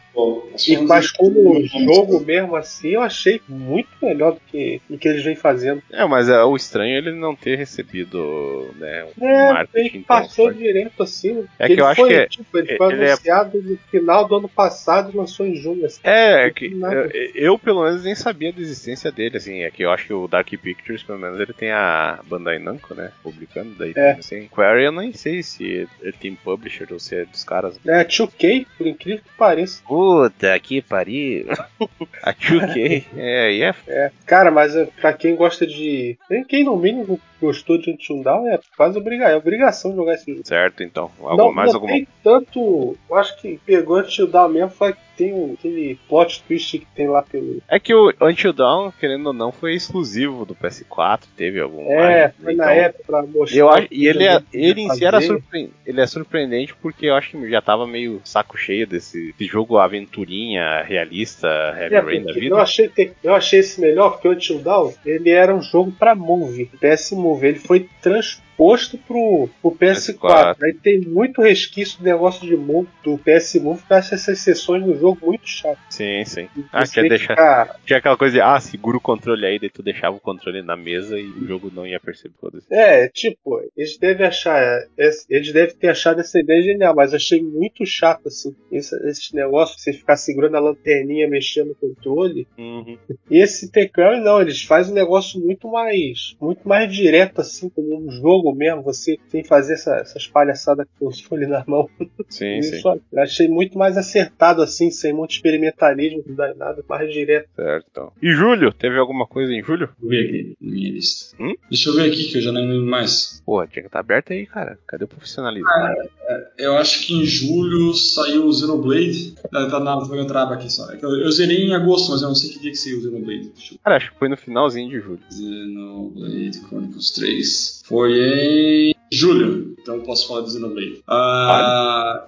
e, mas como jogo mesmo assim, eu achei muito melhor do que o que eles vêm fazendo. É, mas é, o estranho é ele não ter recebido né, um é, marketing. Ele passou direto assim. É que ele eu foi, acho que. É- tipo, ele foi é- anunciado é... no final do ano passado e lançou em junho. Assim, é, é que eu, eu, pelo menos nem sabia da existência dele, assim. É que eu acho que o Dark Pictures, pelo menos, ele tem a Bandai Namco, né? Publicando. Daí é. tem, assim. Query eu nem sei se ele tem publisher ou se é dos caras. É, 2K, por incrível que pareça. Puta que pariu. <laughs> a 2K. É, é. é. Cara, mas é, pra quem gosta de. Quem no mínimo gostou de Until Dawn, é quase obrigação, é obrigação jogar esse jogo. Certo, então. Algo, não, mais não alguma tem tanto. Eu acho que pegou Until Dawn mesmo foi tem um, aquele plot twist que tem lá pelo. É que o Until Dawn, querendo ou não, foi exclusivo do PS4, teve algum. É, foi então, na época pra mostrar. Eu acho, e ele, é, ele em si era surpreendente. Ele é surpreendente porque eu acho que já tava meio saco cheio desse, desse jogo aventurinha realista, Heavy é, Rain da vida. Eu achei, eu achei esse melhor porque o Until Dawn ele era um jogo pra Move, PS Move. Ele foi transposto posto pro, pro PS4. PS4. Aí tem muito resquício do negócio de move, do PS Move que acha essas sessões do jogo muito chato. Sim, sim. ah, quer deixar. Ficar... Tinha aquela coisa de, ah, segura o controle aí, daí tu deixava o controle na mesa e o jogo não ia perceber. É, tipo, eles devem achar. Eles devem ter achado essa ideia genial, mas achei muito chato, assim. Esse, esse negócio, você ficar segurando a lanterninha, mexendo no controle. Uhum. E esse Tecran, não, eles fazem um negócio muito mais. Muito mais direto, assim, como um jogo jogo mesmo, você sem fazer essa, essas palhaçadas com o console <laughs> na mão. Sim, Isso sim. Eu achei muito mais acertado assim, sem muito experimentalismo, não dá nada, mais direto. Certo. Então. E julho? Teve alguma coisa em julho? Vou ver aqui na minha lista. Hum? Deixa eu ver aqui que eu já não lembro mais. Pô, tinha que estar tá aberto aí, cara. Cadê o profissionalismo? Ah, é, eu acho que em julho saiu o Xenoblade. Tá, tá na trava aqui só. É eu, eu, zerei em agosto, mas eu não sei que dia que saiu o Xenoblade. Cara, acho que foi no finalzinho de julho. Xenoblade Chronicles 3. Foi em julho. Então posso falar do Xenoblade. Ah, <laughs>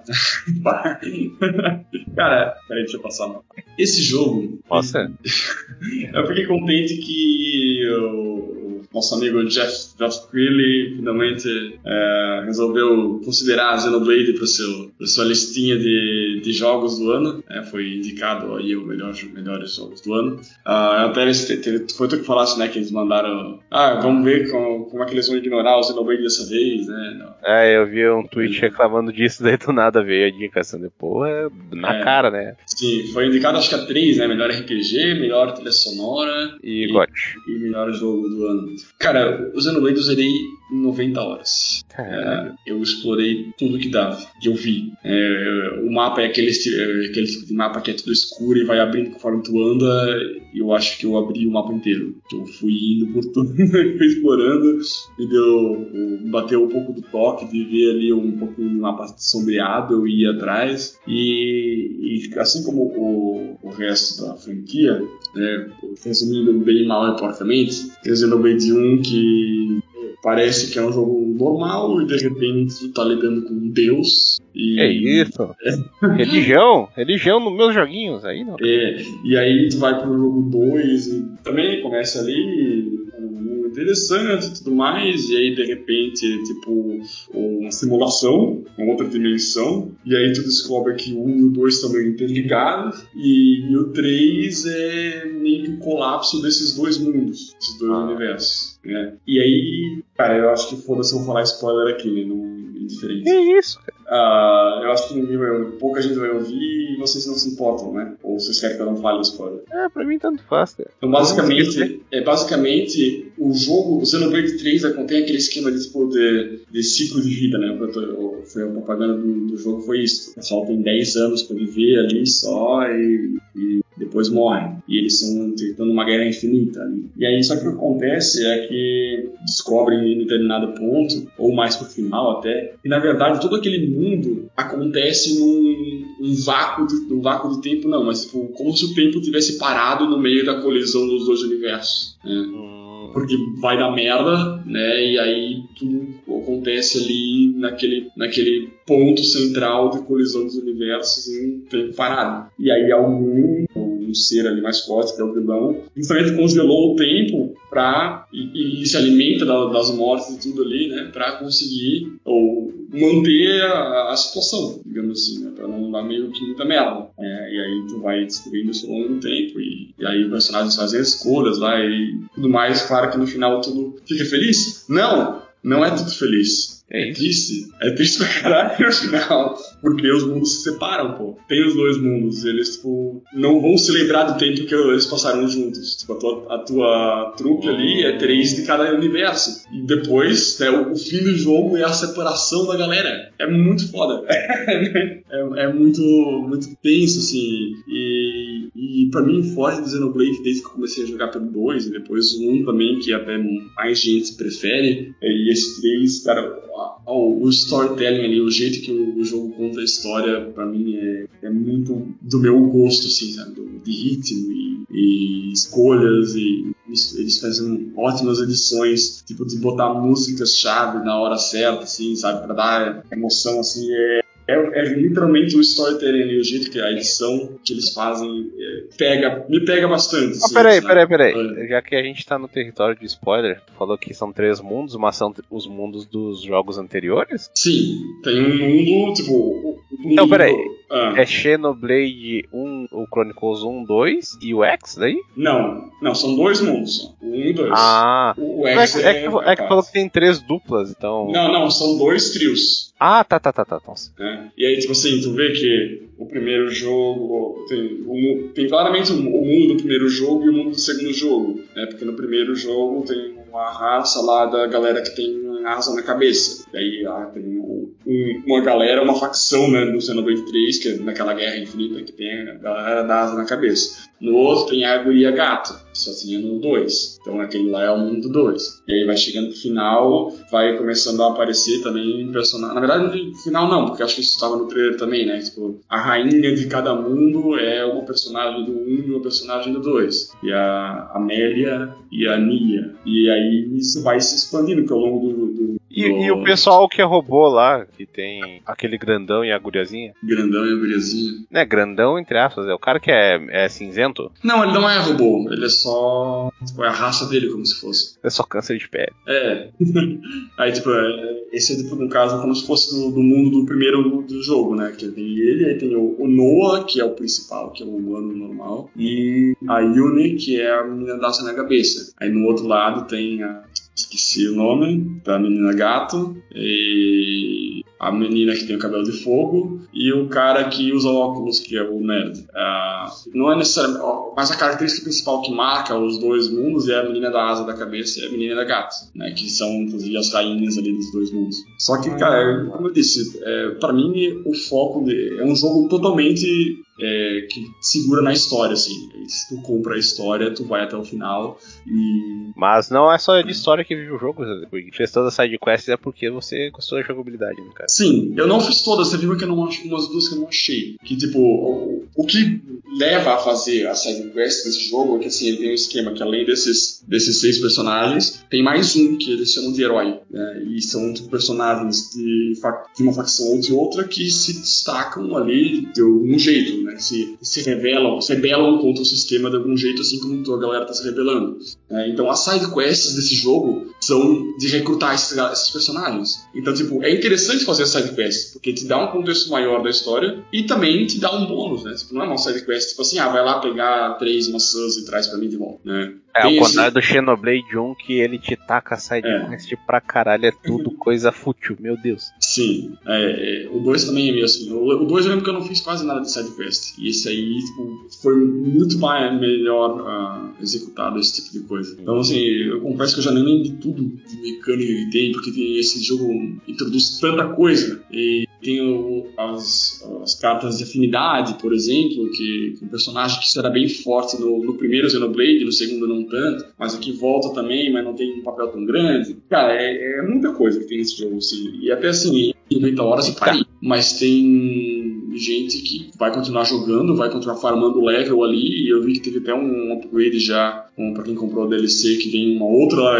cara, peraí, deixa eu passar mal. Esse jogo. Nossa. <laughs> eu fiquei contente que o nosso amigo Jeff, Jeff Quilly finalmente é, resolveu considerar Xenoblade para sua listinha de, de jogos do ano. É, foi indicado aí o melhor melhores jogos do ano. Uh, até foi tu que falasse, né, que eles mandaram. Ah, vamos ver como, como é que eles vão ignorar o Xenoblade dessa vez, né? É, eu vi um tweet reclamando disso, <laughs> daí do nada veio a indicação de porra, na é, cara, né? Sim, foi indicado acho que a três, né? Melhor RPG, melhor trilha sonora e, e. E melhor jogo do ano. Cara, o Xenoblade eu zerei 90 horas. É, eu explorei tudo que dava, que eu vi. É, o mapa é aquele, aquele tipo de mapa que é tudo escuro e vai abrindo conforme tu anda. Eu acho que eu abri o mapa inteiro. Eu fui indo por tudo, <laughs> fui explorando, me deu. bateu um pouco do toque de ver ali um pouquinho do mapa sombreado, eu ia atrás. E, e assim como o, o resto da franquia, né, resumindo bem mal e porcamente, tem o Xenoblade 1 que parece que é um jogo normal e de repente tu tá lidando com um deus. E... É isso. <laughs> religião, religião nos meus joguinhos aí, não. É, e aí tu vai pro jogo 2 e também começa ali interessante e tudo mais, e aí de repente é tipo uma simulação, uma outra dimensão, e aí tu descobre que o 1 e o 2 estão meio interligados, e, e, o 3 é meio que o colapso desses dois mundos, desses dois ah. universos. Né? E aí, cara, eu acho que foda-se eu falar spoiler aqui, né? Não, indiferente. Que isso, cara? Uh, eu acho que ninguém pouca gente vai ouvir e vocês não se importam, né? Ou vocês querem que eu não fale spoiler? É, pra mim tanto faz, cara. Então, basicamente, é, basicamente o jogo, o Xenoblade 3 contém aquele esquema de, tipo, de, de ciclo de vida, né? Foi a propaganda do, do jogo, foi isso. O pessoal tem 10 anos pra viver ali só e, e depois morrem. E eles estão tentando uma guerra infinita ali. E aí, só que o que acontece é que descobrem em determinado ponto, ou mais pro final até, que na verdade todo aquele mundo acontece num, num vácuo, de, num vácuo de tempo, não, mas tipo, como se o tempo tivesse parado no meio da colisão dos dois universos. Né? Hum porque vai dar merda, né? E aí tudo acontece ali naquele, naquele ponto central de colisão dos universos em tempo parado. E aí algum ser ali mais forte, que é o vilão, justamente congelou o tempo pra, e, e se alimenta da, das mortes e tudo ali, né, pra conseguir ou manter a, a situação, digamos assim, né, pra não dar meio que muita merda. É, e aí tu vai descobrindo isso ao longo do tempo, e, e aí os personagens fazem escolhas lá e tudo mais, para que no final tudo fique feliz. Não! Não é tudo feliz é, triste. É triste pra caralho <laughs> no final. Porque os mundos se separam, pô. Tem os dois mundos. Eles, tipo, não vão se lembrar do tempo que eles passaram juntos. Tipo, a tua, a tua trupe ali é três de cada universo. E depois, né, o, o, fim do jogo é a separação da galera. É muito foda. <laughs> é, é, muito, muito tenso, assim. E, e pra mim, foge do Xenoblade desde que eu comecei a jogar pelo 2 e depois o 1 também, que até mais gente prefere. E esse 3, cara o storytelling ali, o jeito que o, jogo conta a história, para mim é, é, muito do meu gosto, assim, sabe? Do, de ritmo e, e escolhas e eles fazem ótimas edições, tipo de botar músicas chave na hora certa, assim, sabe, para dar emoção, assim, é, é, é, literalmente o storytelling o jeito que a edição que eles fazem é, pega, me pega bastante. Ah, assim, peraí, peraí, peraí. É. Já que a gente tá no território de spoiler, tu falou que são três mundos, mas são os mundos dos jogos anteriores? Sim, tem um mundo, tipo. Um então, peraí. Ah. É Xenoblade 1, o Chronicles 1, 2 e o X daí? Não, não, são dois mundos. O 1 e o 2. Ah, o, o X é, é, é, que, é que falou que tem três duplas, então. Não, não, são dois trios. Ah, tá, tá, tá, tá. tá. É. E aí, tipo assim, tu vê que o primeiro jogo tem, o, tem claramente o mundo do primeiro jogo e o mundo do segundo jogo, né? Porque no primeiro jogo tem uma raça lá da galera que tem asa na cabeça. E aí ah, tem o um, uma galera, uma facção né, no Xenoblade 3, que é naquela guerra infinita que tem a galera da asa na cabeça. No outro tem a guria gato, só tinha no 2. Então aquele lá é o mundo 2. E aí vai chegando no final, vai começando a aparecer também personagens. Na verdade, no final não, porque acho que isso estava no trailer também, né? Tipo, a rainha de cada mundo é uma personagem do 1 um e uma personagem do 2. E a Amélia e a Nia. E aí isso vai se expandindo, porque ao longo do, do e, e, o pessoal que é robô lá, que tem aquele grandão e a guriazinha? Grandão e a guriazinha. Né, grandão entre aspas, é o cara que é, é cinzento? Não, ele não é robô, ele é só. Tipo, é a raça dele, como se fosse. É só câncer de pele. É. <laughs> aí, tipo, é, esse é, tipo, no caso, como se fosse do, do mundo do primeiro do jogo, né? Que tem ele, aí tem o, o, Noah, que é o principal, que é o humano normal, e a Yuni, que é a menina da na cabeça. Aí no outro lado tem a esqueci o nome da menina gato e a menina que tem o cabelo de fogo e o cara que usa óculos, que é o nerd. Uh, não é necessariamente. Mas a característica principal que marca os dois mundos é a menina da asa da cabeça e a menina da gato, né? Que são, inclusive, as rainhas ali dos dois mundos. Só que, cara, como eu disse, é, para mim o foco de, é um jogo totalmente é, que segura na história, assim. Se tu compra a história, tu vai até o final e. Mas não é só de história que vive o jogo, porque fez todas as sidequests é porque você gostou da jogabilidade, né, cara? Sim, eu não fiz todas, você viu que eu não acho umas duas que eu não achei. Que tipo, o, o que leva a fazer a sidequest desse jogo é que assim, ele tem um esquema que além desses, desses seis personagens, tem mais um que eles chamam de herói. Né? E são tipo, personagens de, de uma facção ou de outra que se destacam ali de algum jeito, né? né? Se, se revelam, se rebelam contra o sistema de algum jeito, assim como a galera está se rebelando. É, então, as side quests desse jogo são de recrutar esses, esses, personagens. Então, tipo, é interessante fazer side quests, porque te dá um contexto maior da história e também te dá um bônus, né? Tipo, não é uma side quest tipo assim, ah, vai lá pegar três maçãs e traz para mim de volta, né? É, ao contrário do Xenoblade 1, que ele te taca side é. quest pra caralho, é tudo <laughs> coisa fútil, meu Deus. Sim, é, o 2 também é meio assim. O 2 eu lembro que eu não fiz quase nada de side quest. E esse aí, tipo, foi muito mais melhor uh, executado esse tipo de coisa. Então, assim, eu confesso que eu já nem lembro de tudo de mecânica que tem, porque tem, esse jogo introduz tanta coisa. E tem o, as, as, cartas de afinidade, por exemplo, que, que um personagem que era bem forte no, no, primeiro Xenoblade, no segundo não tanto, mas aqui volta também, mas não tem um papel tão grande. Cara, é, é muita coisa que tem nesse jogo, assim. E até assim, em 90 horas e parir. Mas tem gente que vai continuar jogando, vai continuar farmando level ali, e eu vi que teve até um upgrade já, um, pra quem comprou a DLC, que vem uma outra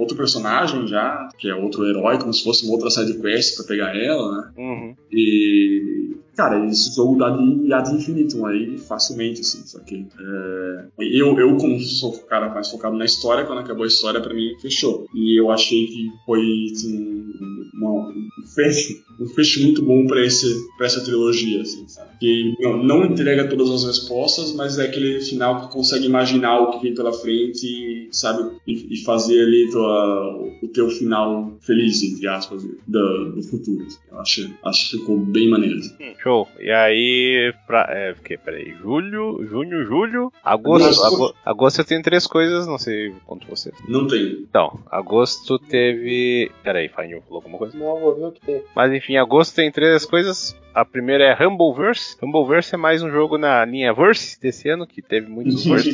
outro personagem já, que é outro herói, como se fosse uma outra side quest pra pegar ela, né? Uhum. E Cara, esse jogo dá de ad infinitum aí facilmente, assim, só que é, eu, eu, como sou o cara mais focado na história, quando acabou a história, pra mim, fechou. E eu achei que foi, assim, uma, um, fecho, um fecho muito bom pra, esse, pra essa trilogia, assim, sabe? Que não, não entrega todas as respostas, mas é aquele final que consegue imaginar o que vem pela frente e, sabe, e, e fazer ali tua, o teu final feliz, entre aspas, do, do futuro. Eu acho, acho que ficou bem maneiro. Show. Show. E aí, pra, é, porque, peraí, julho, junho, julho, agosto, agosto, agosto eu tenho três coisas, não sei quanto você. Não tem. Então, agosto teve. Peraí, Fainho falou alguma coisa? Não, vou ver o que tem. Mas enfim, agosto tem três coisas. A primeira é Humbleverse. Humbleverse é mais um jogo na linha Verse desse ano, que teve muitos Verse.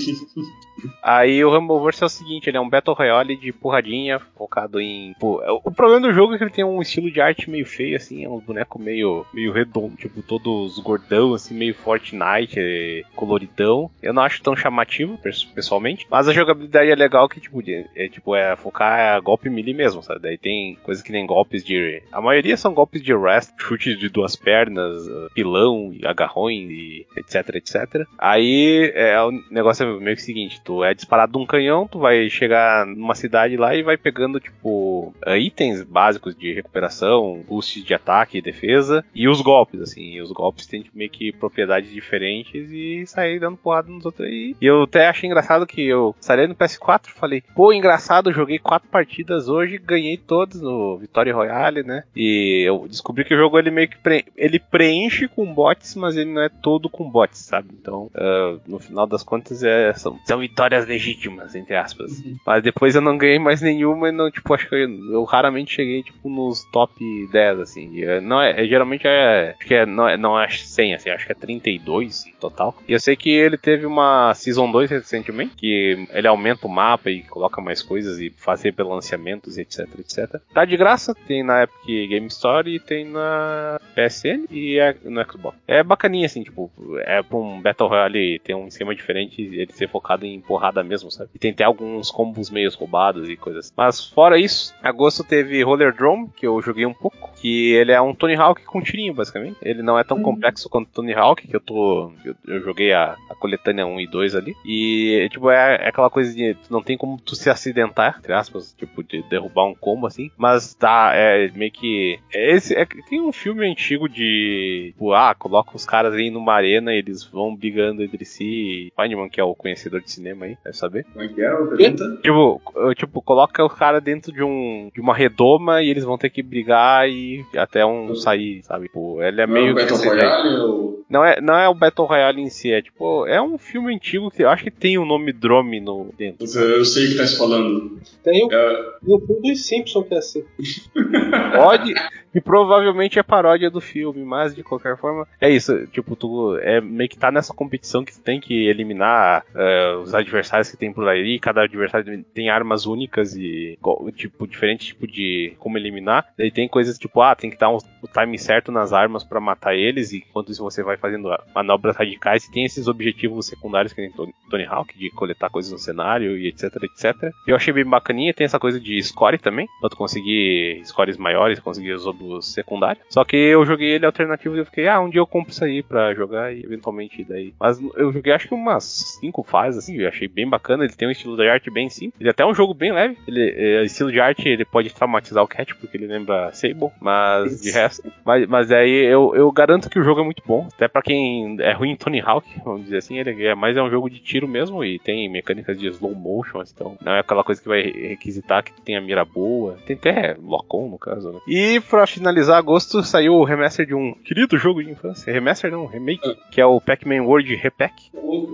<laughs> Aí o Humbleverse é o seguinte, ele é um Battle Royale de porradinha, focado em... Pô, é, o problema do jogo é que ele tem um estilo de arte meio feio, assim, é um boneco meio, meio redondo, tipo, todos gordão, assim, meio Fortnite, é, coloridão. Eu não acho tão chamativo, pessoalmente, mas a jogabilidade é legal que, tipo, é, tipo, é focar golpe melee mesmo, sabe? Daí tem coisas que nem golpes de... A maioria são golpes de rest, chute de duas pernas, pilão, agarrões, e etc, etc. Aí, é, o negócio é meio que o seguinte, tu é disparado de um canhão, tu vai chegar numa cidade lá e vai pegando, tipo, uh, itens básicos de recuperação, boosts de ataque e defesa, e os golpes, assim. E os golpes têm tipo, meio que propriedades diferentes e sair dando porrada nos outros. E, e eu até achei engraçado que eu saí no PS4 e falei, pô, engraçado, joguei quatro partidas hoje, ganhei todas no Vitória Royale, né? E eu descobri que o jogo ele meio que pre... ele preenche com bots, mas ele não é todo com bots, sabe? Então, uh, no final das contas, é, são, são vitórias legítimas, entre aspas. Uhum. Mas depois eu não ganhei mais nenhuma e não, tipo, acho que eu, eu raramente cheguei, tipo, nos top 10, assim. É, não é, é, geralmente é, acho que é, não é, não é 100, assim, acho que é 32 no total. E eu sei que ele teve uma Season 2 recentemente, que ele aumenta o mapa e coloca mais coisas e faz rebalanceamentos, etc, etc. Tá de graça, tem na Epic Game Store e tem na PSN e é no Xbox. É bacaninha, assim, tipo, é pra um Battle Royale ter um esquema diferente, ele ser focado em porrada mesmo, sabe? E tem até alguns combos meio roubados e coisas. Mas fora isso, agosto teve Roller Drome, que eu joguei um pouco, que ele é um Tony Hawk com tirinho, basicamente. Ele não é tão uhum. complexo quanto Tony Hawk, que eu tô. Eu, eu joguei a, a, coletânea 1 e 2 ali. E, tipo, é, é, aquela coisa de. Não tem como tu se acidentar, entre aspas, tipo, de derrubar um combo assim. Mas tá, é meio que. É esse, é, tem um filme antigo de. Tipo, ah, coloca os caras aí numa arena e eles vão brigando entre si. Feynman, que é o conhecedor de cinema aí, deve saber. Como é que é a pergunta? Tipo, tipo, coloca o cara dentro de um de uma redoma e eles vão ter que brigar e até um sair, sabe? Tipo, ele é não meio. É o Battle Royale ou... Não é, não é o Battle Royale em si, é tipo, é um filme antigo que eu acho que tem o nome Drome no dentro. Eu sei o que tá se falando. Tem o, é... o filme dos Simpsons que é assim. <laughs> Pode. E provavelmente é paródia do filme, mas de qualquer forma, é isso. Tipo, tu é meio que tá nessa competição que tu tem que eliminar uh, os adversários que tem por aí. Cada adversário tem armas únicas e, tipo, diferente tipo de como eliminar. Daí tem coisas tipo, ah, tem que dar um, o time certo nas armas para matar eles, e enquanto isso você vai fazendo manobras radicais. E tem esses objetivos secundários que tem Tony Hawk, de coletar coisas no cenário e etc, etc. Eu achei bem bacaninha. Tem essa coisa de score também, tu conseguir scores maiores, conseguir os secundário. Só que eu joguei ele alternativo e eu fiquei, ah, um dia eu compro isso aí pra jogar e eventualmente daí. Mas eu joguei acho que umas cinco fases, assim, eu achei bem bacana. Ele tem um estilo de arte bem simples. Ele é até um jogo bem leve. Ele, é, estilo de arte ele pode traumatizar o Cat, porque ele lembra Sable, mas isso. de resto. Mas, mas aí eu, eu garanto que o jogo é muito bom. Até pra quem é ruim em Tony Hawk, vamos dizer assim, ele é mais é um jogo de tiro mesmo e tem mecânicas de slow motion, então não é aquela coisa que vai requisitar que tenha mira boa. Tem até lock-on no caso, né? E pra finalizar agosto saiu o remaster de um querido jogo de infância. Remaster não, remake, ah. que é o Pac-Man World Repack.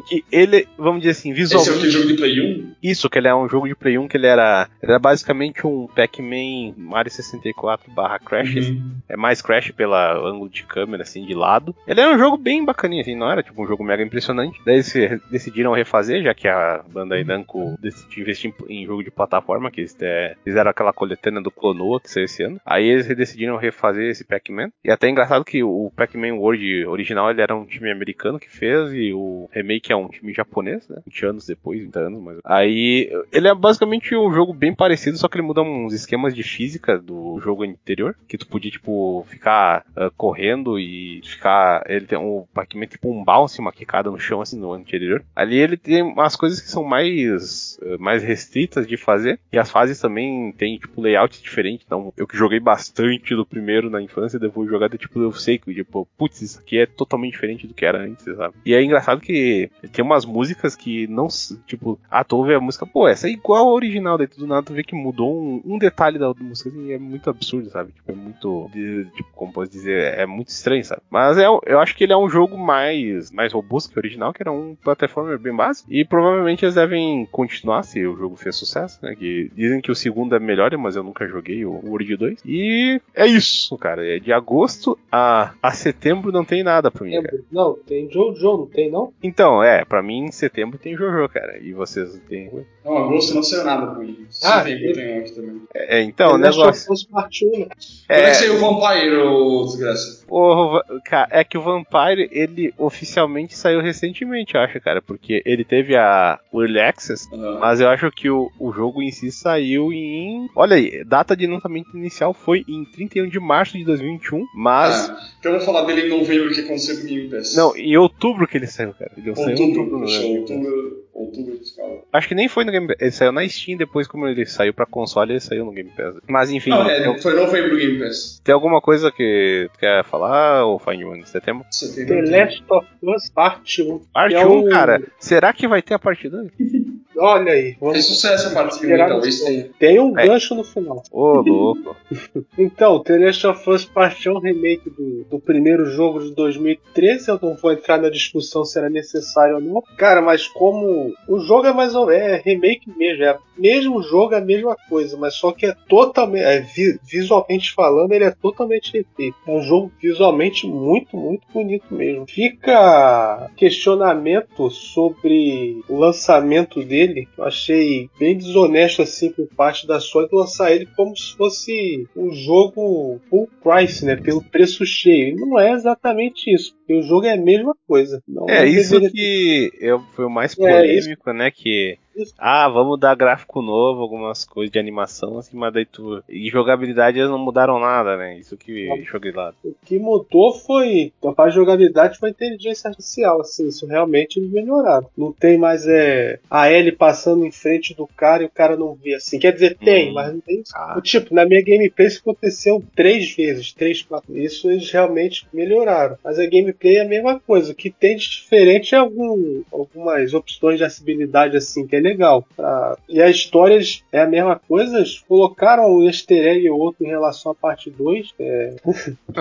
Que ele, vamos dizer assim, visualmente. Esse é o jogo de Play 1? Isso, que ele é um jogo de Play 1 que ele era. Era basicamente um Pac-Man Mario 64 barra Crash. Uhum. É mais Crash pela ângulo de câmera, assim, de lado. Ele era um jogo bem bacaninho, assim, não era tipo um jogo mega impressionante. Daí eles decidiram refazer, já que a Bandai Namco decidiu investir em jogo de plataforma, que eles é, fizeram aquela coletânea do Clonoa que saiu esse ano. Aí eles decidiram refazer esse Pac-Man. E é até engraçado que o Pac-Man World original ele era um time americano que fez e o remake é um time japonês, né? 20 anos depois, 30 anos, mas aí ele é basicamente um jogo bem parecido, só que ele muda uns esquemas de física do jogo anterior, que tu podia tipo ficar uh, correndo e ficar ele tem um Pac-Man tipo um bounce, uma quicada no chão assim no anterior. Ali ele tem umas coisas que são mais uh, mais restritas de fazer e as fases também tem tipo layout diferente, então eu que joguei bastante do primeiro na infância, depois jogar, tipo, eu sei que, tipo, putz, isso aqui é totalmente diferente do que era antes, sabe? E é engraçado que tem umas músicas que não, tipo, ah, tu ouve a música, pô, essa é igual a original, daí do nada tu vê que mudou um, um detalhe da música e é muito absurdo, sabe? Tipo, é muito, tipo, como posso dizer, é muito estranho, sabe? Mas é, eu acho que ele é um jogo mais, mais robusto que o original, que era um plataforma bem básico, e provavelmente eles devem continuar se o jogo fez sucesso, né? Que dizem que o segundo é melhor, mas eu nunca joguei o World 2. E é isso, cara. É de agosto a, a setembro não tem nada pra mim. Cara. Não, tem Jojo, não tem não? Então, é, pra mim em setembro tem Jojo, cara. E vocês não tem. Não, agosto não saiu nada pra mim. Ah, setembro tem aqui também. É, é então, o negócio. Fosse parte 1, né? É, Quando é que saiu o Vampire, ô desgraça? O, cara, é que o Vampire, ele oficialmente saiu recentemente, eu acho, cara. Porque ele teve a Early Access, uhum. mas eu acho que o, o jogo em si saiu em. Olha aí, data de lançamento inicial foi em 31 de março de 2021, mas. Ah, então eu vou falar dele em novembro, que aconteceu com o Game Pass. Não, em outubro que ele saiu, cara. Ele outubro, saiu em outubro, né? outubro, outubro fiscal. Acho que nem foi no Game Pass. Ele saiu na Steam depois, como ele saiu pra console, ele saiu no Game Pass. Mas enfim. Não, é, tem... foi novembro Game Pass. Tem alguma coisa que tu quer falar, ou Fine One? Setembro? The Last of Us Part 1. Parte 1, é um... cara. Será que vai ter a parte 2? <laughs> Olha aí. Vamos é sucesso a parte de talvez tenha. Tem um é. gancho no final. Ô, louco. <laughs> então, The Last of Us Part 1 remake do, do primeiro jogo de 2013. Eu não vou entrar na discussão se era necessário ou não. Cara, mas como o jogo é mais ou menos é remake mesmo, é mesmo jogo é a mesma coisa, mas só que é totalmente é, visualmente falando, ele é totalmente refeito. É um jogo visualmente muito, muito bonito mesmo. Fica questionamento sobre o lançamento dele, eu achei bem desonesto assim por parte da Sony lançar ele como se fosse um jogo full price, né, pelo preço cheio. E não é exatamente isso, porque o jogo é a mesma coisa. Não é isso que eu, foi o mais polêmico, é, né, que ah, vamos dar gráfico novo, algumas coisas de animação, assim, mas daí tu. E jogabilidade eles não mudaram nada, né? Isso que joguei lá. O que mudou foi. A parte de jogabilidade foi inteligência artificial, assim, isso realmente eles melhoraram. Não tem mais é, a L passando em frente do cara e o cara não vê assim. Quer dizer, tem, hum. mas não tem. Ah. Tipo, na minha gameplay isso aconteceu três vezes, três, quatro. Isso eles realmente melhoraram. Mas a gameplay é a mesma coisa. O que tem de diferente é algum, algumas opções de acessibilidade, assim, que é legal. Pra... E a história é a mesma coisa, eles colocaram um easter egg ou outro em relação à parte 2, é...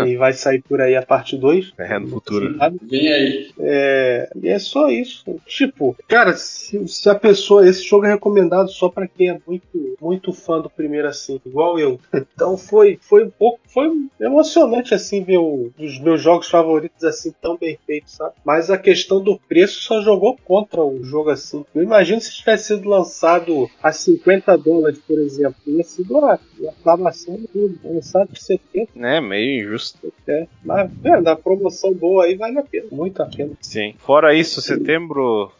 que <laughs> vai sair por aí a parte 2. É, no futuro. Vem aí. É... E é só isso. Tipo, cara, se, se, a pessoa. Esse jogo é recomendado só para quem é muito, muito fã do primeiro, assim, igual eu. <laughs> Então foi, foi um pouco. Foi emocionante, assim, ver o, os meus jogos favoritos, assim, tão bem feitos, sabe? Mas a questão do preço só jogou contra o jogo, assim. Eu imagino se tivesse tivesse sido lançado a 50 dólares, por exemplo, ia sido uma aclamação tudo. Lançado por 70. É, meio injusto. É, mas é, da promoção boa aí vale a pena, muito a pena. Sim. Fora isso, setembro.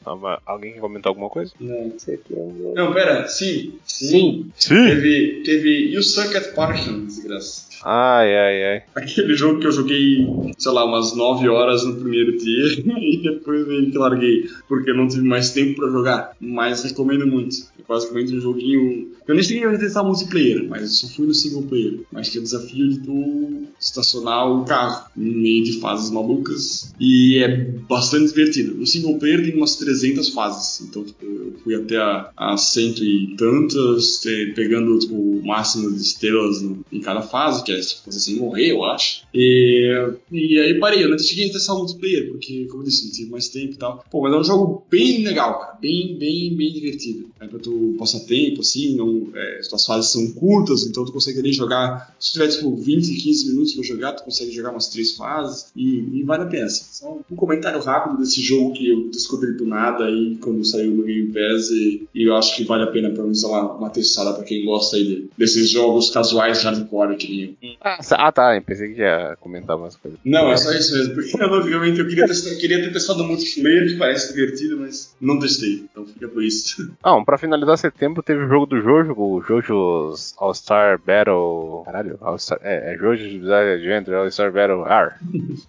Alguém quer comentar alguma coisa? Não, setembro. Não, pera, sim. Sim. Sim. Teve, teve You Suck at Parking, desgraça. Ai, ai, ai. Aquele jogo que eu joguei, sei lá, umas 9 horas no primeiro dia <laughs> e depois meio que larguei, porque eu não tive mais tempo para jogar. Mas recomendo muito. É basicamente um joguinho. Eu nem cheguei a testar multiplayer, mas eu só fui no single player. Mas que é o desafio de tu estacionar o carro no meio de fases malucas. E é bastante divertido. No single player tem umas 300 fases. Então, tipo, eu fui até a, a cento e tantas, pegando tipo, o máximo de estrelas no, em cada fase, que é fosse assim, morrer, eu acho. E, e aí parei, eu não cheguei a testar multiplayer, porque, como eu disse, não tive mais tempo e tal. Pô, mas é um jogo bem legal, cara. Bem, bem, bem divertido. É pra tu passar tempo, assim, não, é, as fases são curtas, então tu consegue ali jogar. Se tiver, tipo, 20, 15 minutos pra jogar, tu consegue jogar umas três fases e, e vale a pena. Assim. Só um comentário rápido desse jogo que eu descobri do nada aí quando saiu no Game Pass e, e eu acho que vale a pena, pelo menos, lá, uma testada pra quem gosta aí de, desses jogos casuais hardcore que nem eu. Ah, ah, tá. Eu pensei que ia comentar umas coisas. Não, é só isso mesmo. Porque, logicamente, eu queria, testar, eu queria ter testado o multiplayer, que parece divertido, mas não testei. Então fica por isso. Ah, pra finalizar setembro, teve o jogo do Jojo, o Jojo's All-Star Battle. Caralho, All -Star, é, é Jojo's Bizarre Adventure All-Star Battle R.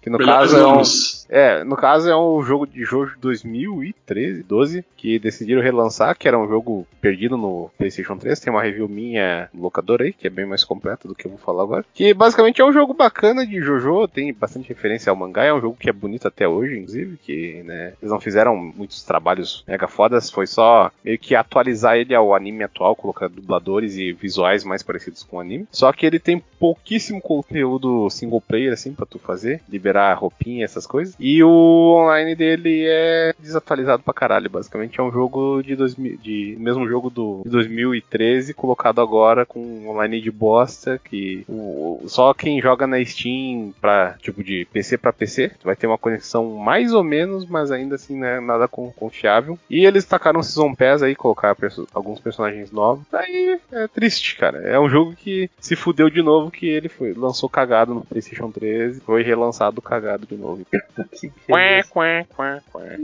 Que no caso é um. É, no caso é um jogo de Jojo 2013, 12, que decidiram relançar, que era um jogo perdido no PlayStation 3. Tem uma review minha no locador aí, que é bem mais completa do que eu vou falar agora. Que basicamente é um jogo bacana de JoJo, tem bastante referência ao mangá, é um jogo que é bonito até hoje, inclusive, que né, eles não fizeram muitos trabalhos mega fodas, foi só meio que atualizar ele ao anime atual, colocar dubladores e visuais mais parecidos com o anime. Só que ele tem pouquíssimo conteúdo single player, assim, pra tu fazer, liberar roupinha, essas coisas. E o online dele é desatualizado pra caralho, basicamente é um jogo de, 2000, de mesmo jogo do, de 2013, colocado agora com online de bosta, que o, só quem joga na Steam para tipo de PC para PC vai ter uma conexão mais ou menos, mas ainda assim não é nada confiável. E eles tacaram um Season Pass aí, colocar perso alguns personagens novos. Aí é triste, cara. É um jogo que se fudeu de novo que ele foi lançou cagado no PlayStation 13, foi relançado cagado de novo. <laughs> quê, quê,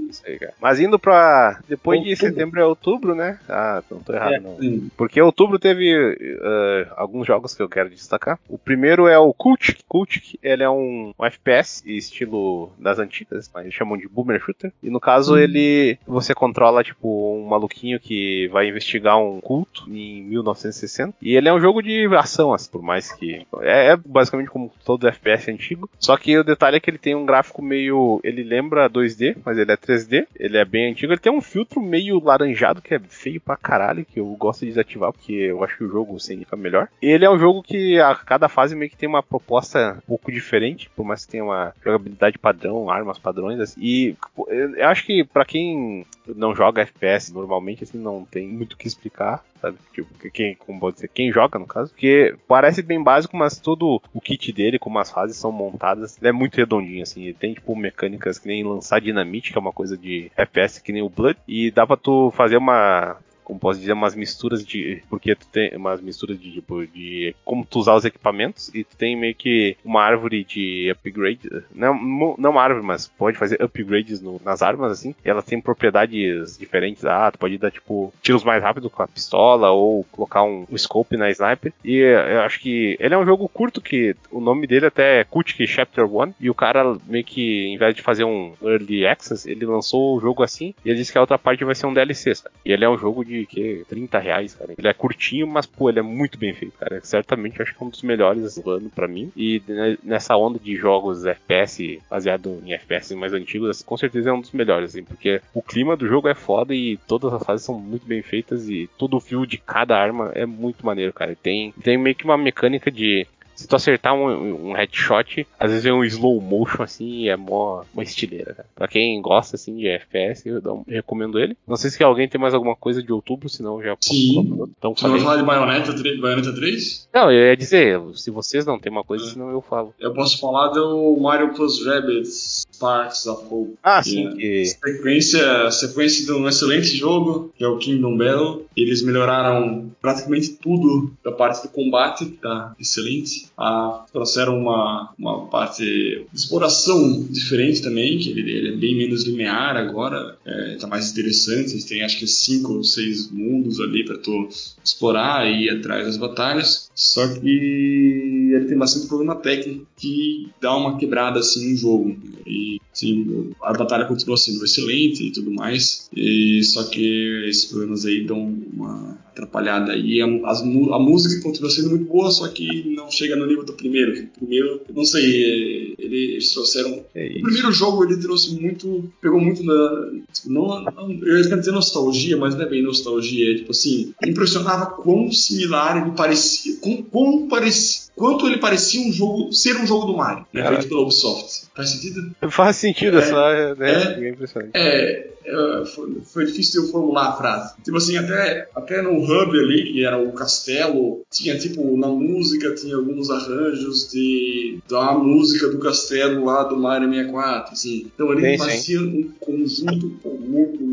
Isso aí, cara. Mas indo pra depois outubro. de setembro é outubro, né? Ah, não tô errado é. não. Porque outubro teve uh, alguns jogos que eu quero destacar. O primeiro primeiro é o Kultik. Kultik, ele é um, um FPS estilo das antigas, mas eles chamam de boomer shooter. E no caso hum. ele você controla tipo um maluquinho que vai investigar um culto em 1960. E ele é um jogo de ação, assim, por mais que. É, é, basicamente como todo FPS antigo. Só que o detalhe é que ele tem um gráfico meio. Ele lembra 2D, mas ele é 3D. Ele é bem antigo. Ele tem um filtro meio laranjado que é feio pra caralho, que eu gosto de desativar, porque eu acho que o jogo fica melhor. Ele é um jogo que a cada fase meio que tem uma proposta um pouco diferente, por mais que tenha uma jogabilidade padrão, armas padrões. Assim. E eu acho que para quem não joga FPS normalmente, assim, não tem muito o que explicar, sabe? Tipo, quem, como pode dizer, quem joga, no caso. Porque parece bem básico, mas todo o kit dele, como as fases são montadas, ele é muito redondinho, assim. Ele tem, tipo, mecânicas que nem lançar dinamite, que é uma coisa de FPS que nem o Blood. E dá pra tu fazer uma como posso dizer, umas misturas de. Porque tu tem umas misturas de tipo de como tu usar os equipamentos e tu tem meio que uma árvore de upgrade. Não, não uma árvore, mas pode fazer upgrades no, nas armas, assim. E elas têm propriedades diferentes. Ah, tu pode dar tipo tiros mais rápido com a pistola ou colocar um, um scope na sniper. E eu acho que ele é um jogo curto que o nome dele até é Kutik Chapter 1. E o cara meio que, em vez de fazer um Early Access, ele lançou o jogo assim. E ele disse que a outra parte vai ser um DLC. Sabe? E ele é um jogo de que 30 reais, cara. Ele é curtinho, mas pô, ele é muito bem feito, cara. Certamente acho que é um dos melhores do ano para mim. E nessa onda de jogos FPS baseado em FPS mais antigos, com certeza é um dos melhores, assim, porque o clima do jogo é foda e todas as fases são muito bem feitas e todo o fio de cada arma é muito maneiro, cara. Tem tem meio que uma mecânica de se tu acertar um, um headshot, às vezes é um slow motion assim e é mó, mó estileira, cara. Pra quem gosta assim de FPS, eu, eu recomendo ele. Não sei se alguém tem mais alguma coisa de outubro, senão já Sim. Então, Você vai falar de Bayonetta 3? Bayonetta 3? Não, eu ia dizer, se vocês não tem uma coisa, é. senão eu falo. Eu posso falar do Mario Plus Rabbids Sparks of Hope. Ah, sim. Que... Sequência, sequência de um excelente jogo, que é o Kingdom Battle. Eles melhoraram praticamente tudo da parte do combate, que tá excelente a, trouxeram uma, uma parte de exploração diferente também, que ele, ele é bem menos linear agora, é, tá mais interessante, tem acho que cinco ou seis mundos ali para tu explorar e ir atrás das batalhas, só que ele tem bastante problema técnico que dá uma quebrada assim no jogo, e sim, a batalha continua sendo excelente e tudo mais, e só que esses problemas aí dão uma atrapalhada e a, as, a música continua sendo muito boa, só que não chega no nível do primeiro. O primeiro, não sei, eles trouxeram. É o primeiro jogo ele trouxe muito. pegou muito na. Tipo, não, não, eu ia dizer nostalgia, mas não é bem nostalgia. É, tipo assim, impressionava quão similar ele parecia. Quão, quão parecia quanto ele parecia um jogo, ser um jogo do Mario, né, feito pela Ubisoft. Faz sentido? Faz sentido, é, só né, é, é impressionante. É, é, foi, foi, difícil eu formular a frase. Tipo assim, até, até no hub ali, que era o castelo, tinha tipo, na música tinha alguns arranjos de, da música do castelo lá do Mario 64, assim. Então ele sim, parecia sim. um conjunto muito,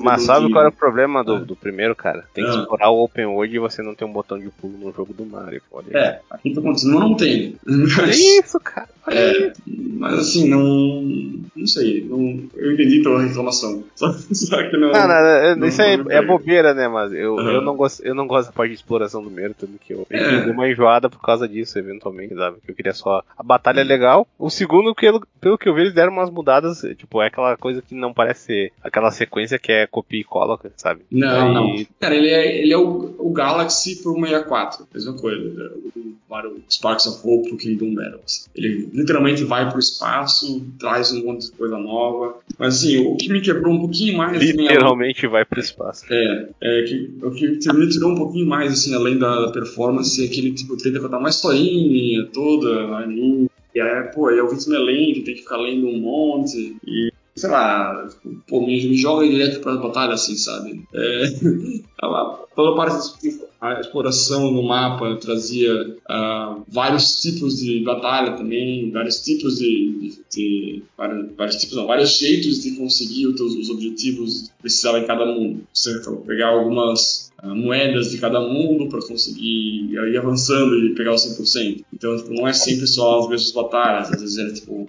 Mas sabe qual era o problema do, do primeiro, cara? Tem que ah. explorar o open world e você não tem um botão de pulo no jogo do Mario. É, aqui tá continua não tem. Mas, isso, cara. É, mas assim, não. Não sei. Não, eu entendi pela reclamação. <laughs> Só, só que não. Não, não, não isso aí é, é bobeira, né? Mas eu, uhum. eu, não gosto, eu não gosto da parte de exploração do meio, tanto que eu é. dei uma enjoada por causa disso, eventualmente, sabe? Que eu queria só. A batalha é legal. O segundo, pelo, pelo que eu vi, eles deram umas mudadas. Tipo, é aquela coisa que não parece ser aquela sequência que é copia e cola, sabe? Não, Aí... não. Cara, ele é, ele é o, o Galaxy pro 64. Mesma coisa. O Mario Sparks of Hope pro Kingdom Battles. Ele literalmente vai pro espaço, traz um monte de coisa nova. Mas assim, o que me quebrou um pouquinho mais. Assim, literalmente vai pro espaço. É, é que, o que me tirou um pouquinho mais, assim, além da, performance, é que ele tipo, tenta contar uma historinha toda, ali. E aí, pô, é o é lento, tem que ficar lendo um monte. E sei lá, pô, me, me joga direto pra batalha, assim, sabe? É, <laughs> pela parte a exploração no mapa trazia uh, vários tipos de batalha também, vários tipos de, de, de vários, vários, tipos, não, vários jeitos de conseguir os, os objetivos que precisava em cada mundo. Você pegar algumas moedas de cada mundo para conseguir ir avançando e pegar o 100%. Então, tipo, não é sempre só as mesmas batalhas, às vezes era tipo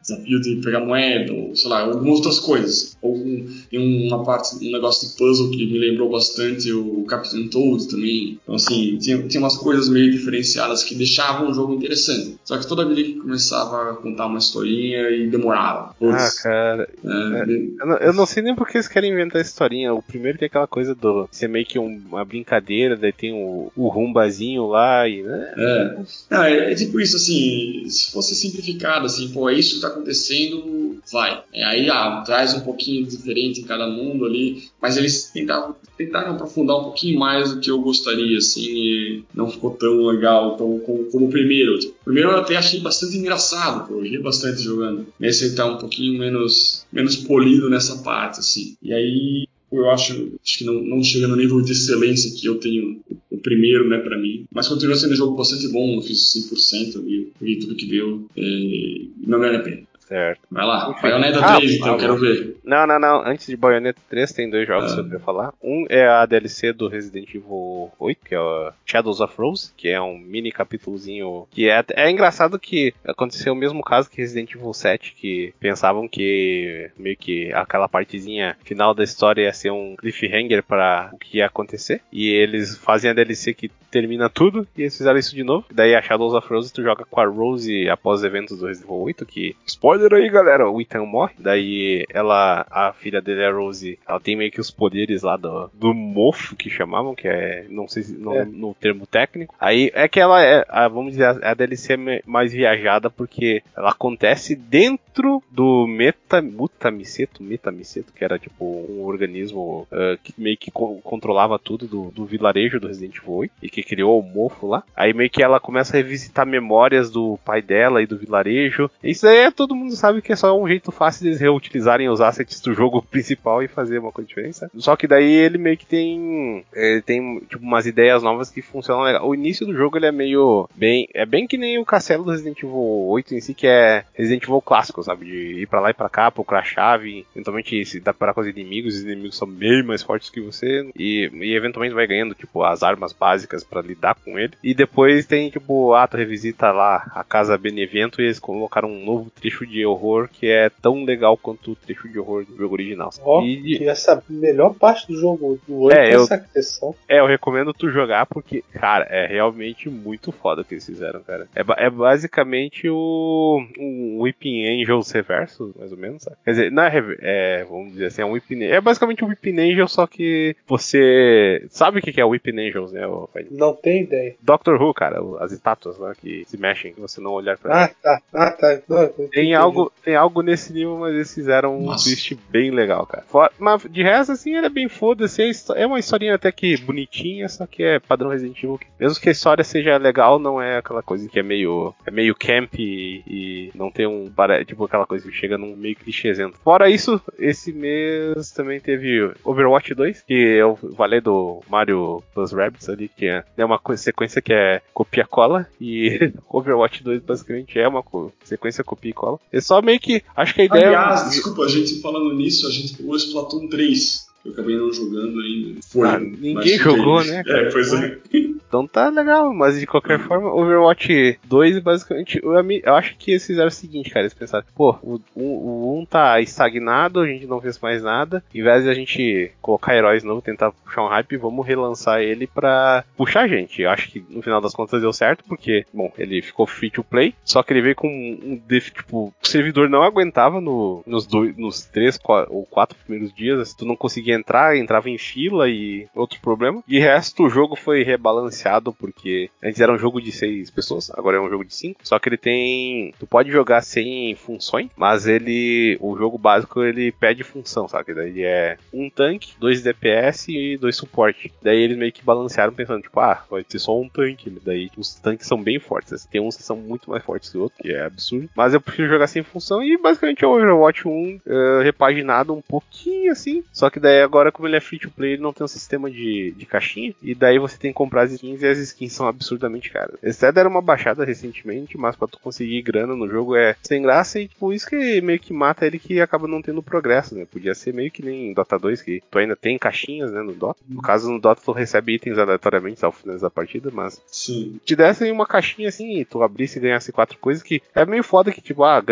desafio de pegar moeda, ou sei lá, algumas outras coisas. Ou um, uma parte, um negócio de puzzle que me lembrou bastante o Captain Toad também. Então, assim, tinha, tinha umas coisas meio diferenciadas que deixavam o jogo interessante. Só que toda vez que começava a contar uma historinha e demorava. Puts, ah, cara. É, é, eu, não, eu, não, sei nem porque eles querem inventar historinha. O primeiro tem aquela coisa do ser meio que um, uma brincadeira, daí tem o, o rumbazinho lá e. Né? É. Não, é, é, tipo isso, assim, se fosse simplificado, assim, pô, é isso que tá acontecendo, vai. É, aí ah, traz um pouquinho diferente em cada mundo ali, mas eles tentaram, tentaram aprofundar um pouquinho mais do que eu gostaria, assim, não ficou tão legal tão, como, como o primeiro. Tipo, primeiro eu até achei bastante engraçado, pô, eu ri bastante jogando. Esse tá um pouquinho menos, menos polido nessa parte, assim. E aí eu acho, acho que não, não chega no nível de excelência que eu tenho o primeiro, né, para mim. Mas continua sendo um jogo bastante bom, eu fiz 100% ali, vi tudo que deu, e não vale a pena. Certo. Vai lá, Bayonetta 3, ah, então, eu quero ver. Não, não, não. Antes de Bayonetta 3, tem dois jogos ah. que eu queria falar. Um é a DLC do Resident Evil 8, que é o Shadows of Rose, que é um mini capítulozinho que é, é engraçado que aconteceu o mesmo caso que Resident Evil 7, que pensavam que meio que aquela partezinha final da história ia ser um cliffhanger para o que ia acontecer. E eles fazem a DLC que termina tudo, e eles fizeram isso de novo. Daí a Shadows of Rose tu joga com a Rose após os eventos do Resident Evil 8, que spoiler aí, galera, o Ethan morre. Daí ela, a filha dele, a Rose, ela tem meio que os poderes lá do, do mofo que chamavam, que é, não sei se no, é. no termo técnico. Aí é que ela é, a, vamos dizer, a DLC é mais viajada porque ela acontece dentro do meta, mutamiceto, metamiceto, que era tipo um organismo uh, que meio que co controlava tudo do, do vilarejo do Resident Evil 8 e que criou o mofo lá. Aí meio que ela começa a revisitar memórias do pai dela e do vilarejo. Isso aí é todo mundo sabe que é só um jeito fácil de eles reutilizarem os assets do jogo <laughs> principal e fazer uma coisa diferente. Só que daí ele meio que tem. Ele tem tipo, umas ideias novas que funcionam legal. O início do jogo ele é meio. bem É bem que nem o castelo do Resident Evil 8 em si, que é Resident Evil clássico, sabe? De ir pra lá e pra cá, procurar chave. Eventualmente se dá para com os inimigos, os inimigos são bem mais fortes que você. E, e eventualmente vai ganhando, tipo, as armas básicas para lidar com ele. E depois tem, tipo, ah, tu revisita lá a casa Benevento e eles colocaram um novo trecho de horror que é tão legal quanto o trecho de horror do jogo original. Ó, oh, e... que essa melhor parte do jogo do 8 é, é essa questão. É, eu recomendo tu jogar porque, cara, é realmente muito foda o que eles fizeram, cara. É, é basicamente o um Whipping Angels reverso, mais ou menos, sabe? Quer dizer, não é, é vamos dizer assim, é um Whipping É basicamente um Whipping Angel, só que você sabe o que é o Whipping Angels, né? Não tem ideia. Doctor Who, cara, as estátuas lá que se mexem, que você não olhar pra Ah, tá. Ah, tá. Não, tem, algo, tem algo nesse nível, mas eles fizeram um Nossa. twist bem legal, cara. Mas de resto, assim, ele é bem foda-se. É, é uma historinha até que bonitinha, só que é padrão Resident Evil. Mesmo que a história seja legal, não é aquela coisa que é meio, é meio camp e, e não tem um. Tipo aquela coisa que chega num meio clichêzento. Fora isso, esse mês também teve Overwatch 2, que eu falei do Mario Plus Rabbids ali, que é, é uma sequência que é copia-cola, e <laughs> Overwatch 2 basicamente é uma sequência copia e cola. É só meio que. Acho que a ideia. Aliás, é... desculpa, a gente falando nisso, a gente pegou Splatoon 3. Eu acabei não jogando ainda. Foi. Ah, ninguém jogou, <laughs> né? Cara? É, pois é. Então tá legal, mas de qualquer uhum. forma, Overwatch 2 basicamente. Eu, eu, acho que eles fizeram o seguinte, cara. Eles pensaram, pô, o, o 1 tá estagnado, a gente não fez mais nada. Em vez de a gente colocar heróis novos, tentar puxar um hype, vamos relançar ele pra puxar a gente. Eu acho que no final das contas deu certo, porque, bom, ele ficou free to play, só que ele veio com um. Tipo, o servidor não aguentava no, nos, dois, nos três ou quatro primeiros dias. Se tu não conseguia entrar, entrava em fila e outro problema. De resto, o jogo foi rebalanceado porque antes era um jogo de seis pessoas, agora é um jogo de cinco. Só que ele tem. Tu pode jogar sem funções, mas ele. O jogo básico ele pede função, sabe? Daí é um tanque, dois DPS e dois suporte. Daí eles meio que balancearam pensando, tipo, ah, vai ter só um tanque. Daí os tanques são bem fortes. Assim. Tem uns que são muito mais fortes que outros, que é absurdo. Mas eu prefiro jogar sem função e basicamente é o Overwatch 1 uh, eh, repaginado um pouquinho assim. Só que daí agora, como ele é free to play, ele não tem um sistema de, de caixinha. E daí você tem que comprar as skins e as skins são absurdamente caras. Eles até deram uma baixada recentemente, mas pra tu conseguir grana no jogo é sem graça e tipo, isso que meio que mata ele que acaba não tendo progresso, né? Podia ser meio que nem Dota 2, que tu ainda tem caixinhas, né, no Dota. No caso, no Dota tu recebe itens aleatoriamente ao final da partida, mas Sim. te dessem uma caixinha assim e tu abrisse e ganhasse quatro coisas que é meio foda que, tipo, ah,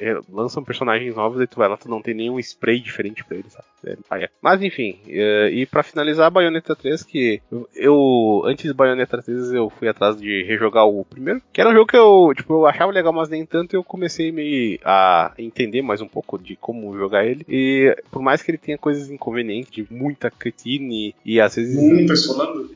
é, lançam personagens novos e tu vai lá, tu não tem nenhum spray diferente pra eles, sabe? É, ah, é. Mas enfim, uh, e para finalizar, Bayonetta 3, que eu, antes de Bayonetta 3, eu fui atrás de rejogar o primeiro, que era um jogo que eu, tipo, eu achava legal, mas nem tanto, eu comecei meio a entender mais um pouco de como jogar ele. E por mais que ele tenha coisas inconvenientes, de muita cretine e às vezes. O 1 tá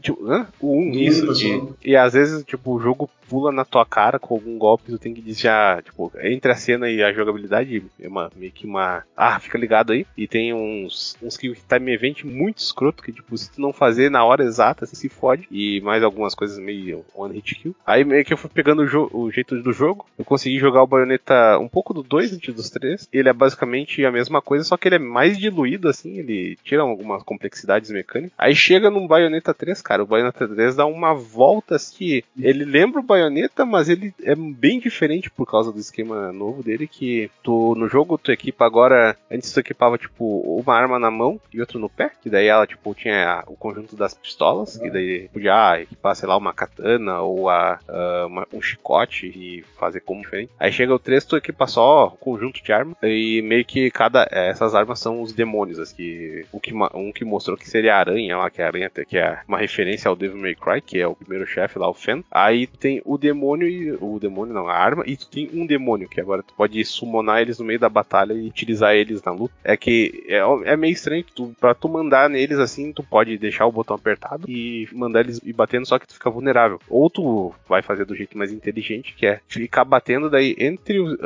Tipo, hã? O 1, isso. E, e às vezes, tipo, o jogo pula na tua cara com algum golpe, tu tem que desviar, tipo, entre a cena e a jogabilidade, é uma, meio que uma. Ah, fica ligado aí. E tem uns, uns kill time event muito escroto, que, tipo, se tu não fazer na hora exata, você se fode. E mais algumas coisas meio one hit kill. Aí meio que eu fui pegando o, o jeito do jogo. Eu consegui jogar o Bayonetta um pouco do 2 antes dos 3. Ele é basicamente a mesma coisa, só que ele é mais diluído, assim. Ele tira algumas complexidades mecânicas. Aí chega no Bayonetta 3, cara. O Bayonetta 3 dá uma volta assim. Ele lembra o Bayonetta, mas ele é bem diferente por causa do esquema novo dele. Que tu no jogo tu equipa agora. Antes tu equipava, tipo, uma arma na mão e outra no pé. Que daí ela, tipo, tinha o conjunto das pistolas. Que daí podia ah, equipar, sei lá, uma katana ou a, uh, uma, um chicote e fazer como diferente. Aí chega o 3, tu equipa só o conjunto de armas. E meio que cada. É, essas armas são os demônios. Assim, que, o que, um que mostrou que seria a aranha lá, que é a aranha, que é uma referência ao Devil May Cry, que é o primeiro chefe lá, o Fen. Aí tem o demônio e. O demônio não, a arma, e tu tem um demônio, que agora tu pode summonar eles no meio da batalha e utilizar eles na luta. É que é, é meio estranho que tu, pra tu mandar neles assim, tu pode deixar o botão apertado e mandar eles ir batendo, só que tu fica vulnerável. Ou tu vai fazer do jeito mais inteligente, que é ficar batendo, daí entre. Uh,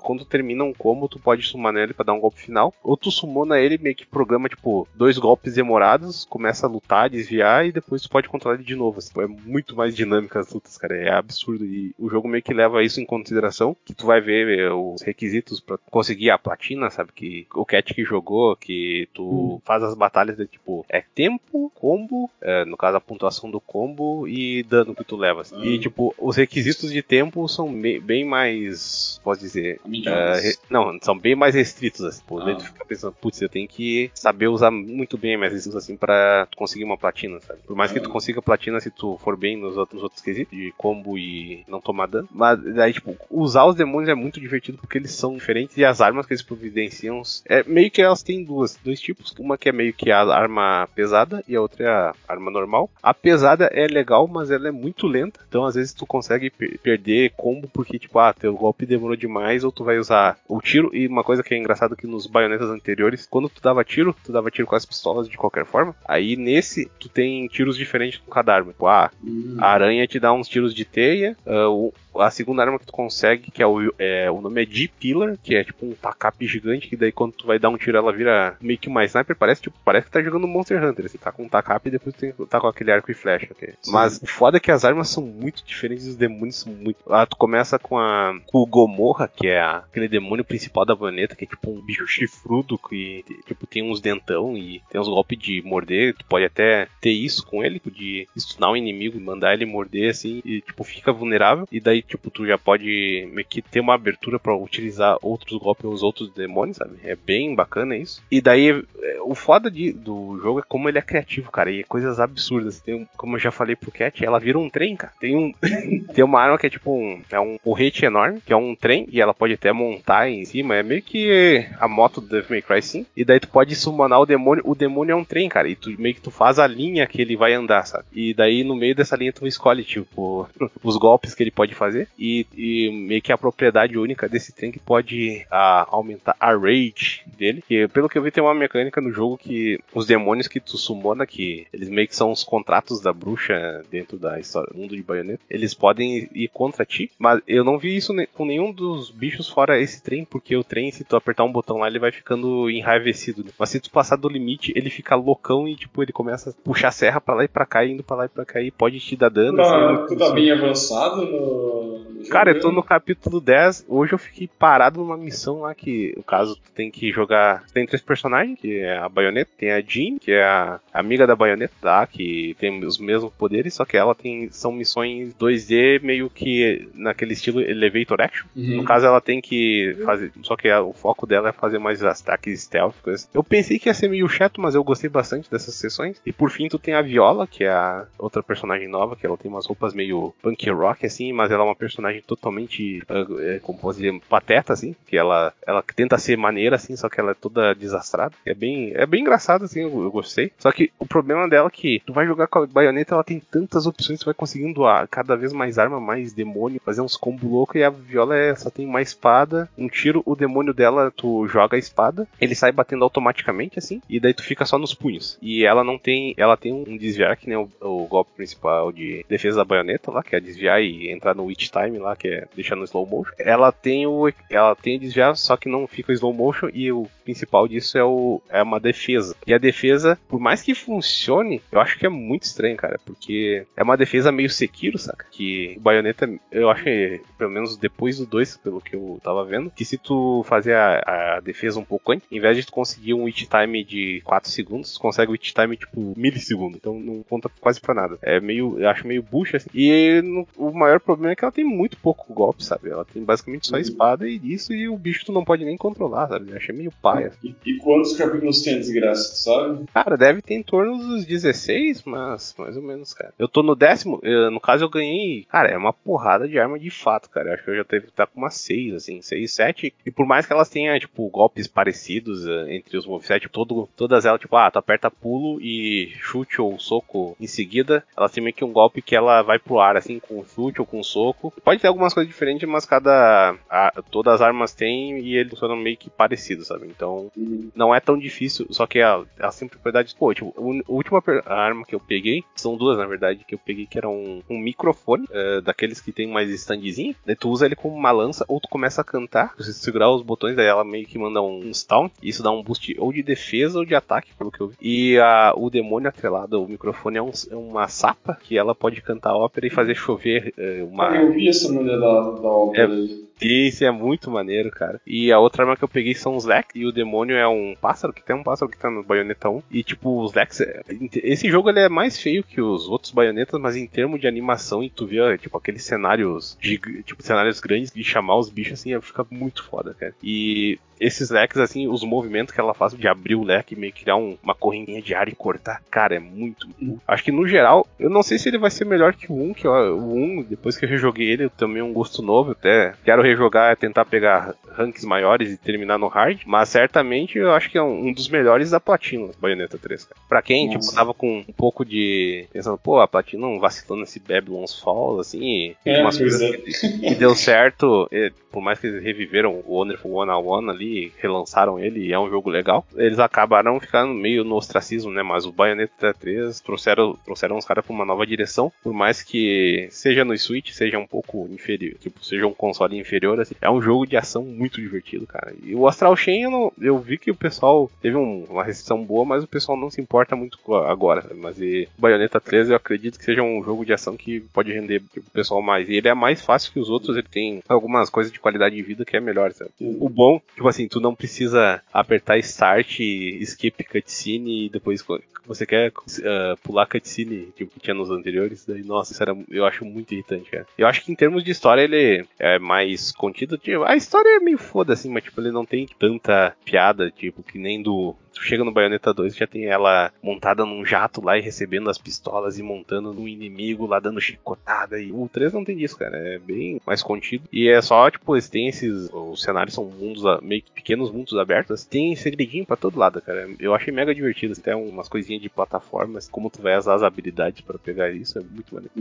quando termina um combo, tu pode summonar ele pra dar um golpe final. Ou tu summona ele meio que programa, tipo, dois golpes demorados, começa a lutar, desviar e depois tu pode controlar ele de novo. Assim. É muito mais dinâmica as lutas, cara. É absurdo. E o jogo meio que leva isso em consideração. Que tu vai ver os requisitos para conseguir a platina, sabe? Que o Cat que jogou, que tu hum. faz as batalhas de tipo, é tempo, combo, é, no caso a pontuação do combo e dano que tu leva. Hum. E tipo, os requisitos de tempo são bem mais, posso dizer, uh, não, são bem mais restritos. Assim. Pô, ah. tu fica pensando, putz, eu tenho que saber usar muito bem minhas skills assim para conseguir uma platina, sabe? Por mais que tu consiga platina se tu for bem nos outros, nos outros quesitos de combo e não tomar dano. Mas daí, tipo, usar os demônios é muito divertido porque eles são diferentes e as armas que eles providenciam. É meio que elas têm duas, dois tipos. Uma que é meio que a arma pesada e a outra é a arma normal. A pesada é legal, mas ela é muito lenta. Então às vezes tu consegue per perder combo porque, tipo, ah, teu golpe demorou demais ou tu vai usar o tiro. E uma coisa que é engraçada que nos baionetas anteriores, quando tu dava tiro, tu dava tiro com as pistolas de qualquer forma. Aí nesse, tu tem tiros diferentes com cada arma. Tipo, ah, uhum. a aranha te dá uns tiros de teia, uh, a segunda arma que tu consegue, que é o, é, o nome é G-Pillar, que é tipo um tacape gigante, que daí quando tu vai dar um tiro ela vira meio que uma sniper, parece tipo, parece que tá jogando Monster Hunter, assim, tá com um tacape e depois tu tá com aquele arco e flecha. Okay? Mas o foda é que as armas são muito diferentes e os demônios são muito... Ah, tu começa com a com o Gomorra, que é a, aquele demônio principal da planeta, que é tipo um bicho chifrudo, que tipo tem uns dentão e tem uns golpes de morder, tu pode até ter isso com ele, de stunar o inimigo, mandar ele morder assim, e tipo fica vulnerável, e daí tipo, tu já pode meio que ter uma abertura para utilizar outros golpes os outros demônios, sabe? É bem bacana isso. E daí, é, o foda de, do jogo é como ele é criativo, cara, e é coisas absurdas. Tem, um, como eu já falei pro Cat, ela vira um trem, cara. Tem um <laughs> tem uma arma que é tipo um, é um porrete enorme, que é um trem, e ela pode até montar em cima, é meio que a moto do Devil May Cry sim. E daí tu pode summonar o demônio, o demônio é um trem, cara, e tu meio que tu faz a linha que ele vai andar, sabe? E daí no meio dessa linha tu escolhe, tipo, os golpes que ele pode fazer. E, e, meio que a propriedade única desse trem que pode a, aumentar a rage dele. E pelo que eu vi, tem uma mecânica no jogo que os demônios que tu sumona, que eles meio que são os contratos da bruxa dentro da história do mundo de Bayonetta, eles podem ir contra ti. Mas eu não vi isso com nenhum dos bichos fora esse trem, porque o trem, se tu apertar um botão lá, ele vai ficando enraivecido. Né? Mas se tu passar do limite, ele fica loucão e tipo, ele começa a puxar a serra pra lá e pra cá, indo pra lá e pra cá e pode te dar dano. Não, assim, tu tá bem avançado no Cara, eu tô no capítulo 10. Hoje eu fiquei parado numa missão lá que, no caso, tu tem que jogar. Tem três personagens, que é a Bayonetta, tem a Jean, que é a amiga da Bayonetta, tá? Que tem os mesmos poderes, só que ela tem. São missões 2D meio que naquele estilo Elevator Action. Uhum. No caso, ela tem que fazer. Só que o foco dela é fazer mais ataques stealth, coisas. Eu pensei que ia ser meio chato, mas eu gostei bastante dessas sessões. E por fim, tu tem a Viola, que é a outra personagem nova, que ela tem umas roupas meio punk rock, assim, mas ela é uma personagem totalmente, uh, como posso dizer, pateta, assim, que ela, ela tenta ser maneira, assim, só que ela é toda desastrada. É bem, é bem engraçado, assim, eu, eu gostei. Só que o problema dela é que tu vai jogar com a baioneta, ela tem tantas opções, tu vai conseguindo a, cada vez mais arma, mais demônio, fazer uns combos loucos, e a Viola é, só tem uma espada, um tiro, o demônio dela, tu joga a espada, ele sai batendo automaticamente, assim, e daí tu fica só nos punhos. E ela não tem, ela tem um desviar, que nem o, o golpe principal de defesa da baioneta lá, que é desviar e entrar no witch time lá, que é deixar no slow motion. Ela tem o, ela tem desviar, só que não fica slow motion, e o principal disso é, o, é uma defesa. E a defesa, por mais que funcione, eu acho que é muito estranho, cara, porque é uma defesa meio Sekiro, saca? Que o baioneta, eu acho que, pelo menos depois do 2, pelo que eu tava vendo, que se tu fazer a, a defesa um pouco antes, em vez de tu conseguir um hit time de 4 segundos, tu consegue o hit time tipo milissegundo. Então não conta quase pra nada. É meio, eu acho meio bucha assim. E o maior problema é que ela tem muito pouco golpe, sabe? Ela tem basicamente só uhum. espada e isso, e o bicho tu não pode nem controlar, sabe? Eu achei meio paia. E, e quantos capítulos tem a desgraça, sabe? Cara, deve ter em torno dos 16, mas mais ou menos, cara. Eu tô no décimo, eu, no caso eu ganhei, cara, é uma porrada de arma de fato, cara. Eu acho que eu já teve tá com umas 6, assim, 6, 7. E por mais que elas tenham, tipo, golpes parecidos uh, entre os movimentos, tipo, todo, todas elas, tipo, ah, tu aperta pulo e chute ou soco em seguida, elas têm meio que um golpe que ela vai pro ar, assim, com chute ou com soco. Pode ter algumas coisas diferentes, mas cada. A, todas as armas têm e eles funcionam meio que parecidos, sabe? Então, não é tão difícil, só que a, a simplicidade, pô, tipo, a última arma que eu peguei, são duas na verdade, que eu peguei que era um, um microfone, uh, daqueles que tem mais standzinho, daí tu usa ele como uma lança ou tu começa a cantar, você segurar os botões, daí ela meio que manda um, stun, isso dá um boost ou de defesa ou de ataque, pelo que eu vi. E a, o demônio atrelado ao microfone é, um, é uma sapa que ela pode cantar ópera e fazer chover uh, uma. Eu vi essa mulher da, da ópera. É, esse é muito maneiro, cara. E a outra arma que eu peguei são os Lex. E o demônio é um pássaro, que tem um pássaro que tá no Bayonetta 1. E tipo, os Lex. É, esse jogo ele é mais feio que os outros baionetas, mas em termos de animação, e tu vê, tipo, aqueles cenários. Tipo, cenários grandes de chamar os bichos assim, fica muito foda, cara. E esses leques, assim, os movimentos que ela faz de abrir o leque e meio que criar um, uma correntinha de ar e cortar, cara, é muito. Acho que no geral, eu não sei se ele vai ser melhor que o 1, que o 1, depois que eu rejoguei ele, eu tomei um gosto novo, até quero rejogar, é tentar pegar ranks maiores e terminar no hard, mas certamente eu acho que é um, um dos melhores da Platinum, Bayonetta 3, cara. Pra quem, tipo, Nossa. tipo, tava com um pouco de. pensando, pô, a Platinum vacilou nesse Babylon's Fall, assim, é, umas coisas é. que, que, deu certo, e, por mais que eles reviveram o Wonderful One on One ali, ali, relançaram ele e é um jogo legal. Eles acabaram ficando meio no ostracismo, né? Mas o Bayonetta 3 trouxeram, trouxeram os caras pra uma nova direção. Por mais que seja no Switch, seja um pouco inferior, tipo, seja um console inferior, assim, é um jogo de ação muito divertido, cara. E o Astral Chain, eu, não, eu vi que o pessoal teve um, uma recepção boa, mas o pessoal não se importa muito agora. Mas e Bayonetta 3 eu acredito que seja um jogo de ação que pode render o pessoal mais. E ele é mais fácil que os outros, ele tem algumas coisas de qualidade de vida que é melhor, sabe? O bom, tipo assim, tu não precisa apertar start, skip cutscene e depois você quer uh, pular cutscene, tipo que tinha nos anteriores, daí, nossa, isso era, eu acho muito irritante, cara. Eu acho que em termos de história ele é mais contido, tipo, a história é meio foda assim, mas tipo, ele não tem tanta piada, tipo, que nem do tu chega no Bayonetta 2 já tem ela montada num jato lá e recebendo as pistolas e montando no inimigo lá dando chicotada. E o 3 não tem isso, cara. É bem mais contido. E é só, tipo, eles têm esses. Os cenários são mundos, meio que pequenos mundos abertos. Tem segredinho pra todo lado, cara. Eu achei mega divertido. Tem umas coisinhas de plataformas, como tu vai usar as habilidades pra pegar isso. É muito maneiro.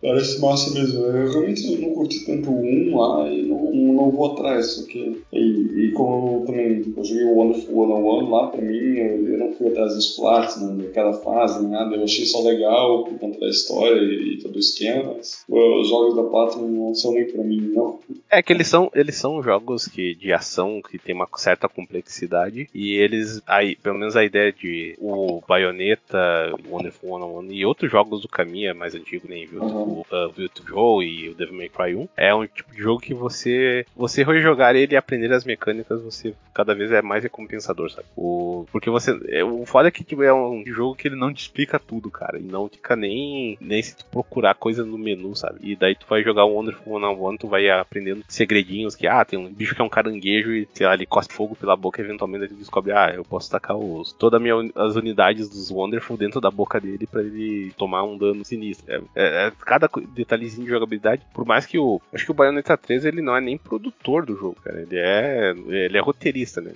Parece massa mesmo. Eu realmente não curti tanto o 1 lá e não, não vou atrás. Porque... E, e como eu também eu joguei o Wonderful 101 lá, pra mim eu, eu não fui atrás dos plots, né, daquela fase, nada. Eu achei só legal por conta da história e, e todo o esquema, mas os jogos da Platinum não são muito pra mim, não. É que eles são, eles são jogos que, de ação que tem uma certa complexidade e eles, aí, pelo menos a ideia de o Bayonetta, o Wonderful 101 e outros jogos do Kamiya mais antigo, nem viu, uhum. uh, Virtua Joe e o Devil May Cry 1, é um tipo de jogo que você, você rejogar ele e aprender as mecânicas, você cada vez é mais recompensador, sabe? O, porque você, é, o foda é que tipo, é um jogo que ele não te explica tudo, cara, e não fica nem, nem se tu procurar coisa no menu, sabe? E daí tu vai jogar o Wonderful 101, tu vai aprendendo segredinhos que, ah, tem um bicho que é um caranguejo e, sei lá, ele cospe fogo pela boca eventualmente ele descobre, ah, eu posso tacar os, todas as unidades dos Wonderful dentro da boca dele para ele tomar um dano sinistro. É, é, é, cada detalhezinho de jogabilidade, por mais que o. Acho que o Bayonetta 3 ele não é nem produtor do jogo, cara. Ele é. Ele é roteirista, né?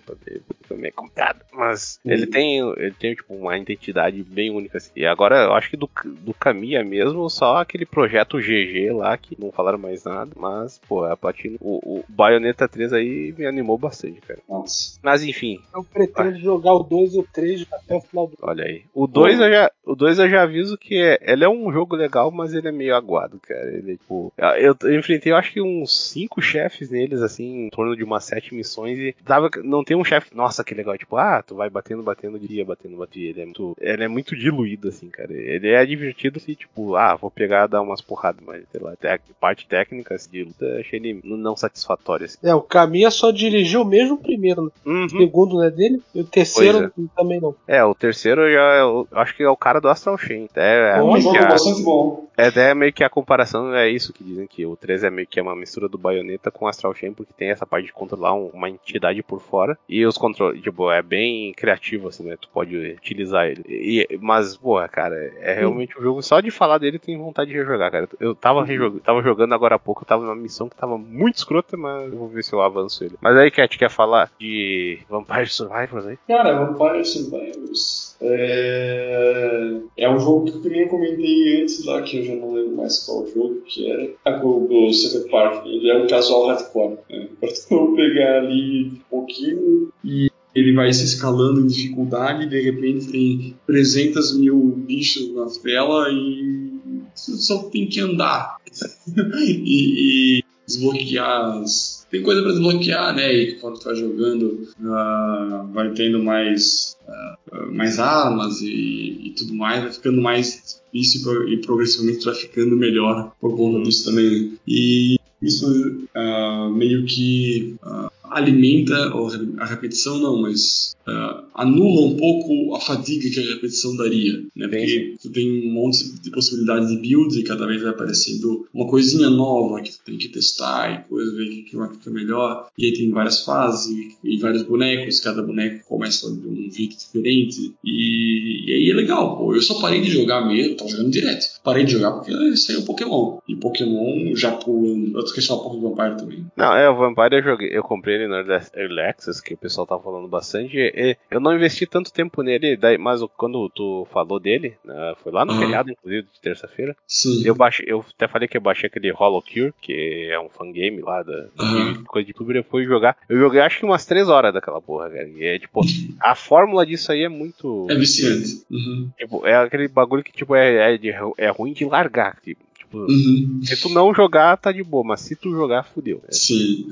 Também é complicado. Mas uhum. ele tem. Ele tem, tipo, uma identidade bem única. Assim. E agora eu acho que do, do Kamiya mesmo, só aquele projeto GG lá, que não falaram mais nada. Mas, pô, a Platina. O, o Bayonetta 3 aí me animou bastante, cara. Nossa. Mas enfim. Eu pretendo vai. jogar o 2 e o 3 até o final do Olha aí. O 2 eu já. O 2 eu já aviso que é, ele é um jogo legal, mas ele é meio aguado, cara. Ele, tipo, eu, eu enfrentei, eu acho que uns 5 chefes neles, assim, em torno de umas 7 missões, e tava, não tem um chefe, nossa, que legal, tipo, ah, tu vai batendo, batendo dia, batendo, batendo. Ele é muito, ele é muito diluído, assim, cara. Ele é divertido se, tipo, ah, vou pegar dar umas porradas, mas sei lá, até a parte técnica assim, de luta, achei ele não satisfatório. Assim. É, o Caminha só dirigiu mesmo o primeiro, né? Uhum. O segundo não é dele, e o terceiro é. também não. É, o terceiro já, eu acho que é o cara do Astral Chain. É, é um jogo a... bastante bom. É até meio que a comparação é isso que dizem que o 3 é meio que uma mistura do Bayonetta com Astral Chain, porque tem essa parte de controlar uma entidade por fora. E os controles, tipo, é bem criativo, assim, né? Tu pode utilizar ele. E, mas, porra, cara, é realmente um jogo. Só de falar dele tem vontade de rejogar, cara. Eu tava, rejog... tava jogando agora há pouco, eu tava numa missão que tava muito escrota, mas eu vou ver se eu avanço ele. Mas aí, Cat, quer falar de Vampire Survivors aí? Cara, Vampire Survivors é... é um jogo que eu também comentei antes lá, que eu já não lembro mais qual jogo que era. Ah, o, o Secret Park. Ele é um casual hardcore. Né? <laughs> Pra tu pegar ali um pouquinho e ele vai se escalando em dificuldade, de repente tem 300 mil bichos na tela e só tem que andar <laughs> e, e desbloquear as tem coisa para desbloquear, né? E quando tu vai jogando, uh, vai tendo mais, uh, mais armas e, e, tudo mais, vai ficando mais difícil e progressivamente vai ficando melhor por conta disso também. E isso uh, meio que alimenta a repetição não, mas uh, anula um pouco a fadiga que a repetição daria, né? Porque tu tem um monte de possibilidades de build e cada vez vai aparecendo uma coisinha nova que tu tem que testar e coisa ver que, que vai ficar melhor. E aí tem várias fases e, vários bonecos, cada boneco começa de um jeito diferente e, e, aí é legal. Pô. Eu só parei de jogar mesmo, tô jogando direto. Parei de jogar porque saiu Pokémon. E Pokémon já pulando. Eu esqueci uma pouco do Vampire também. Não, é, o Vampire eu joguei, eu comprei ele no Early Access, que o pessoal tá falando bastante. Eu não investi tanto tempo nele, mas quando tu falou dele, né, foi lá no uhum. feriado, inclusive, de terça-feira. Eu baixei, eu até falei que eu baixei aquele Hollow Cure, que é um fangame lá da uhum. coisa de youtuber, eu fui jogar. Eu joguei acho que umas 3 horas daquela porra, cara. E é tipo, a fórmula disso aí é muito. É viciante. Uhum. Tipo, é aquele bagulho que, tipo, é, é, de, é ruim de largar. Tipo, Tipo, uhum. se tu não jogar, tá de boa, mas se tu jogar, fudeu. É. Sim.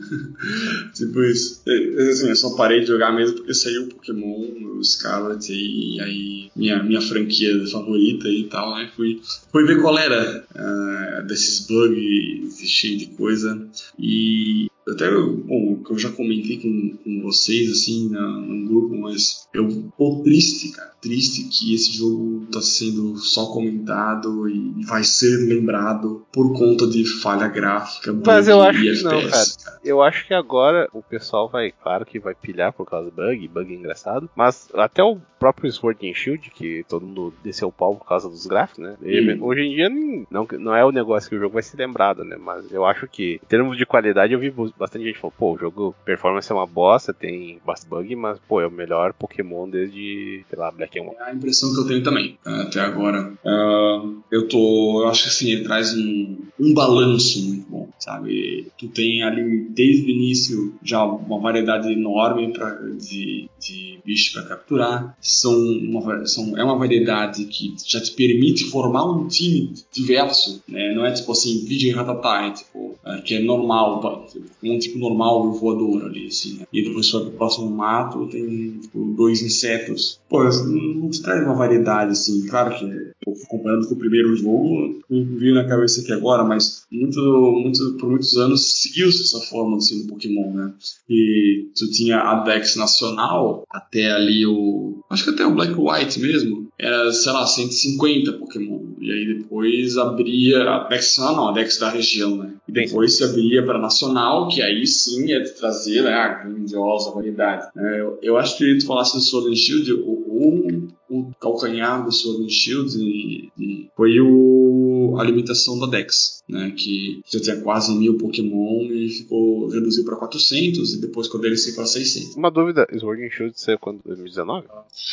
<laughs> tipo isso. É, assim, eu só parei de jogar mesmo porque saiu o Pokémon, o Scarlet, e aí minha, minha franquia favorita e tal, né? Fui, fui ver qual era uh, desses bugs, cheio de coisa. E até, bom, que eu já comentei com, com vocês, assim, no grupo, mas eu tô triste, cara, triste que esse jogo tá sendo só comentado e vai ser lembrado por conta de falha gráfica. Mas eu acho que FPS, não, cara. cara. Eu acho que agora o pessoal vai, claro que vai pilhar por causa do bug, bug engraçado, mas até o próprio Sword and Shield, que todo mundo desceu o pau por causa dos gráficos, né? E, hoje em dia não, não é o negócio que o jogo vai ser lembrado, né? Mas eu acho que, em termos de qualidade, eu vi bastante gente falou, pô, o jogo performance é uma bosta, tem bastante bug, mas, pô, é o melhor Pokémon desde, sei lá, Black and White. É a impressão que eu tenho também, né, até agora. Uh, eu tô, eu acho que assim, ele traz um, um balanço muito bom. sabe? Tu tem ali desde o início já uma variedade enorme pra, de, de bichos para capturar. São uma, são, é uma variedade que já te permite formar um time diverso, né? Não é tipo assim, vídeo em ratatá, é tipo, é, que é normal, um tipo normal voador ali, assim, né? E depois vai pro próximo mato, tem tipo, dois insetos. Pô, não te traz uma variedade, assim, claro que pô, comparando com o primeiro jogo, não vi na cabeça aqui agora, mas muito, muito, por muitos anos seguiu-se essa forma assim, do Pokémon, né? E tu tinha a Dex nacional, até ali o. Acho que até o Black White mesmo, era, sei lá, 150 Pokémon. E aí depois abria a Dex nacional, não, a Dex da região, né? E depois se abria para nacional, que aí sim é de trazer né, a grandiosa variedade. É, eu, eu acho que tu falasse do Sword and Shield, o, o, o calcanhar do Sword and Shield e, e foi o, a limitação da Dex, né? Que já tinha quase mil Pokémon e ficou reduzido para 400 e depois com a DLC para 600. Uma dúvida, Sword and Shield saiu quando? 2019?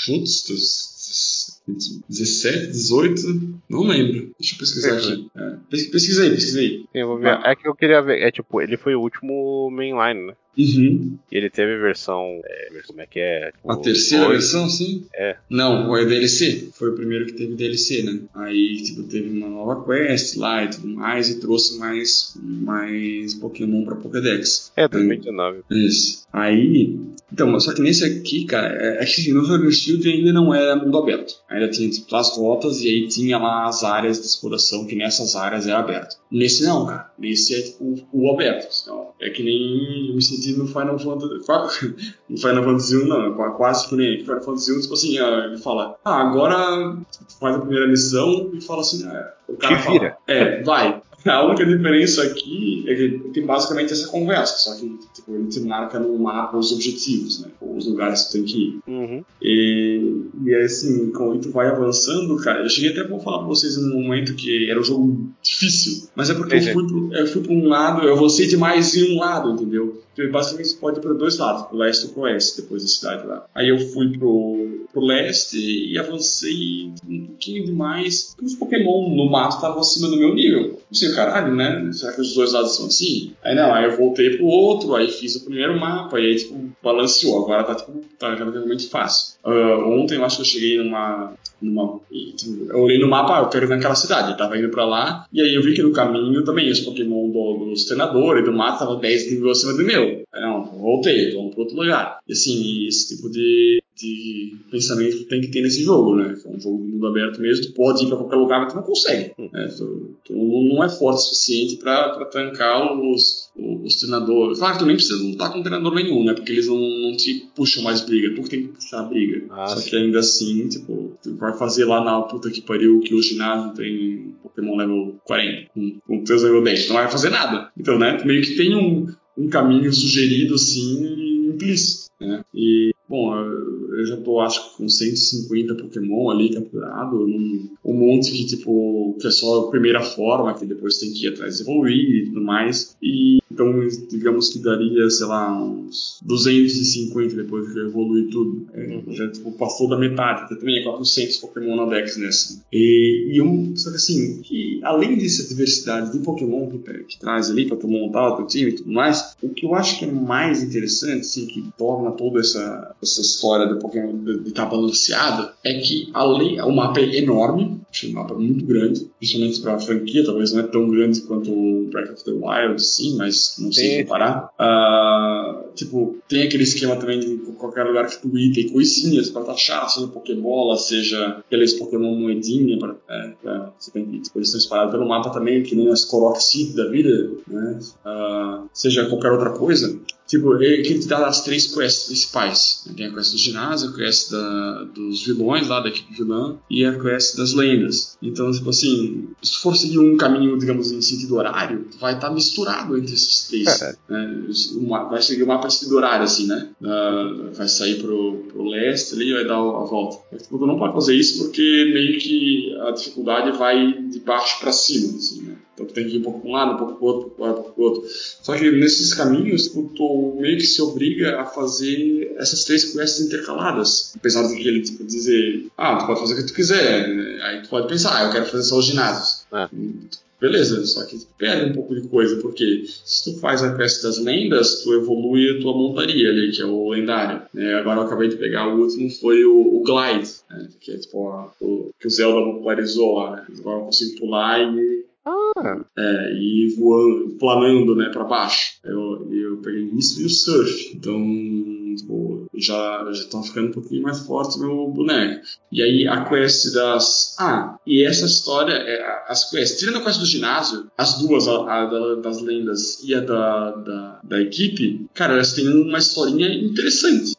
Putz, 17, 18, não lembro. Deixa eu pesquisar aqui. É, pesquisa aí, pesquisa aí. Eu vou ver. Ah. É que eu queria ver. É tipo, ele foi o último mainline, né? Uhum. E ele teve versão. É, como é que é? Tipo, a terceira dois. versão, sim? É. Não, foi DLC. Foi o primeiro que teve DLC, né? Aí, tipo, teve uma nova quest lá e tudo mais, e trouxe mais, mais Pokémon pra Pokédex. É, 2019. Isso. Aí. Então, só que nesse aqui, cara, é, é que no Sword Shield ainda não era mundo aberto. Ainda tinha, tipo, as rotas e aí tinha lá as áreas de exploração, que nessas áreas era aberto. Nesse não, cara. Nesse é, tipo, o aberto. Então, é que nem eu me senti no Final Fantasy. <laughs> no Final Fantasy 1, não, quase que nem Final Fantasy 1, tipo assim, ele fala, ah, agora faz a primeira missão e fala assim, ah, o cara fala, é, vai. <laughs> A única diferença aqui é que tem basicamente essa conversa, só que tipo, ele te marca no mapa os objetivos, né? Os lugares que tu tem que ir. Uhum. E, e assim, quando tu vai avançando, cara, eu cheguei até a falar pra vocês num momento que era um jogo difícil, mas é porque eu fui, pro, eu fui pra um lado, eu avancei demais em um lado, entendeu? Então, basicamente você pode ir para dois lados, pro leste e pro oeste, depois da cidade lá. Aí eu fui pro, pro leste e avancei um pouquinho demais, porque os Pokémon no mato estavam acima do meu nível. Não sei, caralho, né? Será que os dois lados são assim? Aí não, aí eu voltei pro outro, aí fiz o primeiro mapa, e aí, tipo, balanceou. Agora tá, tipo, tá relativamente fácil. Uh, ontem eu acho que eu cheguei numa. numa eu olhei no mapa, ah, eu quero ir naquela cidade. Eu tava indo pra lá, e aí eu vi que no caminho também os Pokémon do, dos treinadores e do mato estavam 10 níveis acima do meu. Não, voltei, vamos para outro lugar. E assim, esse tipo de, de pensamento que tem que ter nesse jogo, né? É um jogo de mundo aberto mesmo, tu pode ir para qualquer lugar, mas tu não consegue. Né? Tu, tu não é forte o suficiente para trancar os, os treinadores. Claro, tu nem precisa lutar com treinador nenhum, né? Porque eles não, não te puxam mais briga, tu que tem que puxar a briga. Ah, Só sim. que ainda assim, tipo, tu vai fazer lá na puta que pariu que o ginásio tem Pokémon level 40, com, com teus level 10, não vai fazer nada. Então, né? Tu meio que tem um um caminho sugerido assim implícito. Né? E, bom, eu já tô acho que com 150 Pokémon ali capturado, num, um monte que tipo, que é só a primeira forma, que depois tem que ir atrás de evoluir e tudo mais. E então, digamos que daria, sei lá, uns 250 depois que evolui tudo. É, já tipo, passou da metade, também é 400 Pokémon na Dex nessa. E, e um, só que assim, que além dessa diversidade de Pokémon que, que traz ali pra tu montar o teu time e tudo mais, o que eu acho que é mais interessante, assim, que torna toda essa, essa história do Pokémon de estar tá balanceada, é que além, o mapa é enorme, acho um mapa muito grande, principalmente pra franquia, talvez não é tão grande quanto o Breath of the Wild, sim, mas não sei comparar. Uh, tipo, tem aquele esquema também de qualquer lugar que tu ir, tem coisinhas para taxar, seja Pokébola, seja aqueles Pokémon moedinha, pra, é, pra, você tem estão espalhados pelo mapa também, que nem as Korok Seed da vida, né? Uh, seja qualquer outra coisa. Tipo, ele te dá as três quests principais. Tem a quest do ginásio, a quest da, dos vilões lá da equipe vilã e a quest das lendas. Então, tipo assim, se tu for seguir um caminho, digamos, em sentido horário, vai estar tá misturado entre esses três. É. Né? Vai seguir o mapa em sentido horário, assim, né? Uh, vai sair pro, pro leste ali e vai dar a volta. Mas, tipo, tu não pode fazer isso porque meio que a dificuldade vai de baixo para cima, assim, né? Então tu tem que ir um pouco para um lado, um pouco para o outro, um pouco para o outro. Só que nesses caminhos, tipo, tu meio que se obriga a fazer essas três quests intercaladas. Apesar de que ele tipo, dizer, ah, tu pode fazer o que tu quiser. Né? Aí tu pode pensar, ah, eu quero fazer só os ginásios. É. beleza, só que perde um pouco de coisa, porque se tu faz a quest das lendas, tu evolui a tua montaria ali, que é o lendário. Né? Agora eu acabei de pegar o último, foi o, o Glide, né? que é tipo a, o que o Zelda popularizou lá. Né? Agora eu consigo pular e ah. É, e voando, planando, né, para baixo. Eu, eu peguei isso e o surf. Então, tipo, já estão ficando um pouquinho mais forte meu boneco. E aí a quest das. Ah, e essa história, é, as quests, tirando a quest do ginásio, as duas, a, a das lendas e a da, da, da equipe, cara, elas têm uma historinha interessante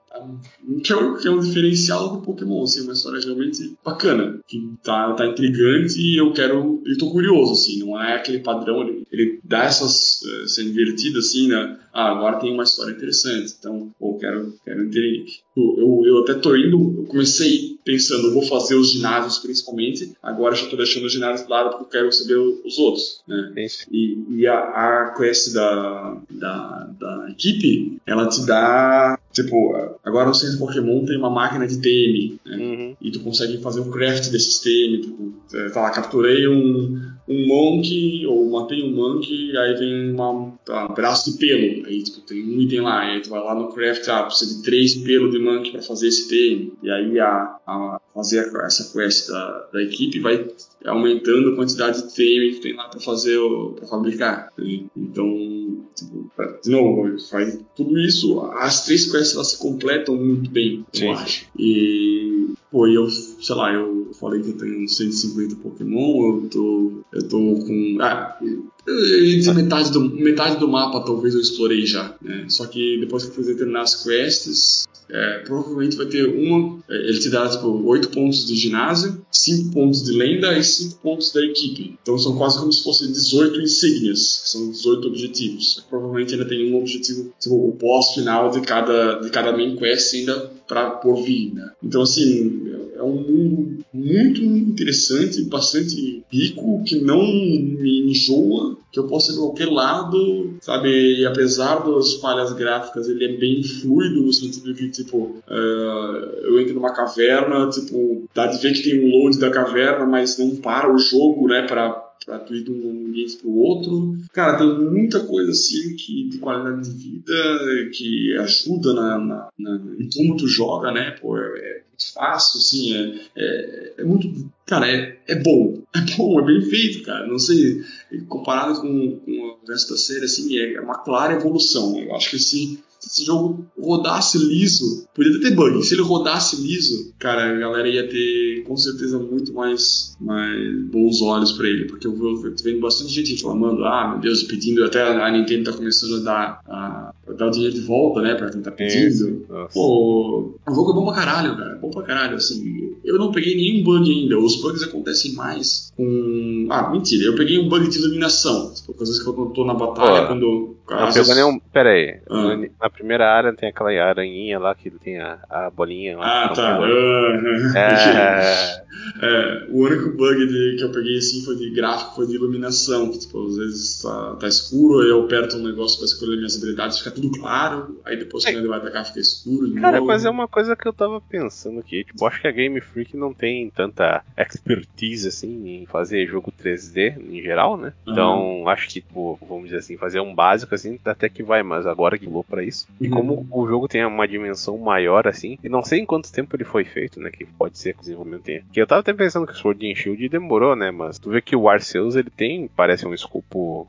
que é, um, que é um diferencial do Pokémon, assim, uma história realmente bacana, que tá, tá intrigante e eu quero, eu tô curioso, assim, não é aquele padrão, ele, ele dá essas, essa invertida, assim, né, ah, agora tem uma história interessante, então, pô, quero, quero entender. Eu, eu, eu até tô indo, eu comecei pensando, eu vou fazer os ginásios principalmente, agora já tô deixando os ginásios de lado porque eu quero saber os outros, né, e, e a, a quest da, da, da equipe, ela te dá Tipo, agora o centro Pokémon tem uma máquina de TM, né? Uhum. E tu consegue fazer o craft desse TM. Tipo, tá lá, capturei um, um Monk, ou matei um Monk, aí vem uma, tá, um braço de pelo. Aí tipo, tem um item lá, aí tu vai lá no craft, ah, precisa de três pelos de Monk para fazer esse TM. E aí a, a fazer essa quest da, da equipe vai aumentando a quantidade de TM que tem lá para fazer, para fabricar. Né? Então, tipo, de novo, faz tudo isso, as três quests elas se completam muito bem, Sim. eu acho. E, pô, eu, sei lá, eu falei que eu tenho 150 Pokémon, eu tô, eu tô com. Ah, eu dizer metade do, metade do mapa talvez eu explorei já, né? Só que depois que eu fizer terminar as quests, é, provavelmente vai ter uma. É, ele te dá tipo 8 pontos de ginásio, 5 pontos de lenda e 5 pontos da equipe. Então são quase como se fossem 18 insígnias, são 18 objetivos. Provavelmente ainda tem um objetivo, tipo, o pós-final de cada, de cada main quest ainda para por vir, né? Então assim, é um mundo muito interessante, bastante rico, que não me enjoa, que eu posso ir qualquer lado, sabe? E apesar das falhas gráficas, ele é bem fluido no sentido de, tipo, uh, eu entro numa caverna, tipo, dá de ver que tem um load da caverna, mas não para o jogo, né, pra para tu ir de um ambiente para o outro. Cara, tem muita coisa assim que, de qualidade de vida que ajuda na, na, na em como tu joga, né? Pô, é, é fácil, assim, é, é, é, muito. Cara, é, é bom. <laughs> É bom, é bem feito, cara. Não sei, comparado com, com o resto da série, assim, é uma clara evolução. Eu acho que esse se esse jogo rodasse liso, podia ter bug. Se ele rodasse liso, cara, a galera ia ter com certeza muito mais, mais bons olhos para ele, porque eu, tô vendo bastante gente reclamando, ah, meu Deus, pedindo, até a Nintendo tá começando a dar, a, a dar o dinheiro de volta, né, pra quem tá pedindo. Pô, o jogo é bom pra caralho, cara, é bom pra caralho, assim. Eu não peguei nenhum bug ainda, os bugs acontecem mais com. Ah, mentira, eu peguei um bug de iluminação, tipo, coisas que eu tô na batalha quando. Não pegou nenhum. Pera aí. Ah. Na primeira área tem aquela aranhinha lá que tem a, a bolinha lá. Ah, tá. Uh, <laughs> é... é... o único bug de, que eu peguei assim foi de gráfico, foi de iluminação. Que, tipo, às vezes tá, tá escuro, aí eu aperto um negócio pra escolher minhas habilidades, fica tudo claro, aí depois quando é. ele vai atacar fica escuro. Cara, novo. mas é uma coisa que eu tava pensando aqui. Tipo, acho que a Game Freak não tem tanta expertise assim em fazer jogo 3D em geral, né? Então, uhum. acho que, tipo, vamos dizer assim, fazer um básico assim, até que vai, mas agora que vou para isso. E como como o jogo tem uma dimensão maior assim, e não sei em quanto tempo ele foi feito, né? Que pode ser que o desenvolvimento tenha. Que eu tava até pensando que o Sword and Shield demorou, né? Mas tu vê que o Arceus ele tem, parece um escopo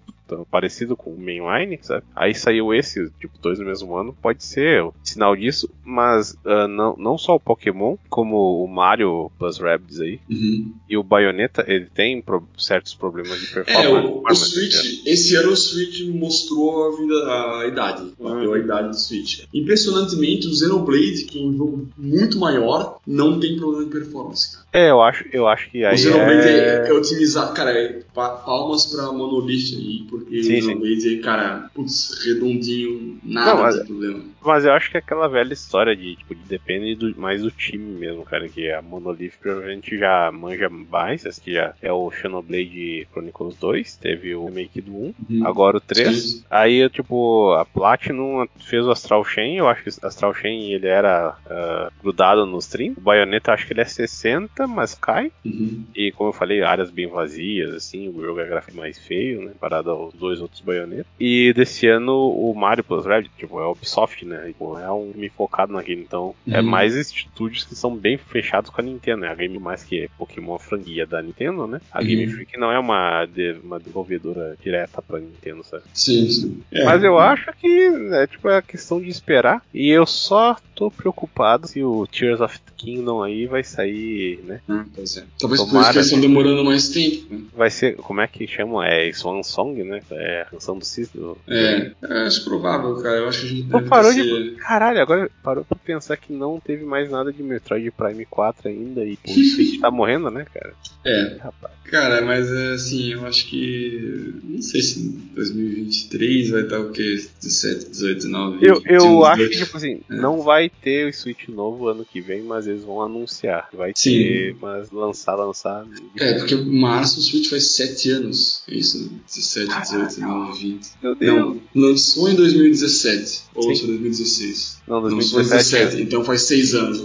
parecido com o mainline, sabe? Aí saiu esse, tipo, dois no mesmo ano, pode ser sinal disso, mas uh, não, não só o Pokémon, como o Mario Plus Rabbids aí, uhum. e o Bayonetta, ele tem pro, certos problemas de performance. É, o, o Switch, esse ano o Switch mostrou a, vida, a idade, uhum. a idade do Switch. Impressionantemente, o Xenoblade, que é um jogo muito maior, não tem problema de performance, cara. É, eu acho, eu acho que aí. O Xenoblade é, é, é otimizar, cara, é palmas pra Monolith aí, porque sim, o Xenoblade, cara, putz, redondinho, nada não, mas, de problema. Mas eu acho que é aquela velha história de, tipo, de depende do, mais do time mesmo, cara, que a Monolith provavelmente já manja mais, esse que já é o Xenoblade Chronicles 2, teve o remake do 1, uhum. agora o 3. Sim. Aí, tipo, a Platinum fez o Astral Chain, eu acho que o Astral Chain ele era uh, grudado no stream. O Bayonetta acho que ele é 60, mas cai. Uhum. E como eu falei, áreas bem vazias, assim, o jogo é gráfico mais feio, né? Parado aos dois outros Bayonetta. E desse ano o Mario Plus Red, tipo, é o Ubisoft, né? Tipo, é um me focado naquele. Então, é uhum. é mais estúdios que são bem fechados com a Nintendo, né? A Game mais que Pokémon é franguia da Nintendo, né? A uhum. Game Freak não é uma, de, uma desenvolvedora direta pra Nintendo, sabe? Sim, sim. É. Mas eu acho que é tipo é questão de esperar. E eu só tô preocupado se o Tears of the Kingdom aí vai sair, né? Hum, pois é. Talvez Tomara, por isso que eles estão demorando mais tempo. Né? Vai ser, como é que chama? É Swan Song, né? É a canção do Cisne. É, é, acho provável, cara. Eu acho que a gente deve parou de... Caralho, agora parou pra pensar que não teve mais nada de Metroid Prime 4 ainda e o Switch tá morrendo, né, cara? É. Rapaz. Cara, mas é, assim, eu acho que. Não sei se em 2023 vai estar o quê? 17, 18, 19, 20. Eu, eu acho que, tipo assim, é. não vai ter o Switch novo ano que vem, mas eles vão anunciar. Vai Sim. ter, mas lançar, lançar. É, porque março o Switch faz 7 anos. É isso, né? 17, 18, 19, 20. Meu Deus. Não, lançou em 2017. Ou lançou em 2016. Não, 2017. Lançou em 2017, então faz 6 anos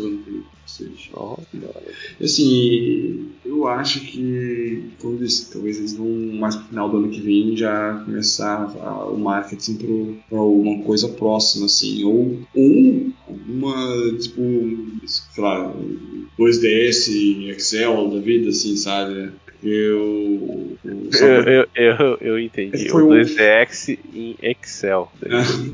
o ano que vem. Oh, assim, eu acho que quando talvez eles vão mais pro final do ano que vem já começar a, o marketing para uma coisa próxima, assim, ou, ou alguma, tipo, sei lá, 2DS, Excel da vida, assim, sabe? Eu. Eu, eu, eu, entendi. Foi o 2DX em Excel. <laughs>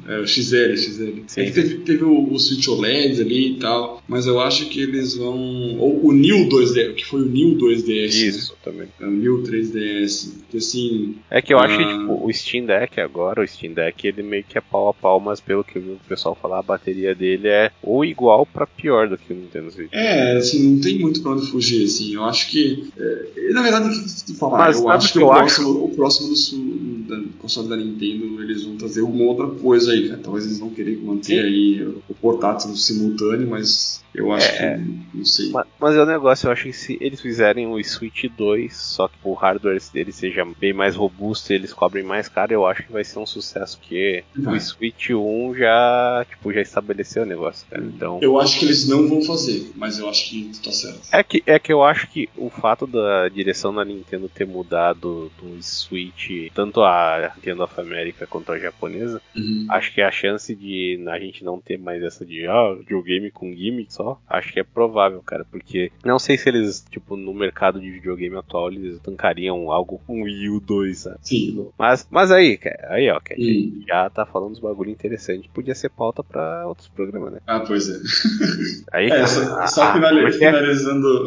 É, é, o XL, XL. É teve, teve o, o, Switch OLED ali e tal, mas eu acho que eles vão. Ou o New 2DS, que foi o New 2DS. Isso, né? também. É o New 3DS. Que assim. É que eu acho que ah, tipo, o Steam Deck agora, o Steam Deck, ele meio que é pau a pau, mas pelo que eu vi o pessoal falar, a bateria dele é ou igual pra pior do que o Nintendo Switch. É, assim, não tem muito pra onde fugir, assim. Eu acho que. É, na verdade, nada que falar. Mas, eu acho que, o, próximo, acho? o próximo do, da, console da Nintendo eles vão trazer alguma outra coisa aí, cara. Talvez eles vão querer manter Sim. aí o portátil simultâneo, mas eu acho é, que. Não sei. Mas, mas é o um negócio, eu acho que se eles fizerem o Switch 2, só que o hardware dele seja bem mais robusto e eles cobrem mais caro, eu acho que vai ser um sucesso, porque o ah. Switch 1 já, tipo, já estabeleceu o negócio, cara. Então. Eu acho que eles não vão fazer, mas eu acho que tá certo. É que, é que eu acho que o fato da direção da Nintendo ter mudado do Switch, tanto a Nintendo of America quanto a japonesa, uhum. acho que a chance de a gente não ter mais essa de ah, videogame com gimmick só, acho que é provável, cara, porque não sei se eles, tipo, no mercado de videogame atual, eles tancariam algo com Wii U 2, sabe? Sim. Mas, mas aí, aí, ó, que a gente já tá falando uns bagulho interessante, podia ser pauta pra outros programas, né? Ah, pois é. <laughs> Aí, é, só, só a, é é? finalizando.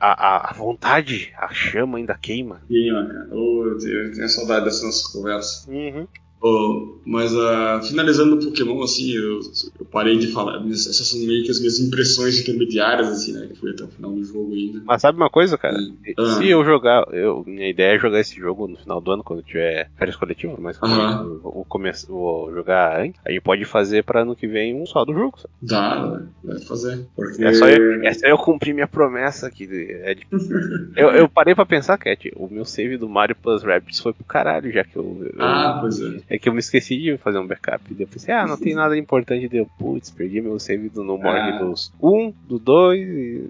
Ah. A, a, vontade, a chama ainda queima. Queima, cara. Oh, eu tenho saudade dessas nossas conversas. Uhum. Oh, mas uh, finalizando o Pokémon, assim, eu, eu, parei de falar. Essas são meio que as minhas impressões intermediárias, assim, né? Que foi até o final do jogo ainda. Mas sabe uma coisa, cara? Ah. Se eu jogar. Eu, minha ideia é jogar esse jogo no final do ano, quando tiver férias coletivas, mas quando eu vou, começar, vou jogar antes, a gente pode fazer pra ano que vem um só do jogo. Sabe? Dá, vai fazer. Porque... É, só eu, é só eu cumprir minha promessa aqui. É de... <laughs> eu, eu parei pra pensar, Cat, o meu save do Mario Plus Rabbids foi pro caralho, já que eu. eu ah, pois é. É que eu me esqueci de fazer um backup. E depois pensei, ah, não tem nada importante. Deu, putz, perdi meu save do No More ah. dos 1, do 2 e.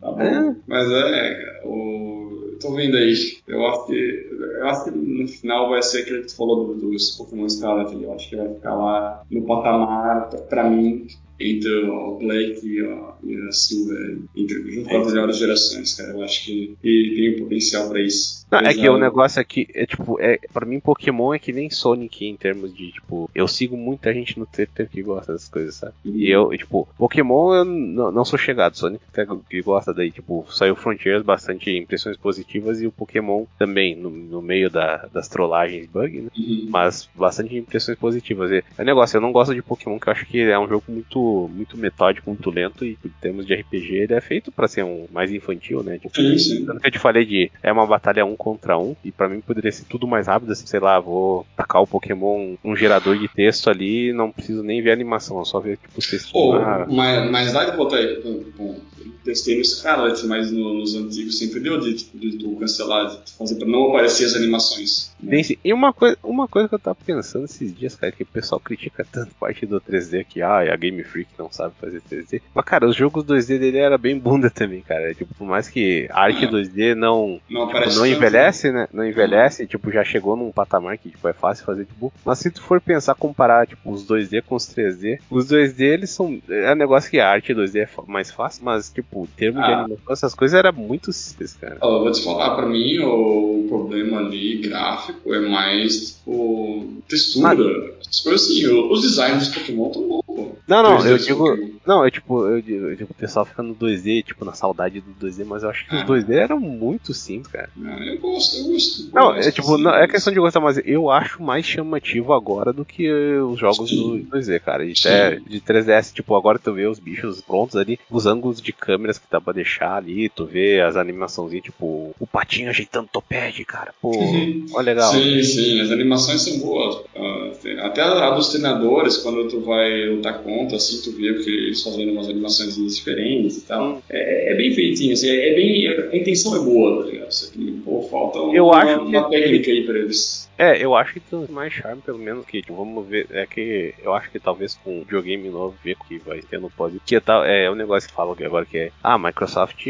Tá bom. É. Mas é, o. Tô vendo aí. Eu acho que. Eu acho que no final vai ser aquele que tu falou dos Pokémon Scarlet. Eu acho que vai ficar lá no patamar, pra mim, entre o Blake e a, e a Silver, entre, junto com as melhores gerações, cara. Eu acho que ele tem o potencial para isso. Não, é que o negócio aqui é tipo, é, pra mim Pokémon é que nem Sonic em termos de, tipo, eu sigo muita gente no Twitter que gosta dessas coisas, sabe? Uhum. E eu, tipo, Pokémon eu não, não sou chegado, Sonic até que gosta daí, tipo, saiu Frontiers, bastante impressões positivas e o Pokémon também, no, no meio da, das trollagens bug, né? Uhum. Mas bastante impressões positivas. E, é negócio, eu não gosto de Pokémon, que eu acho que é um jogo muito muito, muito metódico, muito lento, e em termos de RPG, ele é feito para ser um mais infantil, né? Tipo, sim, sim. Tanto que eu te falei de é uma batalha um contra um, e para mim poderia ser tudo mais rápido, assim, sei lá, vou tacar o Pokémon um gerador de texto ali, não preciso nem ver a animação, só ver tipo o texto. Oh, mas, mas dá de botar aí. Bom, testei no Scarlet, mas no, nos antigos sempre deu de, tipo, de tu cancelar, de fazer pra não aparecer as animações. Né? Sim, e uma coisa, uma coisa que eu tava pensando esses dias, cara, que o pessoal critica tanto parte do 3D que ah, a Game Freak não sabe fazer 3D. Mas, cara, os jogos 2D dele era bem bunda também, cara. Tipo, por mais que a arte 2D não, não, tipo, não envelhece, né? Não envelhece, uhum. tipo, já chegou num patamar que tipo, é fácil fazer, tipo. Mas se tu for pensar, comparar, tipo, os 2D com os 3D, os 2D eles são. É um negócio que a arte 2D é mais fácil, mas, tipo, em termos ah. de animação, essas coisas era muito simples, cara. Eu vou te falar, pra mim, o problema ali gráfico é mais, tipo, textura. Mas... As coisas assim, os designs dos Pokémon estão bons. Não, não, eu digo. Não, eu tipo, eu digo, eu digo, o pessoal fica no 2D, tipo, na saudade do 2D, mas eu acho que ah. os 2D eram muito simples, cara. Ah, eu gosto, eu gosto. Não, gosto, é tipo, não, é questão de gostar, mas eu acho mais chamativo agora do que os jogos Sim. do 2D, cara. De, até, de 3DS, tipo, agora tu vê os bichos prontos ali, os ângulos de câmeras que dá pra deixar ali, tu vê as animaçõezinhas, tipo, o patinho ajeitando topete, cara. Pô, uhum. olha legal. Sim, sim, as animações são boas. Ah, até a dos treinadores, quando tu vai lutar contra, assim, tu vê que eles fazendo umas animações diferentes e tal. É, é, bem feitinho, assim, é bem, a intenção é boa, tá ligado? Só que, pô, falta uma, eu acho uma, que... técnica aí pra eles. É, eu acho que tem mais charme, pelo menos, que tipo, vamos ver. É que eu acho que talvez com um videogame novo, ver que vai ter no pode. Que é tal, é um negócio que falam agora que é. Ah, a Microsoft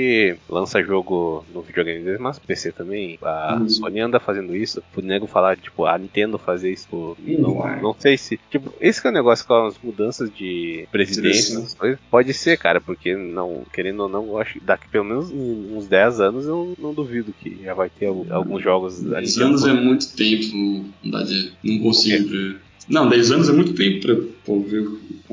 lança jogo no videogame deles, mas PC também. A uhum. Sony anda fazendo isso. O nego falar, tipo, a Nintendo fazer isso. Não, não sei se. Tipo, esse que é o negócio com as mudanças de presidência, pode ser, cara, porque não, querendo ou não, eu acho daqui pelo menos uns 10 anos eu não duvido que já vai ter alguns jogos. 10 anos é muito tempo não, dá de, não consigo ver. Não, 10 anos é muito tempo pra, pra ver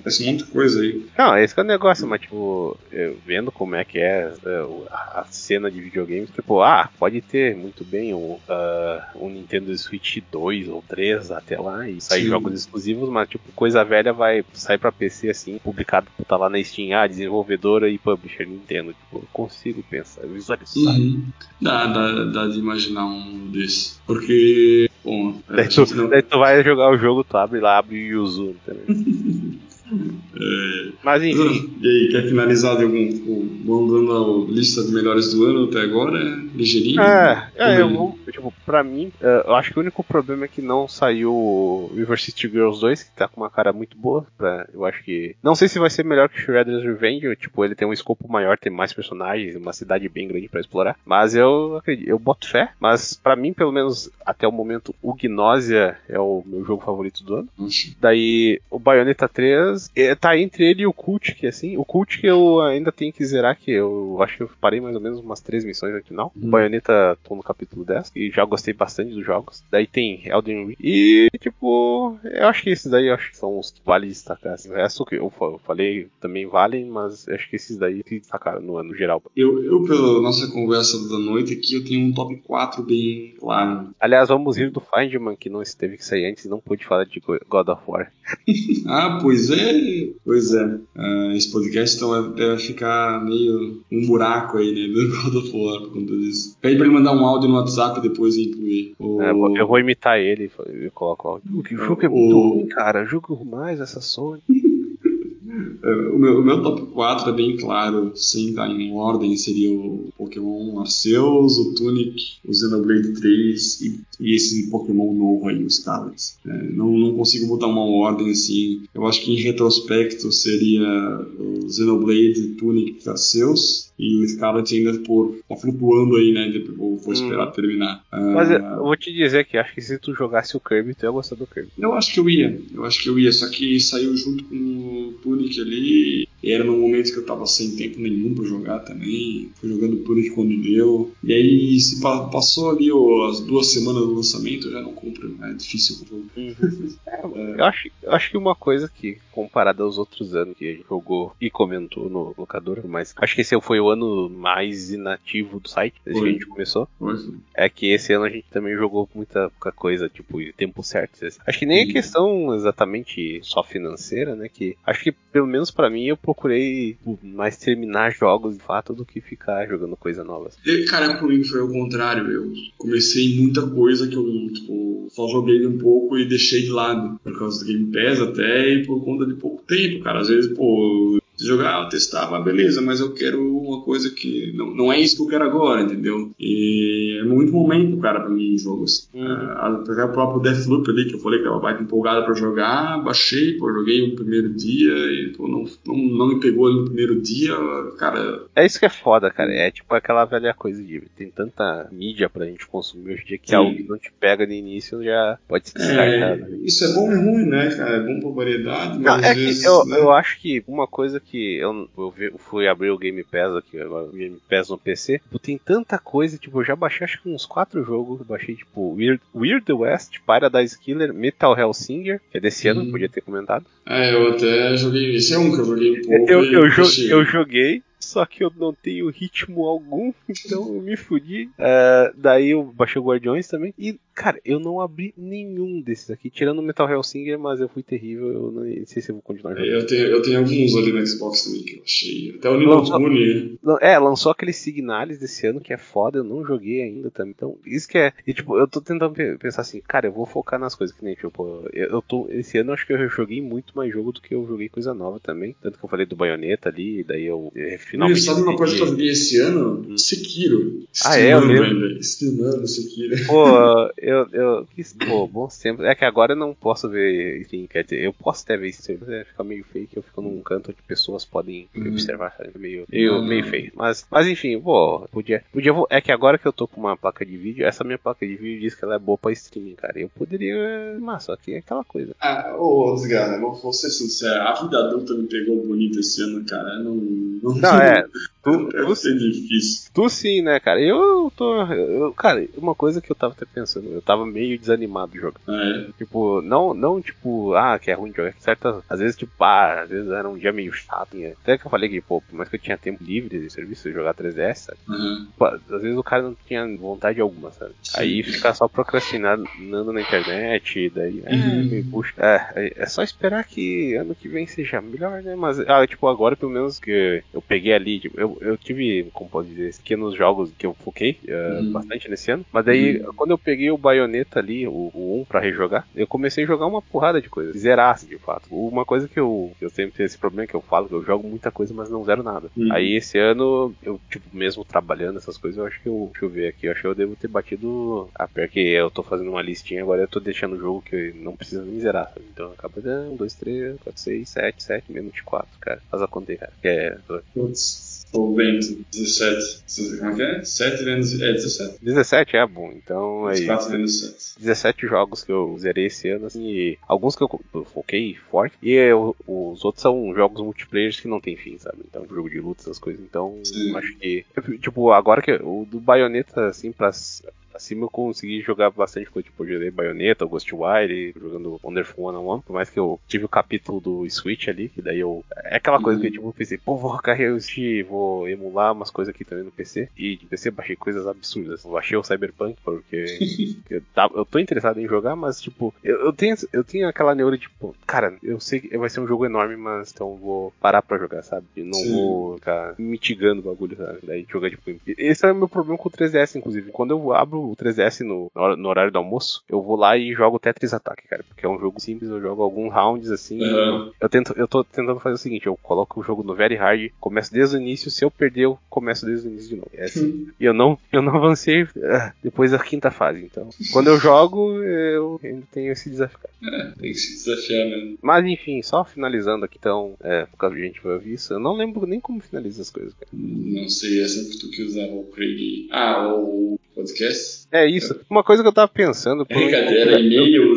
Acontece muita coisa aí. Não, esse é o negócio, mas tipo, vendo como é que é, é a cena de videogames, tipo, ah, pode ter muito bem um, uh, um Nintendo Switch 2 ou 3 até lá e sair Sim. jogos exclusivos, mas tipo, coisa velha vai sair pra PC assim, publicado, tá lá na Steam, ah, desenvolvedora e publisher Nintendo. Tipo, eu consigo pensar, visualizar. Uhum. Dá, dá, dá de imaginar um desses. Porque, bom, daí tu, não... daí tu vai jogar o jogo, tu abre lá, abre o Yuzu, entendeu? <laughs> É, Mas enfim. <laughs> E aí, quer finalizar de algum. Tipo, vamos dando a lista de melhores do ano até agora? Ligeirinho? É, é eu vou. Tipo, pra mim, é, eu acho que o único problema é que não saiu o River City Girls 2, que tá com uma cara muito boa. Pra, eu acho que. Não sei se vai ser melhor que Shredder's Revenge. Tipo, ele tem um escopo maior, tem mais personagens, uma cidade bem grande pra explorar. Mas eu acredito, eu boto fé. Mas pra mim, pelo menos até o momento, o Gnosia é o meu jogo favorito do ano. Daí, o Bayonetta 3 é, tá entre ele e o que assim, o que eu ainda tenho que zerar, que eu acho que eu parei mais ou menos umas três missões no final. Hum. Bayonetta tô no capítulo 10 e já gostei bastante dos jogos. Daí tem Elden Ring. E, tipo, eu acho que esses daí acho que são os que vale destacar. Assim. O resto que eu falei também valem, mas acho que esses daí se destacaram no ano geral. Eu, eu, pela nossa conversa da noite aqui, eu tenho um top 4 bem claro. Aliás, vamos rir do Findman, que não teve que sair antes e não pôde falar de God of War. <laughs> ah, pois é, <laughs> Pois é. Uh, esse podcast então vai, vai, ficar meio um buraco aí, né? <laughs> Do God of War por conta disso. Pede pra ele mandar um áudio no WhatsApp depois e incluir. O... É, eu vou imitar ele e coloco o áudio. O jogo é muito o... ruim, cara. Jogo mais essa Sony. O meu, o meu top 4 é bem claro, sem estar em ordem, seria o Pokémon Arceus, o Tunic, o Xenoblade 3 e, e esse Pokémon novo aí, o Scarlet. É, não, não consigo botar uma ordem assim. Eu acho que em retrospecto seria o Xenoblade, Tunic, Arceus e o Scarlet ainda por tá flutuando aí, né? Vou, vou esperar hum. terminar. Mas uh, eu vou te dizer que acho que se tu jogasse o Kirby, tu ia gostar do Kirby. Eu acho que eu ia, eu acho que eu ia, só que saiu junto com o Tunic ali. E era no momento que eu tava sem tempo nenhum pra jogar também. Fui jogando Tunic quando deu. E aí, se passou ali ó, as duas semanas do lançamento, eu já não compro. É difícil comprar. Uhum. <laughs> é, eu, acho, eu acho que uma coisa que, comparada aos outros anos que a gente jogou e comentou no locador, mas acho que esse foi o ano mais inativo do site, desde foi. que a gente começou. Foi. É que esse ano a gente também jogou muita pouca coisa, tipo, tempo certo. Acho que nem é questão exatamente só financeira, né? Que acho que, pelo menos para mim, eu procurei mais terminar jogos de fato do que ficar jogando coisa nova. E, cara, comigo foi o contrário. Eu comecei muita coisa que eu, tipo, só joguei um pouco e deixei de lado. Por causa do Game Pass até e por conta de pouco tempo, cara. Às vezes, pô, jogar, testar, mas beleza, mas eu quero uma coisa que não, não é isso que eu quero agora, entendeu? E é muito momento, cara, pra mim em jogos. Uhum. Uh, até o próprio Deathloop ali, que eu falei que tava baita empolgado pra jogar, baixei, pô, joguei no primeiro dia e, pô, não, não, não me pegou ali no primeiro dia, cara. É isso que é foda, cara. É tipo aquela velha coisa de tem tanta mídia pra gente consumir hoje em dia que Sim. algo que não te pega no início já pode ser descartado. É, isso é bom e ruim, né, cara? É bom pra variedade, mas não, é vezes, eu, né? eu acho que uma coisa que eu, eu fui abrir o Game Pass aqui, agora o Game Pass no PC, tipo, tem tanta coisa, tipo, eu já baixei acho que uns quatro jogos, eu baixei tipo Weird, Weird West, Paradise Killer, Metal Hellsinger, que é desse ano, uhum. podia ter comentado. É, eu até joguei, esse é um que eu joguei um pouco. Eu, eu, eu, eu joguei, só que eu não tenho ritmo algum, <laughs> então eu me fudi. Uh, daí eu baixei o Guardiões também. E, cara, eu não abri nenhum desses aqui, tirando o Metal Hellsinger, mas eu fui terrível, eu não sei se eu vou continuar jogando. Eu tenho, eu tenho alguns ali no Xbox também que eu achei. Até o Nino É, lançou aquele Signalis desse ano que é foda, eu não joguei ainda também. Então, isso que é. E, tipo, eu tô tentando pensar assim, cara, eu vou focar nas coisas que nem, tipo, eu, eu tô. Esse ano eu acho que eu joguei muito mais jogo do que eu joguei coisa nova também. Tanto que eu falei do Bayonetta ali, daí eu finalmente. Sabe uma coisa que eu joguei esse ano? Hum. Sekiro. Ah, é? Eu lembro. Streamando Sekiro. Pô, eu. eu pô, bom sempre. É que agora eu não posso ver. Enfim, quer dizer, eu posso até ver isso, mas é, fica meio feio que eu fico num canto onde pessoas podem hum. observar, sabe? Meio, meio, meio feio. Mas, mas enfim, pô, podia. podia é que agora que eu tô com uma placa de vídeo, essa minha placa de vídeo diz que ela é boa pra streaming, cara. Eu poderia. Mas só que é aquela coisa. Ah, ô, desgraça, vou ser sincero, a vida adulta me pegou bonito esse ano, cara. Não, não, não é. <laughs> Tu, Deve ser difícil. Tu sim, né, cara? Eu tô. Eu, cara, uma coisa que eu tava até pensando, eu tava meio desanimado de jogar. Ah, é? Tipo, não, não tipo, ah, que é ruim de jogar. Certas, às vezes, tipo, ah, às vezes era um dia meio chato. Né? Até que eu falei que, pô, por mais que eu tinha tempo livre de serviço de jogar 3DS, sabe? Uhum. Pô, às vezes o cara não tinha vontade alguma, sabe? Sim. Aí ficar só procrastinando na internet, daí, uhum. é, puxa. É, é só esperar que ano que vem seja melhor, né? Mas, ah, tipo, agora pelo menos que eu peguei ali, tipo, eu, eu tive, como posso dizer, pequenos jogos que eu foquei uh, uhum. bastante nesse ano. Mas daí, uhum. quando eu peguei o Bayonetta ali, o, o 1 pra rejogar, eu comecei a jogar uma porrada de coisas. Zerar, de fato. Uma coisa que eu, eu sempre tenho esse problema que eu falo, que eu jogo muita coisa, mas não zero nada. Uhum. Aí esse ano, eu, tipo, mesmo trabalhando essas coisas, eu acho que eu. Deixa eu ver aqui, eu acho que eu devo ter batido. Ah, pior que eu tô fazendo uma listinha, agora eu tô deixando o jogo que não precisa nem zerar, sabe? Então acaba de 1, 2, 3, 4, 6, 7, 7, menos de 4, cara. Faz a conta aí, cara. É. Putz. Ou 20, 17. Como é que é? 7 vezes. É 17. 17 é bom, então é 4 vezes 7. 17 jogos que eu zerei esse ano, assim, e alguns que eu, eu foquei forte, e eu, os outros são jogos multiplayer que não tem fim, sabe? Então, jogo de luta, essas coisas. Então, Sim. acho que. Tipo, agora que. O do Bayonetta, assim, pra acima eu consegui jogar bastante coisa, tipo, eu joguei Bayonetta, Ghostwire, jogando Wonderful One on One, por mais que eu tive o capítulo do Switch ali, que daí eu. É aquela coisa uhum. que tipo, eu pensei, pô, vou carregar o Steam, vou emular umas coisas aqui também no PC. E de PC baixei coisas absurdas. Eu baixei o Cyberpunk, porque <laughs> eu, eu tô interessado em jogar, mas tipo, eu, eu, tenho, eu tenho aquela neura, tipo, cara, eu sei que vai ser um jogo enorme, mas então vou parar pra jogar, sabe? Eu não Sim. vou ficar mitigando o bagulho, sabe? Daí jogar tipo. Esse é o meu problema com o 3DS, inclusive. Quando eu abro o 3DS no, no horário do almoço, eu vou lá e jogo Tetris Attack, cara. Porque é um jogo simples, eu jogo alguns rounds assim. Uhum. Eu, tento, eu tô tentando fazer o seguinte: eu coloco o jogo no Very Hard, começo desde o início. Se eu perder, eu começo desde o início de novo. É assim. e eu não, eu não avancei ah, depois da quinta fase. Então, quando eu jogo, eu ainda tenho esse desafio. É, tem que se desafiar mesmo. Mas enfim, só finalizando aqui, então, é, por causa de gente vai ouvir isso, eu não lembro nem como finaliza as coisas, cara. Não sei, é sempre tu que usava o Craig. Ah, o podcast? É isso. Uma coisa que eu tava pensando. Brincadeira, e-mail,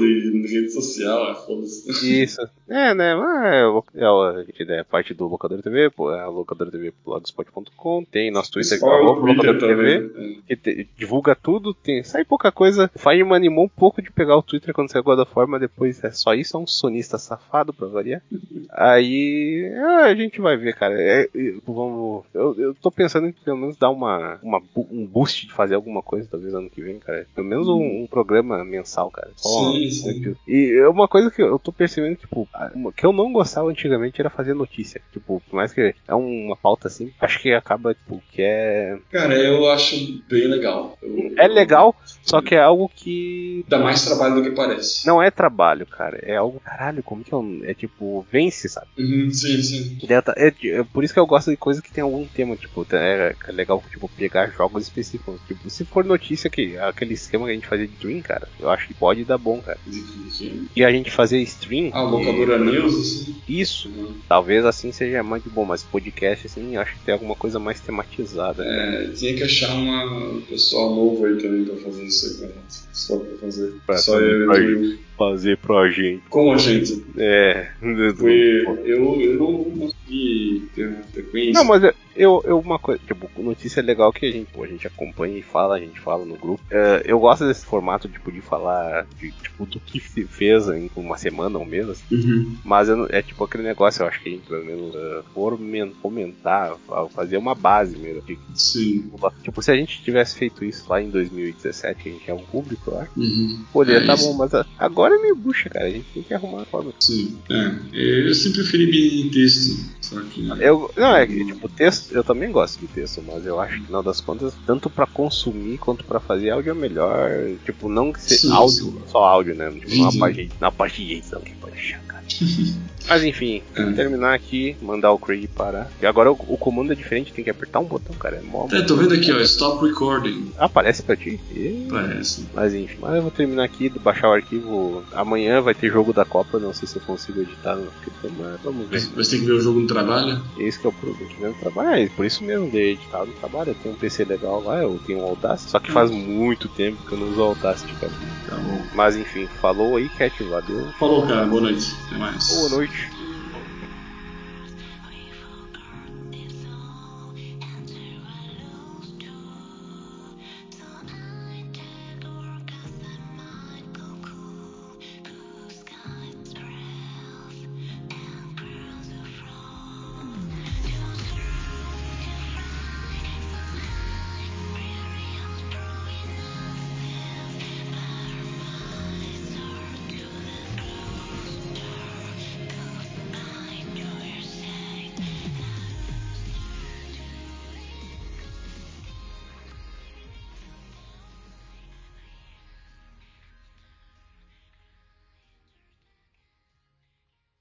rede social, é foda-se. Isso. É, né? É, é, é, é parte do Locador TV, pô, é a Locador TV blogspot.com, tem nosso Twitter que é o Locador TV, que te, divulga tudo, tem, sai pouca coisa. O Fire me animou um pouco de pegar o Twitter quando saiu War, mas depois é só isso, é um sonista safado pra variar. Aí ah, a gente vai ver, cara. É, vamos, eu, eu tô pensando em pelo menos dar uma, uma, um boost de fazer alguma coisa, talvez ano que vem, cara. Pelo menos um, um programa mensal, cara. sim, sim. E é uma coisa que eu tô percebendo, tipo, que eu não gostava antigamente era fazer notícia. Tipo, por mais que é uma pauta assim, acho que acaba, tipo, que é. Cara, eu acho bem legal. Eu, é legal, só que é algo que. Dá mais trabalho do que parece. Não é trabalho, cara. É algo. Caralho, como que é? É tipo, vence, sabe? Uhum, sim, sim. É, é, por isso que eu gosto de coisa que tem algum tema, tipo, é, é legal, tipo, pegar jogos específicos. Tipo, se for notícia que aquele esquema que a gente fazia de stream, cara, eu acho que pode dar bom, cara. Sim. E a gente fazer stream. Ah, locadora news, assim. Isso. Uhum. Talvez assim seja muito bom, mas podcast, assim, acho que tem alguma coisa mais tematizada. É, tinha que achar uma pessoal novo aí também pra fazer isso aí pra gente. Só pra fazer. Pra Só eu e fazer pra gente. Como a gente? É. Foi, eu, eu não consegui ter uma frequência. Não, mas eu, eu uma coisa, tipo, notícia legal que a gente, pô, a gente acompanha e fala, a gente fala no grupo. É, eu gosto desse formato, tipo, de falar de, tipo, do que se fez em uma semana ou um mês. Assim. Uhum. Mas eu, é tipo aquele negócio, eu acho que a gente pelo menos uh, fomentar, fazer uma base mesmo. Tipo, Sim. Tipo, se a gente tivesse feito isso lá em 2017, que a gente é um público, eu acho. Uhum. Poderia é tá bom, mas agora é meio bucha, cara. A gente tem que arrumar a forma. Sim. É. Eu sempre preferi me texto. Só que. Eu, não, é que, tipo, texto, eu também gosto de texto, mas eu acho que, no final das contas, tanto pra consumir quanto pra fazer áudio é melhor. Tipo, não que ser sim, áudio, sim. só áudio, né? Tipo, na parte, na parte de edição que pode deixar, cara. Mas enfim, é. terminar aqui, mandar o Craig parar. E agora o, o, comando é diferente, tem que apertar um botão, cara. É mó, é, tô vendo aqui, ó, stop recording. Aparece pra ti? E... Parece. Mas enfim, mas eu vou terminar aqui, baixar o arquivo. Amanhã vai ter jogo da Copa, não sei se eu consigo editar no mas vamos ver. Mas tem que ver o jogo no trabalho? Esse que é o problema, que no trabalho. É, por isso mesmo, de editar no trabalho. Eu tenho um PC legal lá, eu tenho um Audacity, só que faz muito tempo que eu não uso o Audacity, cara. Tá bom. Mas enfim, falou aí, Cat, valeu. Falou, cara, boa noite. Até mais. Boa noite.